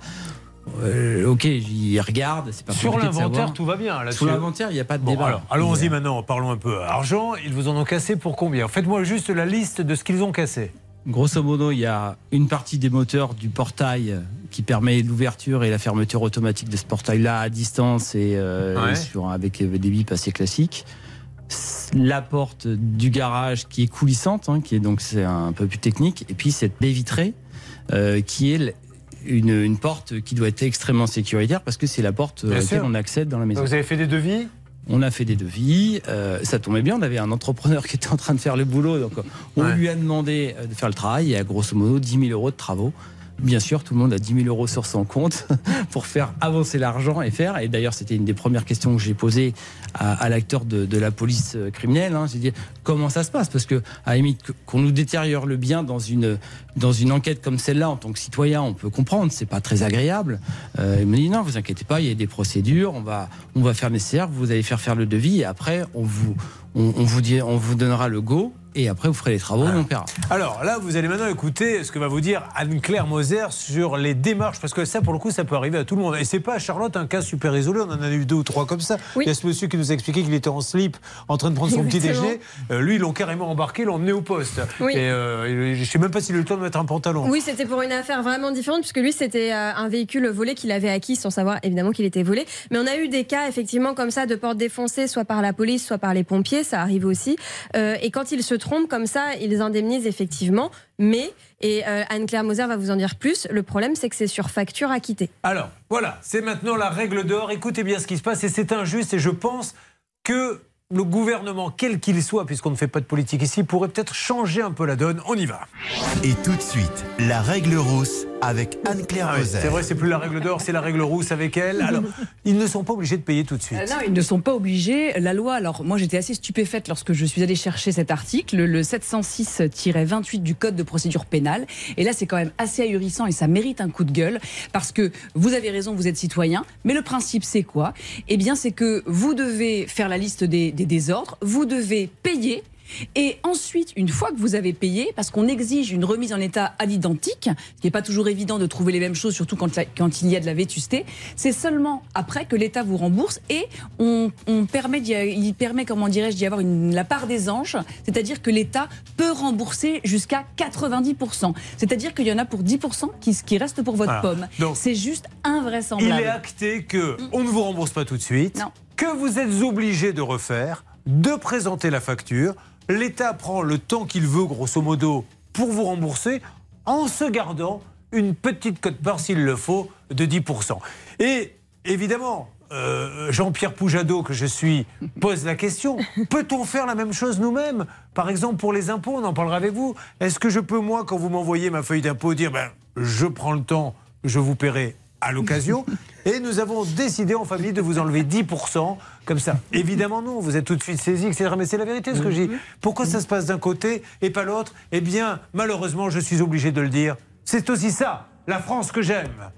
euh, ok j'y regarde, c'est pas Sur l'inventaire, tout va bien. là-dessus. Sur l'inventaire il n'y a pas de Bon, débat. alors, allons-y maintenant, parlons un peu argent. Ils vous en ont cassé pour combien? Faites-moi juste la liste de ce qu'ils ont cassé. Grosso modo, il y a une partie des moteurs du portail qui permet l'ouverture et la fermeture automatique de ce portail-là à distance et, euh, Ouais. et sur, avec euh, des bips assez classiques. La porte du garage qui est coulissante, hein, qui est donc c'est un peu plus technique, et puis cette baie vitrée euh, qui est une, une porte qui doit être extrêmement sécuritaire parce que c'est la porte à laquelle sûr. on accède dans la maison. Vous avez fait des devis? On a fait des devis, euh, ça tombait bien, on avait un entrepreneur [laughs] qui était en train de faire le boulot, donc on lui a demandé euh, de faire le travail, et à grosso modo 10 000 euros de travaux. Bien sûr, tout le monde a 10 000 euros sur son compte [laughs] pour faire avancer l'argent et faire. Et d'ailleurs, c'était une des premières questions que j'ai posées à, l'acteur de, la police euh, criminelle. Hein. J'ai dit comment ça se passe? Parce que, à limite, qu'on nous détériore le bien dans une, dans une enquête comme celle-là, en tant que citoyen, on peut comprendre, c'est pas très agréable. Euh, il me dit non, vous inquiétez pas, il y a des procédures, on va, on va faire nécessaire, vous allez faire faire le devis et après, on vous, on, on vous, dit, on vous donnera le go et après, vous ferez les travaux et on paiera. Alors là, vous allez maintenant écouter ce que va vous dire Anne-Claire Moser sur les démarches, parce que ça, pour le coup, ça peut arriver à tout le monde. Et c'est pas, Charlotte, un cas super isolé, on en a eu deux ou trois comme ça. Il y a ce monsieur qui nous a expliqué qu'il était en slip, en train de prendre son petit déjeuner. Euh, lui, ils l'ont carrément embarqué, l'ont emmené au poste. Oui. Et euh, je sais même pas s'il a eu le temps de mettre un pantalon. Oui, c'était pour une affaire vraiment différente, puisque lui, c'était euh, un véhicule volé qu'il avait acquis sans savoir évidemment qu'il était volé. Mais on a eu des cas, effectivement, comme ça, de portes défoncées, soit par la police, soit par les pompiers, ça arrive aussi. Euh, et quand ils se trompent comme ça, ils indemnisent effectivement. Mais, et euh, Anne-Claire Moser va vous en dire plus, le problème, c'est que c'est sur facture acquittée. Alors, voilà, c'est maintenant la règle d'or. Écoutez bien ce qui se passe et c'est injuste et je pense que le gouvernement, quel qu'il soit, puisqu'on ne fait pas de politique ici, pourrait peut-être changer un peu la donne. On y va. Et tout de suite, la règle rousse avec Anne-Claire Ah oui, c'est vrai, c'est plus la règle d'or, c'est la règle rousse avec elle. [laughs] Alors, ils ne sont pas obligés de payer tout de suite. Euh, non, ils ne sont pas obligés. La loi, alors moi j'étais assez stupéfaite lorsque je suis allée chercher cet article, le 706-28 du Code de procédure pénale. Et là, c'est quand même assez ahurissant et ça mérite un coup de gueule parce que vous avez raison, vous êtes citoyen. Mais le principe, c'est quoi? Eh bien, c'est que vous devez faire la liste des, des désordres, vous devez payer. Et ensuite, une fois que vous avez payé, parce qu'on exige une remise en état à l'identique, ce qui n'est pas toujours évident de trouver les mêmes choses, surtout quand, la- quand il y a de la vétusté, c'est seulement après que l'État vous rembourse et on, on permet, il permet, comment dirais-je, d'y avoir une, la part des anges, c'est-à-dire que l'État peut rembourser jusqu'à 90%. C'est-à-dire qu'il y en a pour 10% qui, qui restent pour votre Voilà. pomme. C'est juste Il invraisemblable. est acté que on ne vous rembourse pas tout de suite, Non. que vous êtes obligé de refaire, de présenter la facture. L'État prend le temps qu'il veut, grosso modo, pour vous rembourser, en se gardant une petite cote-part, s'il le faut, de 10%. Et évidemment, euh, Jean-Pierre Poujado, que je suis, pose la question peut-on faire la même chose nous-mêmes? Par exemple, pour les impôts, on en parlera avec vous. Est-ce que je peux, moi, quand vous m'envoyez ma feuille d'impôt, dire ben, je prends le temps, je vous paierai à l'occasion. [laughs] Et nous avons décidé en famille de vous enlever 10%, comme ça. Évidemment, non, vous êtes tout de suite saisi, etc. Mais c'est la vérité ce que je dis. Pourquoi ça se passe d'un côté et pas l'autre? Eh bien, malheureusement, je suis obligé de le dire. C'est aussi ça, la France que j'aime.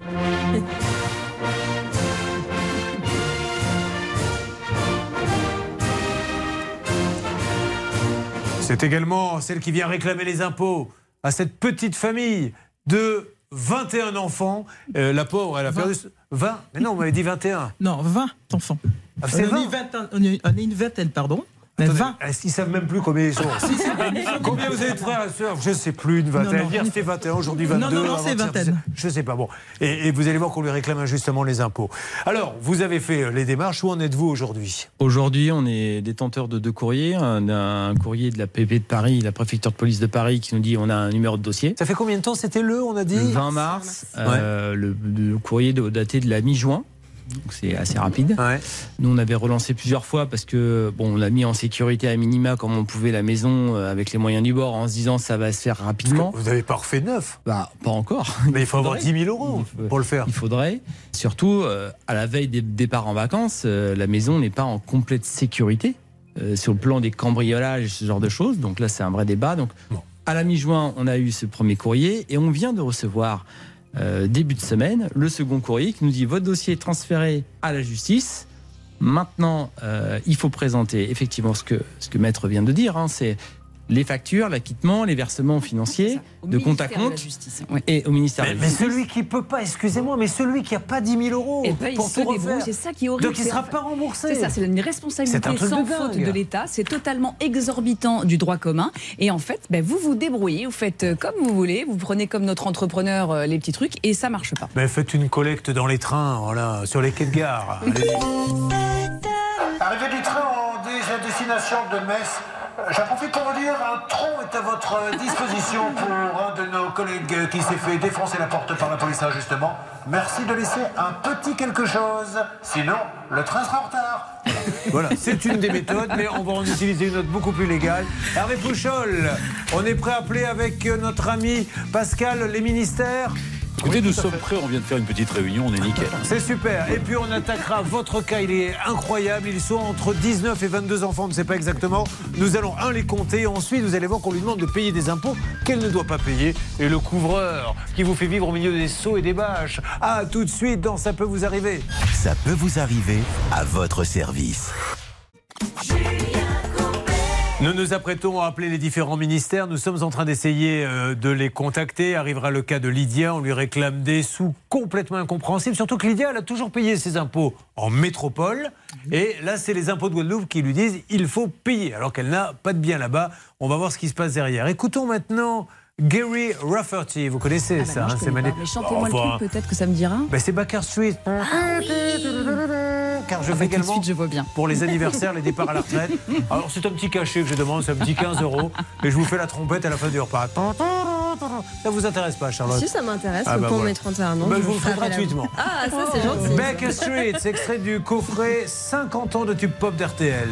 C'est également celle qui vient réclamer les impôts à cette petite famille de 21 enfants. Euh, la pauvre, elle a perdu 20. Mais non, on m'avait dit 21. Non, 20 enfants. Ah, c'est on, est 20. une vingtaine, on est- on est une vingtaine, pardon. Mais Attendez, 20. Est-ce qu'ils savent même plus combien ils sont Combien vous avez de frères et sœurs Je ne sais plus, une vingtaine. Non, non. Hier c'était 21, aujourd'hui Non, 22. non, non, c'est avant-hier, vingtaine. Je ne sais pas. Bon. Et, et vous allez voir qu'on lui réclame injustement les impôts. Alors, vous avez fait euh, les démarches. Où en êtes-vous aujourd'hui? Aujourd'hui, on est détenteur de deux courriers. On a un courrier de la PP de Paris, la préfecture de police de Paris, qui nous dit on a un numéro de dossier. Ça fait combien de temps? C'était le, on a dit? Le 20 mars, euh, le, le courrier de- daté de la mi-juin. Donc c'est assez rapide. Nous, on avait relancé plusieurs fois parce que bon, on a mis en sécurité à minima comme on pouvait la maison euh, avec les moyens du bord en se disant ça va se faire rapidement. Vous n'avez pas refait neuf Bah, pas encore. Mais il faut avoir 10 000 euros pour le faire. Il faudrait. Surtout, euh, à la veille des départs en vacances, euh, la maison n'est pas en complète sécurité euh, sur le plan des cambriolages, ce genre de choses. Donc là, c'est un vrai débat. Donc, à la mi-juin, on a eu ce premier courrier et on vient de recevoir euh, début de semaine le second courrier qui nous dit votre dossier est transféré à la justice. Maintenant, euh, il faut présenter effectivement ce que, ce que Maître vient de dire. hein, c'est les factures, l'acquittement, les versements financiers de compte à ministère de la compte Justice, et au ministère Mais, de la mais Justice. celui qui peut pas, excusez-moi, mais celui qui a pas 10 000 euros Eh ben, il pour se tout refaire. c'est ça qui est horrible. Donc il sera pas remboursé. C'est ça, c'est une responsabilité sans de faute de l'État. C'est totalement exorbitant du droit commun. Et en fait, ben, vous vous débrouillez, vous faites euh, comme vous voulez, vous prenez comme notre entrepreneur euh, les petits trucs et ça marche pas. Mais faites une collecte dans les trains, voilà, sur les quais de gare. Arrivée du train en dé- destination de Metz, euh, j'en profite pour vous dire, un tronc est à votre disposition pour un de nos collègues qui s'est fait défoncer la porte par la police injustement. Merci de laisser un petit quelque chose, sinon le train sera en retard. Voilà, c'est une des méthodes, mais on va en utiliser une autre beaucoup plus légale. Hervé Pouchol, on est prêt à appeler avec euh, notre ami Pascal les ministères? Écoutez, Oui, nous sommes fait. prêts, on vient de faire une petite réunion, on est nickel. C'est super. Et puis on attaquera votre cas. Il est incroyable. Ils sont entre 19 et 22 enfants, on ne sait pas exactement. Nous allons, un, les compter. Ensuite, vous allez voir qu'on lui demande de payer des impôts qu'elle ne doit pas payer. Et le couvreur qui vous fait vivre au milieu des seaux et des bâches. Ah, tout de suite dans Ça peut vous arriver. Ça peut vous arriver à votre service. Nous nous apprêtons à appeler les différents ministères. Nous sommes en train d'essayer euh, de les contacter. Arrivera le cas de Lydia. On lui réclame des sous complètement incompréhensibles. Surtout que Lydia, elle a toujours payé ses impôts en métropole. Et là, c'est les impôts de Guadeloupe qui lui disent il faut payer, alors qu'elle n'a pas de bien là-bas. On va voir ce qui se passe derrière. Écoutons maintenant Gary Rafferty. Vous connaissez Ah bah ça non, je hein, mani- pas. Mais chantez-moi Enfin, le truc, peut-être que ça me dira. ben, c'est Baker Street. Car je Ah bah, fais de également suite, je vois bien. pour les anniversaires, les départs à la retraite. Alors c'est un petit cachet que je demande, c'est un petit 15 euros. Et je vous fais la trompette à la fin du repas. Ça vous intéresse pas, Charlotte Si ça m'intéresse, Ah bah pour voilà. mes 31 ans. Bah, je vous le ferai gratuitement. Ah, ça c'est gentil. Baker Street, c'est extrait du coffret 50 ans de tube pop d'RTL.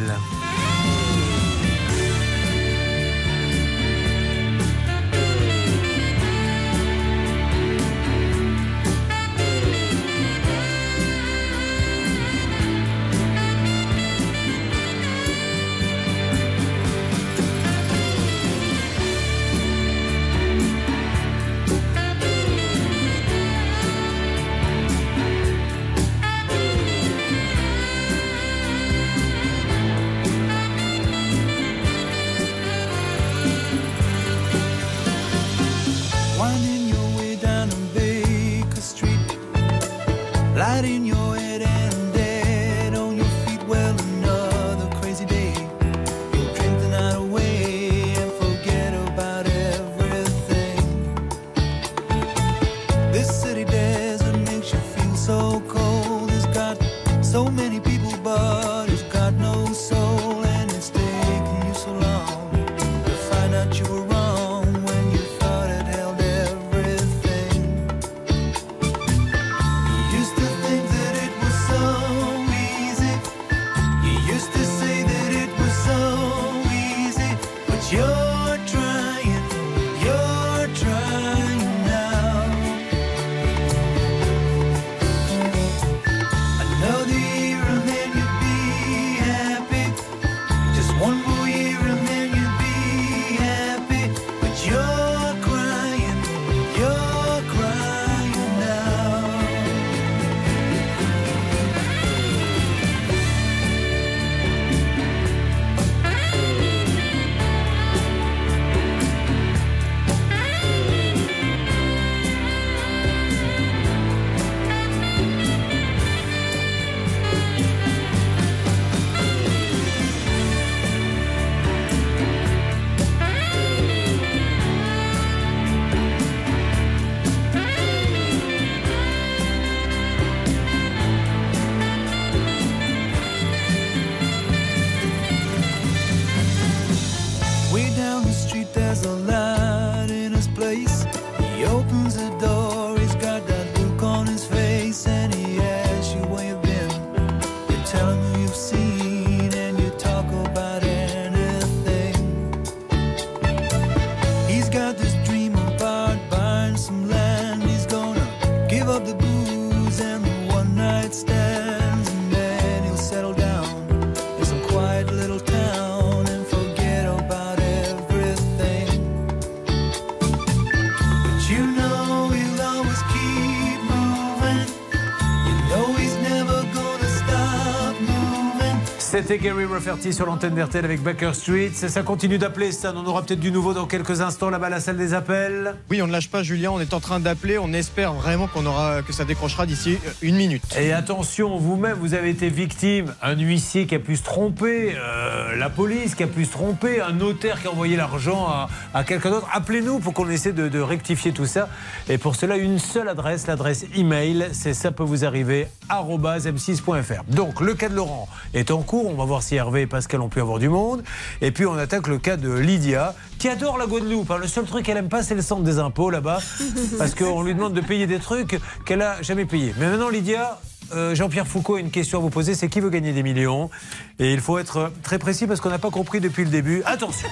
C'était Gary Rafferty sur l'antenne d'RTL avec Baker Street. Ça, ça continue d'appeler, Stan. On aura peut-être du nouveau dans quelques instants là-bas à la salle des appels. Oui, on ne lâche pas, Julien. On est en train d'appeler. On espère vraiment qu'on aura que ça décrochera d'ici euh, une minute. Et attention, vous-même, vous avez été victime. Un huissier qui a pu se tromper, euh, la police qui a pu se tromper, un notaire qui a envoyé l'argent à, à quelqu'un d'autre. Appelez-nous pour qu'on essaie de, de rectifier tout ça. Et pour cela, une seule adresse, l'adresse email, c'est ça peut vous arriver m6.fr. Donc, le cas de Laurent est en cours. On va voir si Hervé et Pascal ont pu avoir du monde. Et puis, on attaque le cas de Lydia, qui adore la Guadeloupe. hein. Le seul truc qu'elle aime pas, c'est le centre des impôts là-bas. [laughs] Parce qu'on lui demande de payer des trucs qu'elle a jamais payés. Mais maintenant, Lydia, euh, Jean-Pierre Foucault a une question à vous poser, c'est qui veut gagner des millions? Et il faut être très précis parce qu'on n'a pas compris depuis le début. Attention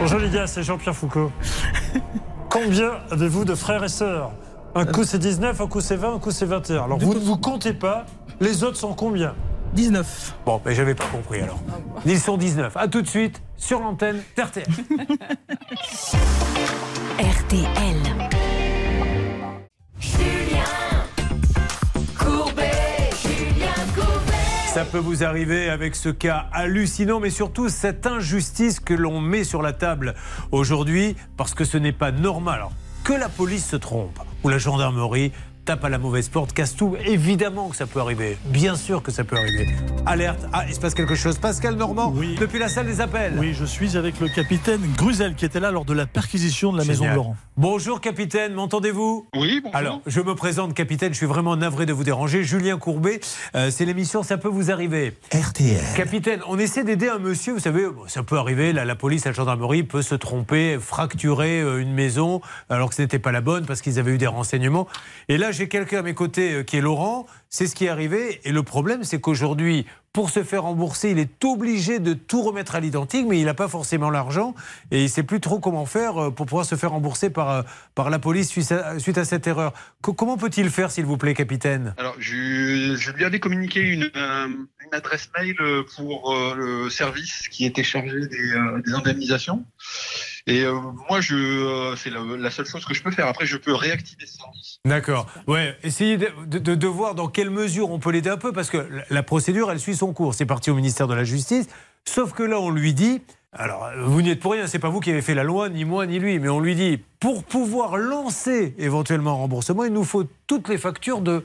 Bonjour Lydia, c'est Jean-Pierre Foucault. [laughs] Combien avez-vous de frères et sœurs Un coup c'est 19, un coup c'est 20, un coup c'est 21. Alors vous ne vous comptez pas, les autres sont combien 19. Bon, mais j'avais pas compris alors. Ils sont 19. À tout de suite sur l'antenne d'RTL. [laughs] RTL. Ça peut vous arriver avec ce cas hallucinant, mais surtout cette injustice que l'on met sur la table aujourd'hui, parce que ce n'est pas normal. Que la police se trompe, ou la gendarmerie tape à la mauvaise porte, casse tout, évidemment que ça peut arriver. Bien sûr que ça peut arriver. Alerte, ah, il se passe quelque chose. Pascal Normand, depuis la salle des appels. Oui, je suis avec le capitaine Gruzel qui était là lors de la perquisition de la maison de. Laurent. Bonjour capitaine, m'entendez-vous? Oui, bonjour. Alors, je me présente capitaine, je suis vraiment navré de vous déranger. Julien Courbet, euh, c'est l'émission Ça peut vous arriver. RTL. Capitaine, on essaie d'aider un monsieur, vous savez, ça peut arriver, la, la police, la gendarmerie peut se tromper, fracturer euh, une maison alors que ce n'était pas la bonne parce qu'ils avaient eu des renseignements. Et là, j'ai quelqu'un à mes côtés euh, qui est Laurent, c'est ce qui est arrivé. Et le problème, c'est qu'aujourd'hui, pour se faire rembourser, il est obligé de tout remettre à l'identique, mais il n'a pas forcément l'argent et il ne sait plus trop comment faire euh, pour pouvoir se faire rembourser par, euh, par la police suite à, suite à cette erreur. Co- comment peut-il faire, s'il vous plaît, capitaine? Alors, je, je lui avais communiqué une, euh, une adresse mail pour euh, le service qui était chargé des, euh, des indemnisations. Et euh, moi, je, euh, c'est la, la seule chose que je peux faire. Après, je peux réactiver ce service. D'accord. Ouais, essayez de, de- de voir dans quelle mesure on peut l'aider un peu, parce que la, la procédure, elle suit son cours. C'est parti au ministère de la Justice. Sauf que là, on lui dit. Alors, vous n'y êtes pour rien, c'est pas vous qui avez fait la loi, ni moi, ni lui, mais on lui dit, pour pouvoir lancer éventuellement un remboursement, il nous faut toutes les factures de,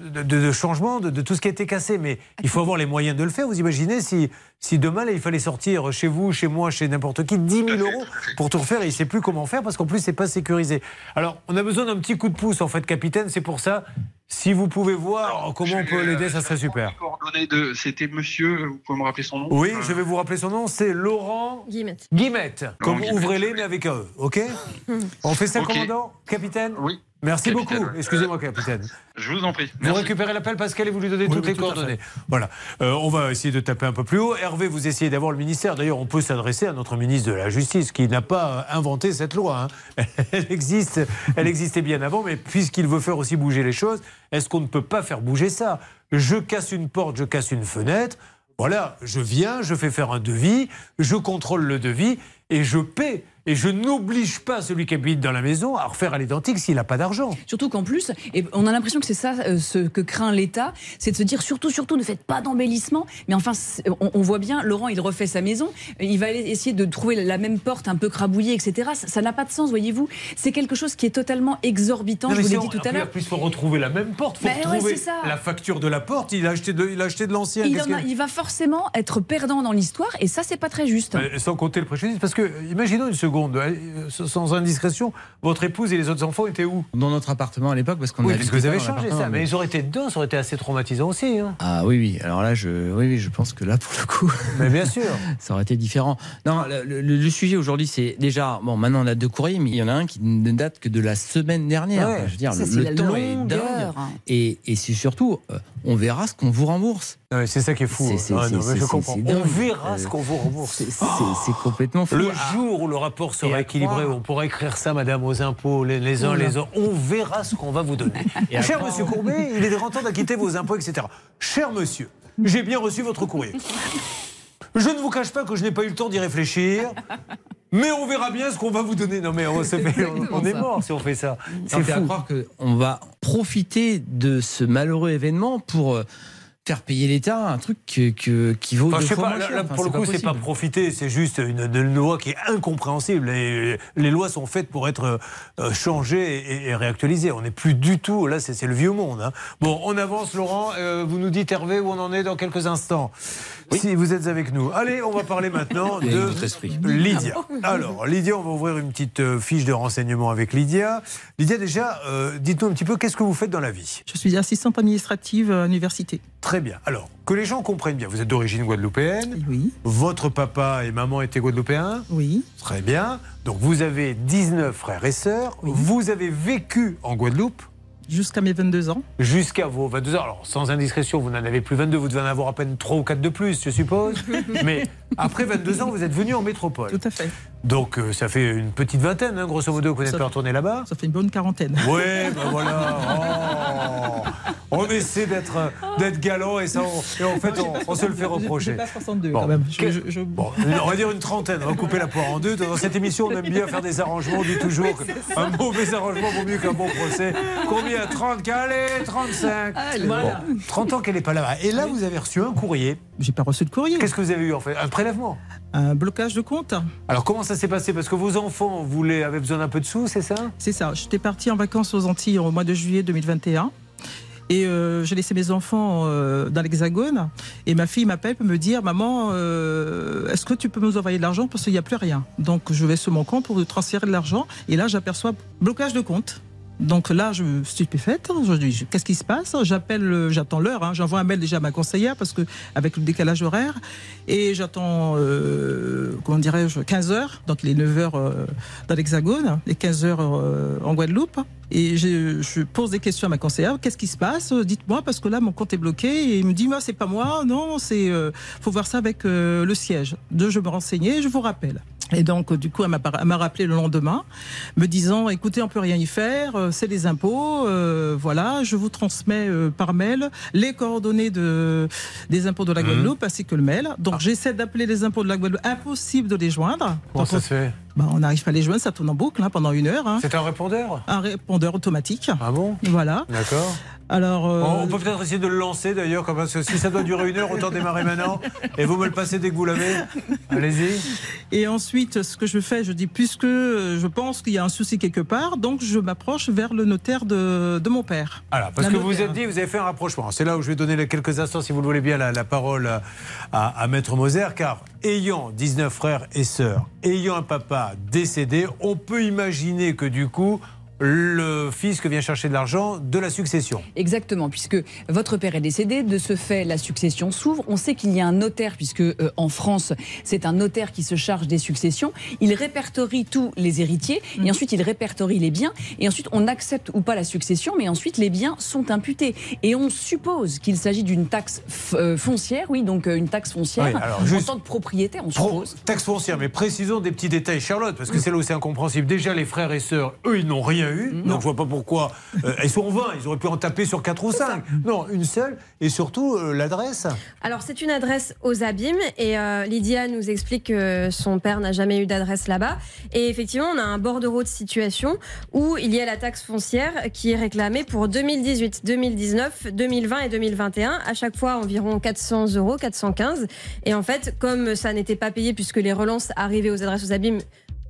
de, de- de changement, de, de tout ce qui a été cassé. Mais il faut avoir les moyens de le faire. Vous imaginez si, si demain, là, il fallait sortir chez vous, chez moi, chez n'importe qui, 10 000 euros pour tout refaire et il ne sait plus comment faire parce qu'en plus, c'est pas sécurisé. Alors, on a besoin d'un petit coup de pouce, en fait, capitaine. C'est pour ça, si vous pouvez voir comment on peut l'aider, ça serait super. De, c'était monsieur, vous pouvez me rappeler son nom Oui, je vais vous rappeler son nom, c'est Laurent Guillemette. Guillemette. Comme ouvrez-les, mais avec un E, ok [laughs] On fait ça, commandant Capitaine Oui. Merci Capitaine, beaucoup. Excusez-moi, capitaine. Je vous en prie. Vous récupérez l'appel, Pascal, et vous lui donnez Oui, toutes oui, les tout coordonnées. Voilà. Euh, on va essayer de taper un peu plus haut. Hervé, vous essayez d'avoir le ministère. D'ailleurs, on peut s'adresser à notre ministre de la Justice, qui n'a pas euh, inventé cette loi. hein. [laughs] Elle existe, elle existait bien avant, mais puisqu'il veut faire aussi bouger les choses, est-ce qu'on ne peut pas faire bouger ça? Je casse une porte, je casse une fenêtre. Voilà, je viens, je fais faire un devis, je contrôle le devis et je paie. Et je n'oblige pas celui qui habite dans la maison à refaire à l'identique s'il n'a pas d'argent. Surtout qu'en plus, et on a l'impression que c'est ça euh, ce que craint l'État, c'est de se dire surtout, surtout, ne faites pas d'embellissement. Mais enfin, on, on voit bien, Laurent, il refait sa maison, il va essayer de trouver la même porte un peu crabouillée, etc. Ça- n'a pas de sens, voyez-vous. C'est quelque chose qui est totalement exorbitant, Non, je vous l'ai si dit tout à l'heure. Plus, il faut retrouver la même porte. Il faut Bah ouais, retrouver ça. la facture de la porte. Il a acheté de, il a acheté de l'ancien. Il, a- va forcément être perdant dans l'histoire, et ça, c'est pas très juste. Euh, Sans compter le préjudice, Parce que, imaginons une seconde, euh, sans indiscrétion, votre épouse et les autres enfants étaient où? Dans notre appartement à l'époque, parce qu'on Oui, a parce que vous avez changé ça. Mais ils auraient été dedans, ça aurait été assez traumatisant aussi. hein. Ah oui, oui. Alors là, je, oui, oui, je pense que là, pour le coup, [laughs] Mais bien sûr. [laughs] ça aurait été différent. Non, le, le- le sujet aujourd'hui, c'est déjà, bon, maintenant on a deux courriers, mais il y en a un qui ne date que de la semaine dernière. Ouais. Enfin, je veux dire, Ça, le, c'est le la temps est dingue. hein. Et, et c'est surtout, euh, on verra ce qu'on vous rembourse. Ouais, c'est ça qui est fou. C'est- c'est- Ah, non, c'est- mais je c'est- comprends. c'est On verra ce qu'on vous rembourse. C'est c'est- c'est complètement fou. Le jour où le rapport Sera équilibré, croire. on pourra écrire ça, madame, aux impôts, les, les uns, les autres. On verra ce qu'on va vous donner. [laughs] Et Cher croire. monsieur Courbet, il est grand temps d'acquitter vos impôts, etc. Cher monsieur, j'ai bien reçu votre courrier. Je ne vous cache pas que je n'ai pas eu le temps d'y réfléchir. Mais on verra bien ce qu'on va vous donner. Non mais on, se fait- on- on est mort si on fait ça. C'est à fou. croire qu'on va profiter de ce malheureux événement pour euh, faire payer l'État un truc que, que- qui vaut Enfin, deux je sais fois pas, moins là, cher. là, Enfin, pour le coup, c'est pas profiter, c'est juste une, une loi qui est incompréhensible. Et les lois sont faites pour être euh, changées et, et réactualisées. On n'est plus du tout, là, c'est le vieux monde. hein. Bon, on avance, Laurent. Euh, vous nous dites, Hervé, où on en est dans quelques instants. Si vous êtes avec nous. Allez, on va parler maintenant [laughs] de. Lydia. Alors, Lydia, on va ouvrir une petite euh, fiche de renseignement avec Lydia. Lydia, déjà, euh, dites-nous un petit peu, qu'est-ce que vous faites dans la vie? Je suis assistante administrative à l'université. Très bien. Alors, que les gens comprennent bien, vous êtes d'origine guadeloupéenne. Oui. Votre papa et maman étaient guadeloupéens. Oui. Très bien. Donc, vous avez 19 frères et sœurs. Vous avez vécu en Guadeloupe Jusqu'à mes 22 ans. jusqu'à vos 22 ans. Alors, sans indiscrétion, vous n'en avez plus 22, vous devez en avoir à peine 3 ou 4 de plus, je suppose. [laughs] Mais après 22 ans, vous êtes venu en métropole. Tout à fait. Donc, euh, ça fait une petite vingtaine, hein, grosso modo, que vous n'êtes pas retourné là-bas. Ça fait une bonne quarantaine. Oui, ben voilà. Oh. On essaie d'être d'être galant et, ça, on, et en fait, on, [laughs] on se le fait reprocher. J'ai pas 62 Bon. quand même. Je- Que- je- je- Bon, on va dire une trentaine, on va couper la poire en deux. Dans cette émission, on aime bien faire des arrangements. On dit toujours [laughs] qu'un mauvais arrangement vaut mieux qu'un bon procès. Combien 30 Allez, 35. Allez. Bon, Voilà. 30 ans qu'elle n'est pas là-bas. Et là, vous avez reçu un courrier. J'ai pas reçu de courrier. Qu'est-ce que vous avez eu en fait? Un prélèvement? Un blocage de compte. Alors, comment ça s'est passé? Parce que vos enfants voulaient, avaient besoin d'un peu de sous, c'est ça? C'est ça. J'étais partie en vacances aux Antilles au mois de juillet 2021. Et euh, j'ai laissé mes enfants euh, dans l'Hexagone. Et ma fille m'appelle pour me dire Maman, euh, est-ce que tu peux nous envoyer de l'argent? Parce qu'il n'y a plus rien. Donc je vais sur mon compte pour transférer de l'argent. Et là, j'aperçois blocage de compte. Donc là, je suis stupéfaite. Je dis Qu'est-ce qui se passe? J'appelle, euh, j'attends l'heure. hein. J'envoie un mail déjà à ma conseillère parce que avec le décalage horaire. Et j'attends, euh, comment dirais-je, 15 heures. Donc il est 9 heures euh, dans l'Hexagone et 15 heures en Guadeloupe. Et je, pose des questions à ma conseillère. Qu'est-ce qui se passe? Dites-moi parce que là mon compte est bloqué. Et il me dit moi c'est pas moi. Non, c'est faut voir ça avec le siège. De je me renseigner, je vous rappelle. Et donc, du coup, elle m'a rappelé le lendemain, me disant écoutez, on peut rien y faire, euh, c'est les impôts, euh, voilà, je vous transmets euh, par mail les coordonnées de, des impôts de la Mhm. Guadeloupe ainsi que le mail. Donc, j'essaie d'appeler les impôts de la Guadeloupe, impossible de les joindre. Comment Donc, ça se fait? Bah, on n'arrive pas à les joindre, ça tourne en boucle hein, pendant une heure. hein. C'est un répondeur? Un répondeur automatique. Ah bon? Voilà. D'accord. Alors, euh, on peut peut-être essayer de le lancer d'ailleurs, comme- parce que si ça doit durer une heure, autant démarrer maintenant. Et vous me le passez dès que vous l'avez. Allez-y. Et ensuite, ce que je fais, je dis, puisque euh, je pense qu'il y a un souci quelque part, donc je m'approche vers le notaire de, de mon père. Voilà, parce La que vous êtes dit, vous avez fait un rapprochement. C'est là où je vais donner les quelques instants, si vous le voulez bien, la, la parole à, à- à Maître Moser, car ayant 19 frères et sœurs, ayant un papa décédé, on peut imaginer que du coup, le fils que vient chercher de l'argent de la succession. Exactement, puisque votre père est décédé, de ce fait, la succession s'ouvre. On sait qu'il y a un notaire, puisque euh, en France, c'est un notaire qui se charge des successions. Il répertorie tous les héritiers, et ensuite il répertorie les biens, et ensuite on accepte ou pas la succession, mais ensuite les biens sont imputés. Et on suppose qu'il s'agit d'une taxe euh, foncière, oui, donc euh, une taxe foncière. Oui, alors, en tant que propriétaire, on Pro- suppose. taxe foncière, mais précisons des petits détails, Charlotte, parce que c'est là où c'est incompréhensible. Déjà, les frères et sœurs, eux, ils n'ont rien eu, donc je vois pas pourquoi. euh, ils sont 20, ils auraient pu en taper sur 4 ou 5. Non, une seule, et surtout euh, l'adresse. Alors, c'est une adresse aux abîmes et euh, Lydia nous explique que son père n'a jamais eu d'adresse là-bas. Et effectivement, on a un bordereau de situation où il y a la taxe foncière qui est réclamée pour 2018, 2019, 2020 et 2021. À chaque fois, environ 400 euros, 415. Et en fait, comme ça n'était pas payé puisque les relances arrivaient aux adresses aux abîmes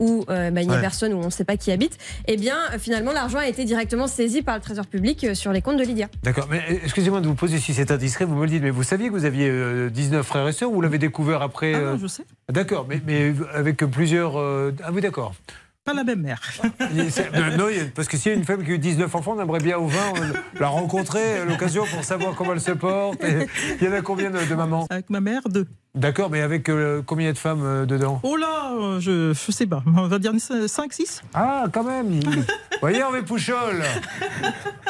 où euh, bah, il n'y a Ouais. personne, où on ne sait pas qui habite, eh bien euh, finalement l'argent a été directement saisi par le Trésor public euh, sur les comptes de Lydia. D'accord, mais excusez-moi de vous poser si c'est indiscret, vous me le dites, mais vous saviez que vous aviez euh, 19 frères et sœurs ou vous l'avez découvert après Ah non, je sais. D'accord, mais, mais avec plusieurs. euh, Ah oui, d'accord. Pas la même mère. Non, parce que s'il y a une femme qui a eu 19 enfants, on aimerait bien au 20 euh, la rencontrer, à l'occasion pour savoir comment elle se porte. Et il y en a combien de, de mamans? Avec ma mère, deux. D'accord, mais avec euh, combien de femmes euh, dedans? Oh là, euh, je, je sais pas. On va dire 5, 6 Ah, quand même. [laughs] Voyez, Hervé Pouchol,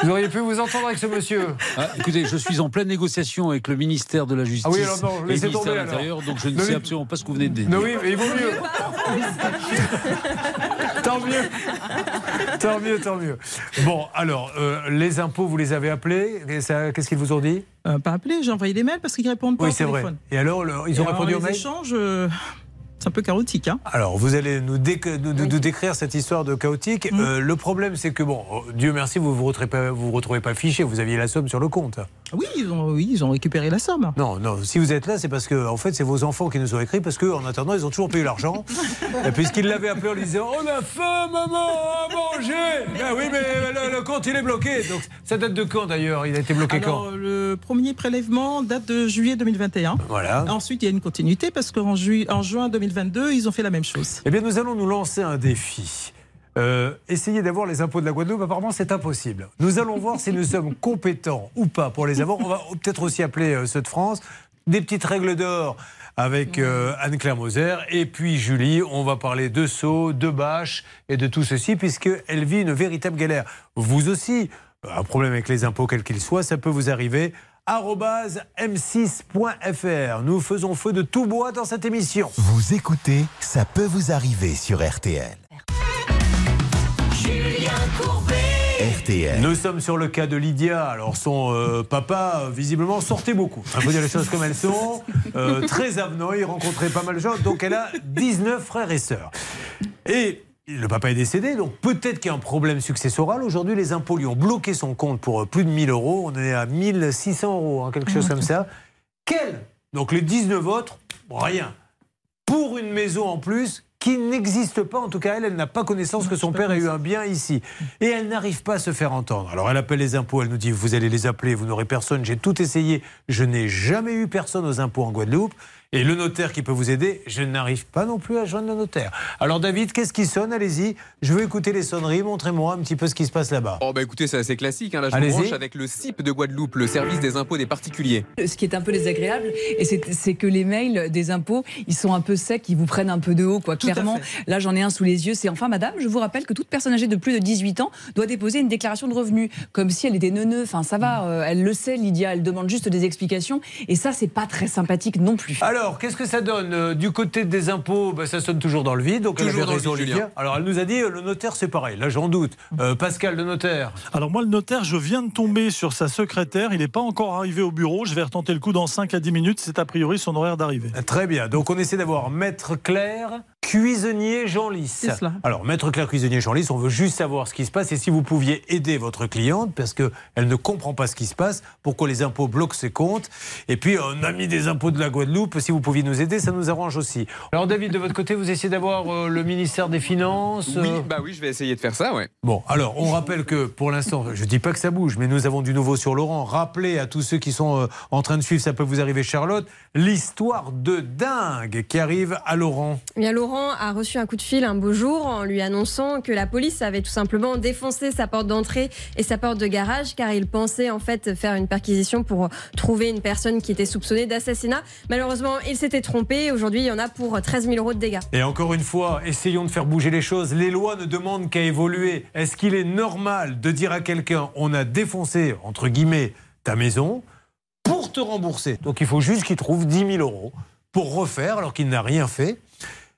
vous auriez pu vous entendre avec ce monsieur. Ah, écoutez, je suis en pleine négociation avec le ministère de la Justice Ah oui, alors non, et laissez le ministère tomber, de l'Intérieur, donc je ne Non, sais mais- absolument pas ce que vous venez de dire. Non, oui, mais il vaut mieux. [laughs] tant mieux. Tant mieux, tant mieux. Bon, alors, euh, les impôts, vous les avez appelés. Qu'est-ce qu'ils vous ont dit Euh, Pas appelé, j'ai envoyé des mails parce qu'ils répondent pas Oui, au c'est vrai. téléphone. Et alors, le- ils ont Et alors, répondu aux les mails échanges, euh, c'est un peu chaotique. Hein. Alors, vous allez nous, déc- nous- nous- nous décrire cette histoire de chaotique. Mm. Euh, le problème, c'est que, bon, euh, Dieu merci, vous ne vous, retrouvez pas- vous vous retrouvez pas fiché. Vous aviez la somme sur le compte. Oui, ils ont, oui, ils ont récupéré la somme. Non, non, si vous êtes là, c'est parce que, en fait, c'est vos enfants qui nous ont écrit, parce qu'en attendant, ils ont toujours payé l'argent. Et Puisqu'ils l'avaient appelé en lui disant On a faim, maman, à manger Ben oui, mais le, le compte, il est bloqué. Donc, ça date de quand d'ailleurs? Il a été bloqué Alors, quand le premier prélèvement date de juillet 2021. Voilà. Ensuite, il y a une continuité parce qu'en ju- en juin 2022, ils ont fait la même chose. Eh bien, nous allons nous lancer un défi. Euh, essayer d'avoir les impôts de la Guadeloupe, apparemment c'est impossible. Nous allons voir si nous sommes [laughs] compétents ou pas pour les avoir. On va peut-être aussi appeler euh, ceux de France. Des petites règles d'or avec euh, Anne-Claire Moser. Et puis Julie, on va parler de Sceaux, de Bâche et de tout ceci, puisqu'elle vit une véritable galère. Vous aussi, un problème avec les impôts, quel qu'il soit, ça peut vous arriver. arobase m6.fr. Nous faisons feu de tout bois dans cette émission. Vous écoutez, ça peut vous arriver sur RTL. RTL. Nous sommes sur le cas de Lydia. Alors, son euh, papa, visiblement, sortait beaucoup. Il faut dire les choses comme elles sont. Euh, très avenant, il rencontrait pas mal de gens. Donc, elle a 19 frères et sœurs. Et le papa est décédé, donc peut-être qu'il y a un problème successoral. Aujourd'hui, les impôts lui ont bloqué son compte pour euh, plus de 1000 euros. On est à 1600 euros, hein, quelque chose comme ça. Quel? Donc, les 19 autres, rien. Pour une maison en plus qui n'existe pas, en tout cas elle, elle n'a pas connaissance que son père ait eu un bien ici. Et elle n'arrive pas à se faire entendre. Alors elle appelle les impôts, elle nous dit vous allez les appeler, vous n'aurez personne, j'ai tout essayé, je n'ai jamais eu personne aux impôts en Guadeloupe. Et le notaire qui peut vous aider, je n'arrive pas non plus à joindre le notaire. Alors David, qu'est-ce qui sonne? Allez-y, je veux écouter les sonneries, montrez-moi un petit peu ce qui se passe là-bas. Oh bah écoutez, c'est assez classique. Hein. Là, je me Allez-y. branche avec le CIP de Guadeloupe, le service des impôts des particuliers. Ce qui est un peu désagréable, et c'est que les mails des impôts, ils sont un peu secs, ils vous prennent un peu de haut, quoi. Tout Clairement, là j'en ai un sous les yeux, c'est enfin madame, je vous rappelle que toute personne âgée de plus de 18 ans doit déposer une déclaration de revenus, comme si elle était neuneu. Enfin, ça va, euh, elle le sait, Lydia, elle demande juste des explications, et ça, c'est pas très sympathique non plus. Alors, qu'est-ce que ça donne Euh, Du côté des impôts, bah, ça sonne toujours dans le vide. Donc, elle Toujours avait dans le vide. Alors, elle nous a dit, euh, le notaire, c'est pareil. Là, j'en doute. Euh, Pascal, le notaire. Alors moi, le notaire, je viens de tomber sur sa secrétaire. Il n'est pas encore arrivé au bureau. Je vais retenter le coup dans 5 à 10 minutes. C'est a priori son horaire d'arrivée. Très bien. Donc, on essaie d'avoir Maître Claire, cuisinier Jean Lys. C'est cela. Alors, Maître Claire, cuisinier Jean Lys, on veut juste savoir ce qui se passe et si vous pouviez aider votre cliente parce qu'elle ne comprend pas ce qui se passe, pourquoi les impôts bloquent ses comptes. Et puis, un ami des impôts de la Guadeloupe, si vous pouviez nous aider, ça nous arrange aussi. Alors, David, de votre côté, vous essayez d'avoir euh, le ministère des Finances Oui, euh, bah oui, je vais essayer de faire ça, ouais. Bon, alors on rappelle que pour l'instant, je ne dis pas que ça bouge, mais nous avons du nouveau sur Laurent. Rappelez à tous ceux qui sont euh, en train de suivre, ça peut vous arriver Charlotte, l'histoire de dingue qui arrive à Laurent. Bien, A reçu un coup de fil un beau jour en lui annonçant que la police avait tout simplement défoncé sa porte d'entrée et sa porte de garage car il pensait en fait faire une perquisition pour trouver une personne qui était soupçonnée d'assassinat. Malheureusement, il s'était trompé. Aujourd'hui, il y en a pour 13 000 euros de dégâts. Et encore une fois, essayons de faire bouger les choses. Les lois ne demandent qu'à évoluer. Est-ce qu'il est normal de dire à quelqu'un on a défoncé, entre guillemets, ta maison pour te rembourser? Donc il faut juste qu'il trouve 10 000 euros pour refaire alors qu'il n'a rien fait.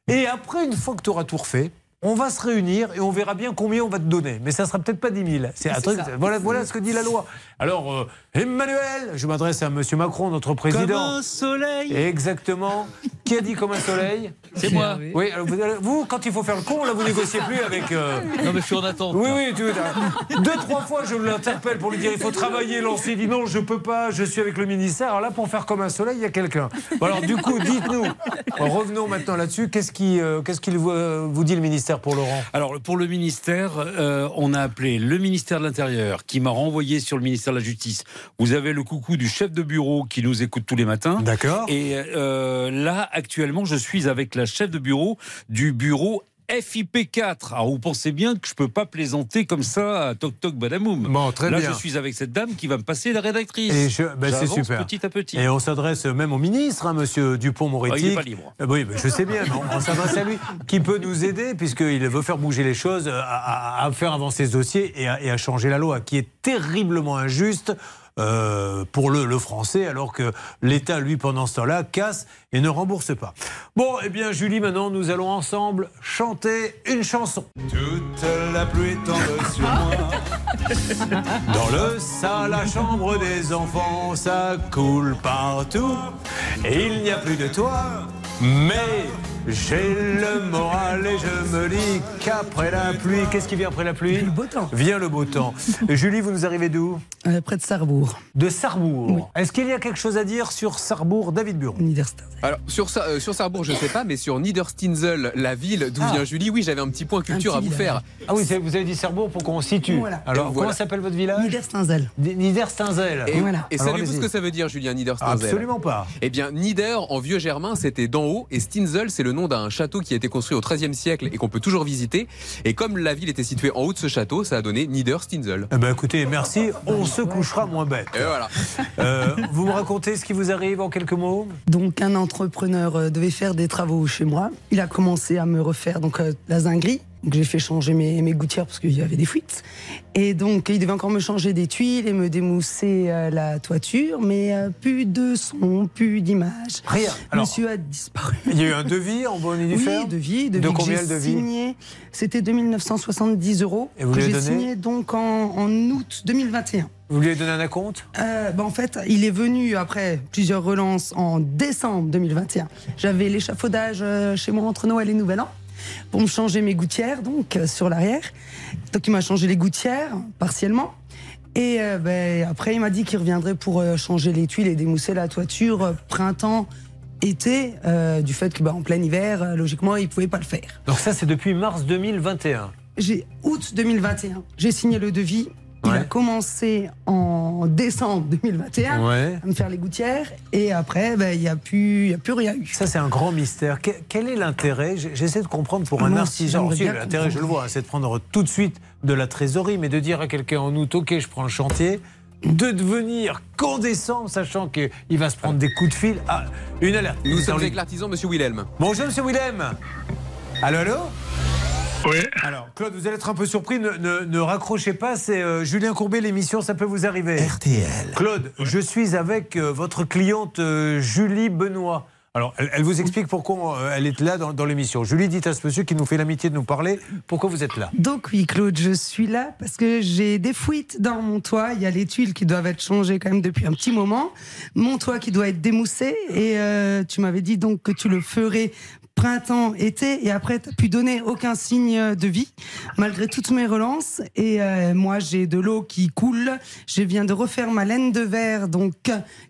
Et après, une fois que tu auras tout refait, on va se réunir et on verra bien combien on va te donner. Mais ça sera peut-être pas 10 000. C'est un truc. Voilà, voilà ce que dit la loi. Alors, euh, Emmanuel, je m'adresse à Monsieur Macron, notre président. soleil. Exactement. Qui a dit comme un soleil C'est moi. Oui, alors vous, vous, quand il faut faire le con, là, vous négociez plus avec. euh, Non, mais je suis en attente. Oui, oui, tu, deux, trois fois, je l'interpelle pour lui dire il faut travailler, lancer. Il dit non, je peux pas, je suis avec le ministère. Alors là, pour faire comme un soleil, il y a quelqu'un. Bon, Alors, du coup, dites-nous, revenons maintenant là-dessus. Qu'est-ce qui, euh, qu'est-ce qu'il vous, euh, vous dit le ministère pour Laurent? Alors, pour le ministère, euh, on a appelé le ministère de l'Intérieur qui m'a renvoyé sur le ministère de la Justice. Vous avez le coucou du chef de bureau qui nous écoute tous les matins. D'accord. Et euh, là, actuellement, je suis avec la chef de bureau du bureau. FIP4. Alors vous pensez bien que je peux pas plaisanter comme ça à toc toc badamoum. Bon, très Là, bien. je suis avec cette dame qui va me passer la rédactrice. Et je- ben, c'est super. Petit à petit. Et on s'adresse même au ministre, hein, monsieur Dupont-Moretti. Ah, il est pas libre. Euh, Oui, mais je sais bien, mais on, on s'adresse à lui, qui peut nous aider, puisqu'il veut faire bouger les choses, à, à- à faire avancer ce dossier et à, et à changer la loi, qui est terriblement injuste. Euh, pour le, le français, alors que l'État, lui, pendant ce temps-là, casse et ne rembourse pas. Bon, eh bien, Julie, maintenant, nous allons ensemble chanter une chanson. Toute la pluie tombe sur moi. [laughs] Dans le salle, la chambre des enfants, ça coule partout. Et il n'y a plus de toi, mais j'ai le moral et je me dis qu'après la pluie, qu'est-ce qui vient après la pluie Le beau temps. Vient le beau temps. Et [laughs] Julie, vous nous arrivez d'où Près de Sarrebourg. De Sarrebourg. Est-ce qu'il y a quelque chose à dire sur Sarrebourg, David Bureau Alors, sur, euh, sur Sarrebourg, je ne sais pas, mais sur Niederstinsel, la ville d'où Ah. vient Julie, oui, j'avais un petit point culture à vous faire. Ah oui, vous avez dit Sarrebourg pour qu'on situe. Voilà. Alors, Et voilà. comment s'appelle votre village? Niederstinsel. Niederstinsel. Et, et Alors, savez-vous ce que ça veut dire, Julien Niederstinsel Absolument pas. Eh bien, Nieder, en vieux germain, c'était d'en haut, et Stinsel, c'est le nom d'un château qui a été construit au XIIIe siècle et qu'on peut toujours visiter. Et comme la ville était située en haut de ce château, ça a donné Niederstinsel. Eh ben, écoutez, merci. On se couchera moins bête. Et voilà. Euh, vous me racontez ce qui vous arrive en quelques mots? Donc un entrepreneur euh, devait faire des travaux chez moi. Il a commencé à me refaire donc euh, la zinguerie. J'ai fait changer mes, mes gouttières parce qu'il y avait des fuites. Et donc il devait encore me changer des tuiles et me démousser euh, la toiture, mais euh, plus de son, plus d'image. Rien. Alors- Monsieur a disparu. Il y a eu un devis en bonne et due Oui, devis, De devis que combien le devis? signé. C'était 2970 euros Et vous que j'ai signé donc en, en août 2021. Vous lui avez donné un acompte? Euh, bah, en fait, il est venu après plusieurs relances en décembre 2021. J'avais l'échafaudage euh, chez moi entre Noël et Nouvel An pour me changer mes gouttières, donc euh, sur l'arrière. Donc il m'a changé les gouttières partiellement. Et euh, ben, après, il m'a dit qu'il reviendrait pour euh, changer les tuiles et démousser la toiture euh, printemps, été, du fait que bah, en plein hiver, logiquement, il pouvait pas le faire. Donc ça, c'est depuis mars 2021. J'ai août 2021, j'ai signé le devis. Il Ouais. a commencé en décembre 2021 Ouais. à me faire les gouttières et après ben, il n'y a plus y a plus rien eu. Ça, c'est un grand mystère. Que- quel est l'intérêt? J'essaie de comprendre pour un Moi artisan. Si, L'intérêt, je le vois, c'est de prendre tout de suite de la trésorerie, mais de dire à quelqu'un en août, OK, je prends le chantier, de devenir qu'en décembre, sachant qu'il va se prendre des coups de fil. Ah, une alerte. Nous sommes avec l'artisan, monsieur Wilhelm. Bonjour, monsieur Willem. Allô, allô? Oui. Alors, Claude, vous allez être un peu surpris. Ne, ne- ne raccrochez pas. C'est euh, Julien Courbet, l'émission, ça peut vous arriver. RTL. Claude, je suis avec euh, votre cliente euh, Julie Benoît. Alors, elle, elle vous explique pourquoi elle est là dans, dans l'émission. Julie, dites à ce monsieur qui nous fait l'amitié de nous parler pourquoi vous êtes là? Donc oui Claude, je suis là parce que j'ai des fuites dans mon toit. Il y a les tuiles qui doivent être changées quand même depuis un petit moment. Mon toit qui doit être démoussé et euh, tu m'avais dit donc que tu le ferais printemps, été et après tu pu donner aucun signe de vie malgré toutes mes relances. Et euh, moi j'ai de l'eau qui coule, je viens de refaire ma laine de verre donc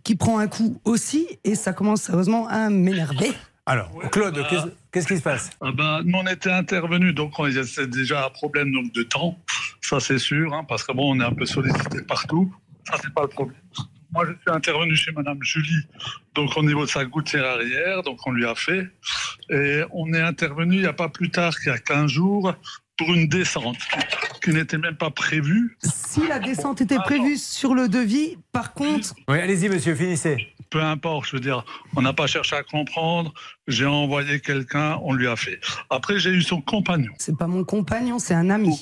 qui prend un coup aussi. Et ça commence sérieusement à m'énerver. Alors, Claude, qu'est-ce qu'est-ce qui se passe? Ah ben, nous, on était intervenus, donc on- c'est déjà un problème donc, de temps, ça c'est sûr, hein, parce que bon, on est un peu sollicité partout, ça c'est pas le problème. Moi, je suis intervenu chez Madame Julie, donc au niveau de sa gouttière arrière, donc on lui a fait, et on est intervenu il n'y a pas plus tard qu'il y a 15 jours pour une descente qui n'était même pas prévue. Si la descente était prévue sur le devis, par contre, Oui, allez-y, monsieur, finissez. Peu importe, je veux dire, on n'a pas cherché à comprendre. J'ai envoyé quelqu'un, on lui a fait. Après, j'ai eu son compagnon. c'est pas mon compagnon, c'est un ami.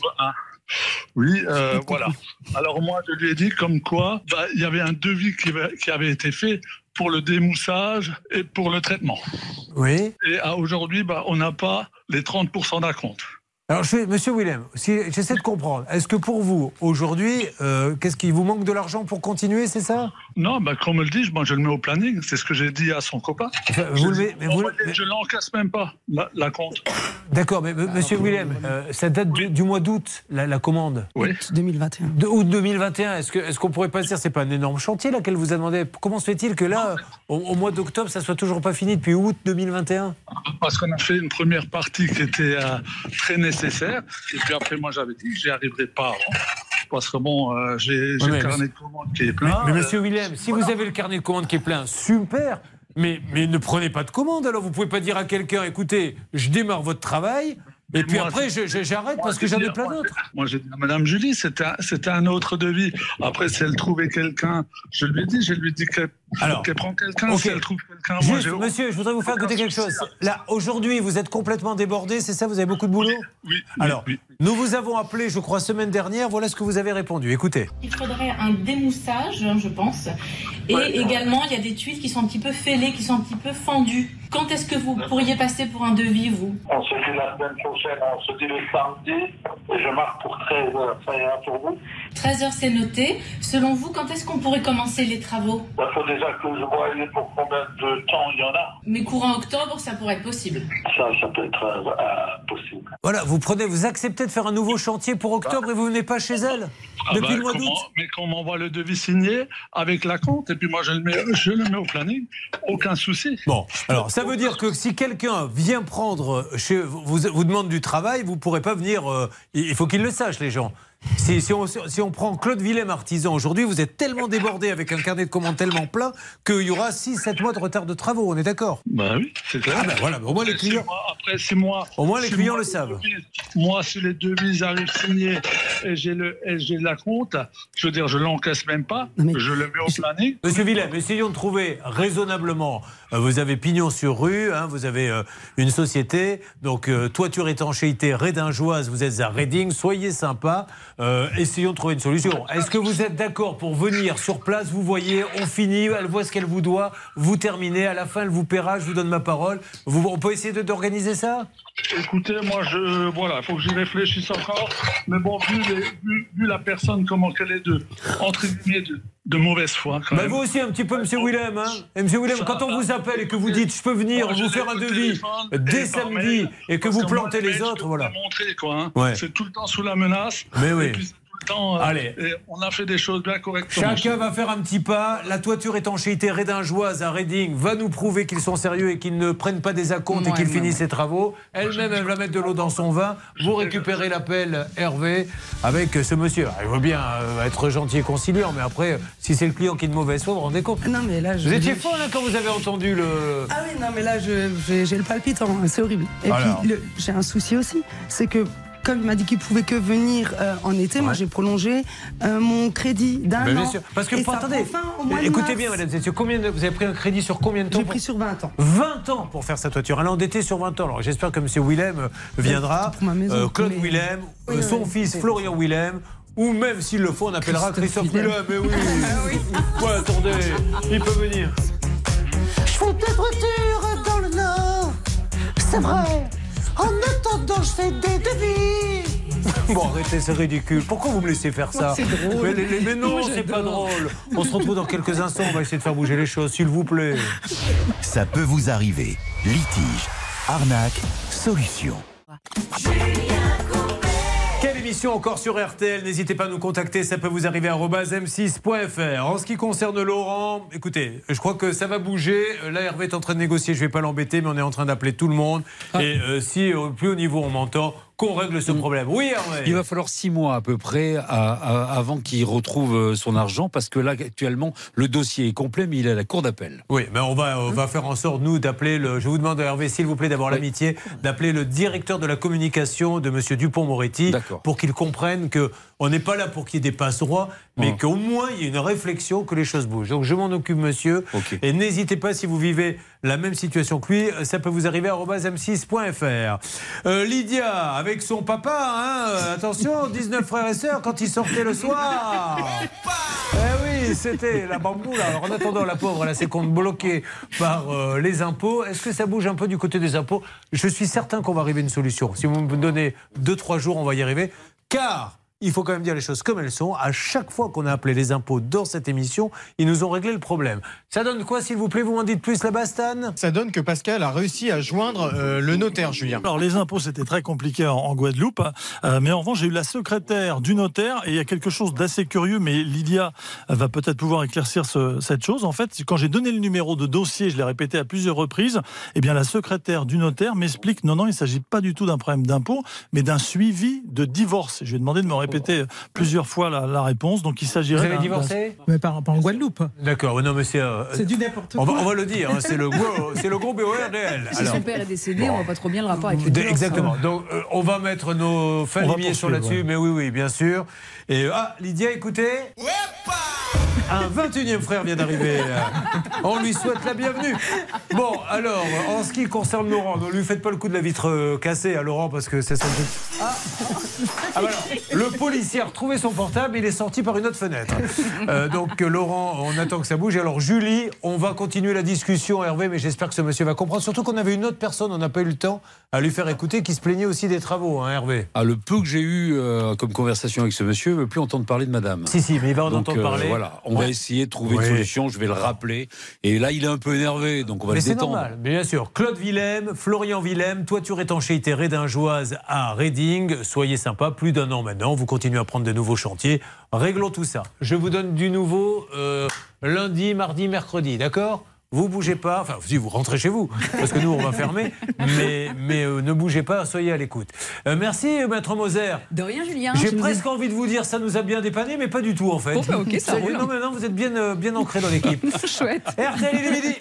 Oui, euh, [laughs] voilà. Alors moi, je lui ai dit comme quoi, bah, il y avait un devis qui, va- qui avait été fait pour le démoussage et pour le traitement. Oui. Et à aujourd'hui, bah, on n'a pas les 30% d'acompte. Alors, je fais- monsieur Willem, si, j'essaie de comprendre. Est-ce que pour vous, aujourd'hui, euh, qu'est-ce qui vous manque de l'argent pour continuer, c'est ça? Non, bah, qu'on me le dise, moi je le mets au planning. C'est ce que j'ai dit à son copain. vous Je mais vous- Je l'encaisse même pas, la, la compte. D'accord, mais m- monsieur Willem, euh, ça date du, du mois d'août, la, la commande Oui. 2021. De août 2021. Est-ce que- est-ce qu'on pourrait pas se dire, c'est pas un énorme chantier là qu'elle vous a demandé? Comment se fait-il que là, au, au mois d'octobre, ça soit toujours pas fini depuis août 2021 Parce qu'on a fait une première partie qui était euh, très nécessaire. Et puis après, moi j'avais dit que j'y arriverai pas avant. Parce que bon, euh, j'ai mais le carnet de commande qui est Mais, plein. mais Euh, monsieur Willem, si vous avez le carnet de commande qui est plein, super. Mais, mais ne prenez pas de commande alors. Vous pouvez pas dire à quelqu'un, écoutez, je démarre votre travail. Et puis moi, après, j'arrête parce que j'en ai plein d'autres. Moi, j'ai dit à Madame Julie, c'était un, un autre devis. Après, si elle trouvait quelqu'un, je lui ai dit, je lui ai dit qu'elle Alors, qu'elle prend quelqu'un. ok. Si elle trouve quelqu'un, moi, Juste, monsieur, je voudrais vous faire écouter quelque chose. Là, aujourd'hui, vous êtes complètement débordé, c'est ça Vous avez beaucoup de boulot Oui. Alors, nous vous avons appelé, je crois, semaine dernière. Voilà ce que vous avez répondu. Écoutez. Il faudrait un démoussage, hein, je pense. Et Ouais. également, il y a des tuiles qui sont un petit peu fêlées, qui sont un petit peu fendues. Quand est-ce que vous pourriez passer pour un devis, vous? On se dit la semaine prochaine, on se dit le samedi, et je marque pour 13 heures. Ça ira pour vous 13 heures, c'est noté. Selon vous, quand est-ce qu'on pourrait commencer les travaux? Il faut déjà que je voie pour combien de temps il y en a. Mais courant octobre, ça pourrait être possible. Ça, ça peut être euh, euh, possible. Voilà, vous prenez, vous acceptez de faire un nouveau chantier pour octobre et vous venez pas chez elle Ah depuis bah, le mois d'août. Mais qu'on m'envoie le devis signé avec la compte, et puis moi, je le mets, je le mets au planning. Aucun souci. Bon, alors ça veut dire que si quelqu'un vient prendre chez vous, vous demande du travail, vous pourrez pas venir. euh, il faut qu'ils le sachent, les gens. Si, si on, si on prend Claude Willem, artisan, aujourd'hui, vous êtes tellement débordé avec un carnet de commandes tellement plein qu'il y aura 6-7 mois de retard de travaux, on est d'accord? Bah oui, c'est clair. Ah ben voilà, au moins les clients. Après, c'est moi. Au moins les clients moi, le savent. Moi, si les devis arrivent signés et j'ai le, et la compte, je veux dire, je l'encaisse même pas, je le mets au planning. Monsieur Willem, essayons de trouver raisonnablement. Euh, Vous avez pignon sur rue, hein, vous avez euh, une société, donc euh, toiture étanchéité Rédingeoise, vous êtes à Reading, soyez sympa, essayons de trouver une solution. Est-ce que vous êtes d'accord pour venir sur place, vous voyez, on finit, elle voit ce qu'elle vous doit, vous terminez, à la fin elle vous paiera, je vous donne ma parole. Vous, on peut essayer d'organiser ça? Écoutez, moi, je, voilà, il faut que j'y réfléchisse encore. Mais bon, vu, les- vu- vu la personne, comment qu'elle est de, entre guillemets, de, de mauvaise foi, quand Bah, même. vous aussi un petit peu, Monsieur Willem. Hein et Monsieur Willem, quand on vous appelle et que vous dites je peux venir Moi, vous faire un devis dès samedi mail, et que vous plantez le les autres, voilà. hein. Ouais. C'est tout le temps sous la menace. Mais oui. Puis, temps. euh, Allez. et on a fait des choses bien correctement. Chacun va faire un petit pas. La toiture étanchéité Rédingeoise à Reading va nous prouver qu'ils sont sérieux et qu'ils ne prennent pas des acomptes et qu'ils finissent ses travaux. Elle-même, elle va mettre de l'eau dans son vin. Vous récupérez l'appel Hervé avec ce monsieur. Il veut bien euh, être gentil et conciliant, mais après, si c'est le client qui est de mauvaise foi, vous vous rendez compte Non, mais là, je. Vous étiez hein, quand vous avez entendu le. Ah oui, non, mais là, j'ai le palpitant, hein, c'est horrible. Et Alors. puis, le- j'ai un souci aussi, c'est que. Comme il m'a dit qu'il pouvait que venir euh, en été, moi j'ai prolongé euh, mon crédit d'un Ben, an. bien sûr. Parce que, Et attendez, écoutez bien, madame, Cécile, combien de- vous avez pris un crédit sur combien de temps J'ai pour- pris sur 20 ans. 20 ans pour faire sa toiture. Elle est endettée sur 20 ans. Alors j'espère que M. Willem viendra. pour ma maison, Euh, Claude mais- Willem, euh, Oui, son oui, fils Florian Willem. Ou même s'il le faut, on appellera Christophe, Christophe Willem. Mais oui. [laughs] [laughs] Ouais, attendez, il peut venir. Fais des dans le Nord, c'est vrai. En attendant, je fais des devis. [laughs] Bon, arrêtez, c'est ridicule. Pourquoi vous me laissez faire ça C'est drôle. Mais, non, c'est pas drôle. On se retrouve dans quelques instants. On va essayer de faire bouger les choses, s'il vous plaît. Ça peut vous arriver. Litige, arnaque, solution. Émission encore sur RTL N'hésitez pas à nous contacter, ça peut vous arriver à m6.fr. En ce qui concerne Laurent, écoutez, je crois que ça va bouger. Là, Hervé est en train de négocier, je ne vais pas l'embêter, mais on est en train d'appeler tout le monde. Et euh, si au plus haut niveau on m'entend, qu'on règle ce problème. Oui, Hervé Il va falloir six mois à peu près à- à- avant qu'il retrouve euh, son argent parce que là actuellement le dossier est complet mais il est à la cour d'appel. Oui, mais on va, on va faire en sorte, nous, d'appeler le. Je vous demande, Hervé, s'il vous plaît, d'avoir l'amitié, d'appeler le directeur de la communication de M. Dupont-Moretti pour qu'il comprenne que on n'est pas là pour qu'il y ait des passe-rois, mais qu'au moins il y ait une réflexion, que les choses bougent. Donc je m'en occupe, monsieur. Et n'hésitez pas, si vous vivez la même situation que lui, ça peut vous arriver à m6.fr. Euh, Lydia, avec son papa, hein, euh, attention, [laughs] 19 frères et sœurs, quand ils sortaient le soir. Eh oui, c'était la bamboula. Alors en attendant, la pauvre, elle a ses comptes bloqués par euh, les impôts. Est-ce que ça bouge un peu du côté des impôts? Je suis certain qu'on va arriver à une solution. Si vous me donnez 2-3 jours, on va y arriver. Car il faut quand même dire les choses comme elles sont. À chaque fois qu'on a appelé les impôts dans cette émission, ils nous ont réglé le problème. Ça donne quoi, s'il vous plaît Vous m'en dites plus là-bas, Stan Ça donne que Pascal a réussi à joindre euh, le notaire, Julien. Alors les impôts c'était très compliqué en, en Guadeloupe, euh, mais en revanche j'ai eu la secrétaire du notaire et il y a quelque chose d'assez curieux, mais Lydia va peut-être pouvoir éclaircir ce- cette chose. En fait, quand j'ai donné le numéro de dossier, je l'ai répété à plusieurs reprises, eh bien la secrétaire du notaire m'explique non non il ne s'agit pas du tout d'un problème d'impôt, mais d'un suivi de divorce. Je lui ai demandé de me répéter plusieurs fois la, la réponse, donc il s'agirait. Vous avez divorcé? Mais pas, pas en Guadeloupe. D'accord, non mais c'est... euh, C'est du n'importe on quoi. va, on va le dire, hein, c'est le gros, c'est le gros BOR réel. Si Alors, son père est décédé, on voit pas trop bien le rapport avec le de- divorce. exactement. Donc euh, on va mettre nos va limiers sur là-dessus, ouais. mais oui, oui, bien sûr. Et ah, Lydia, écoutez. Un 21e frère vient d'arriver. Euh, On lui souhaite la bienvenue. Bon, alors, en ce qui concerne Laurent, ne lui faites pas le coup de la vitre euh, cassée à Laurent parce que c'est sans doute. Ah. Le policier a retrouvé son portable, il est sorti par une autre fenêtre. Euh, donc, Laurent, on attend que ça bouge. Alors, Julie, on va continuer la discussion, Hervé, mais j'espère que ce monsieur va comprendre. Surtout qu'on avait une autre personne, on n'a pas eu le temps à lui faire écouter, qui se plaignait aussi des travaux, hein, Hervé. Ah, le peu que j'ai eu euh, comme conversation avec ce monsieur, ne veut plus entendre parler de madame. Si, si, mais il va en Donc, entendre euh, parler. Voilà, on Ouais. va essayer de trouver Oui. une solution, je vais le rappeler. Et là, il est un peu énervé, donc on va Mais le c'est détendre. normal, bien sûr. Claude Willem, Florian Willem, toiture étanchéité Rédingeoise à Reading. Soyez sympa, plus d'un an maintenant. Vous continuez à prendre de nouveaux chantiers. Réglons tout ça. Je vous donne du nouveau euh, lundi, mardi, mercredi, d'accord? Vous bougez pas, enfin si vous rentrez chez vous, parce que nous on va fermer, mais, mais euh, ne bougez pas, soyez à l'écoute. Euh, merci Maître Moser. De rien, Julien. J'ai vous presque envie de vous dire ça nous a bien dépanné, mais pas du tout en fait. Bon, bah, ok, ça y est, roule. Non mais non, vous êtes bien, euh, bien ancré dans l'équipe. [laughs] Chouette. RTL il est midi.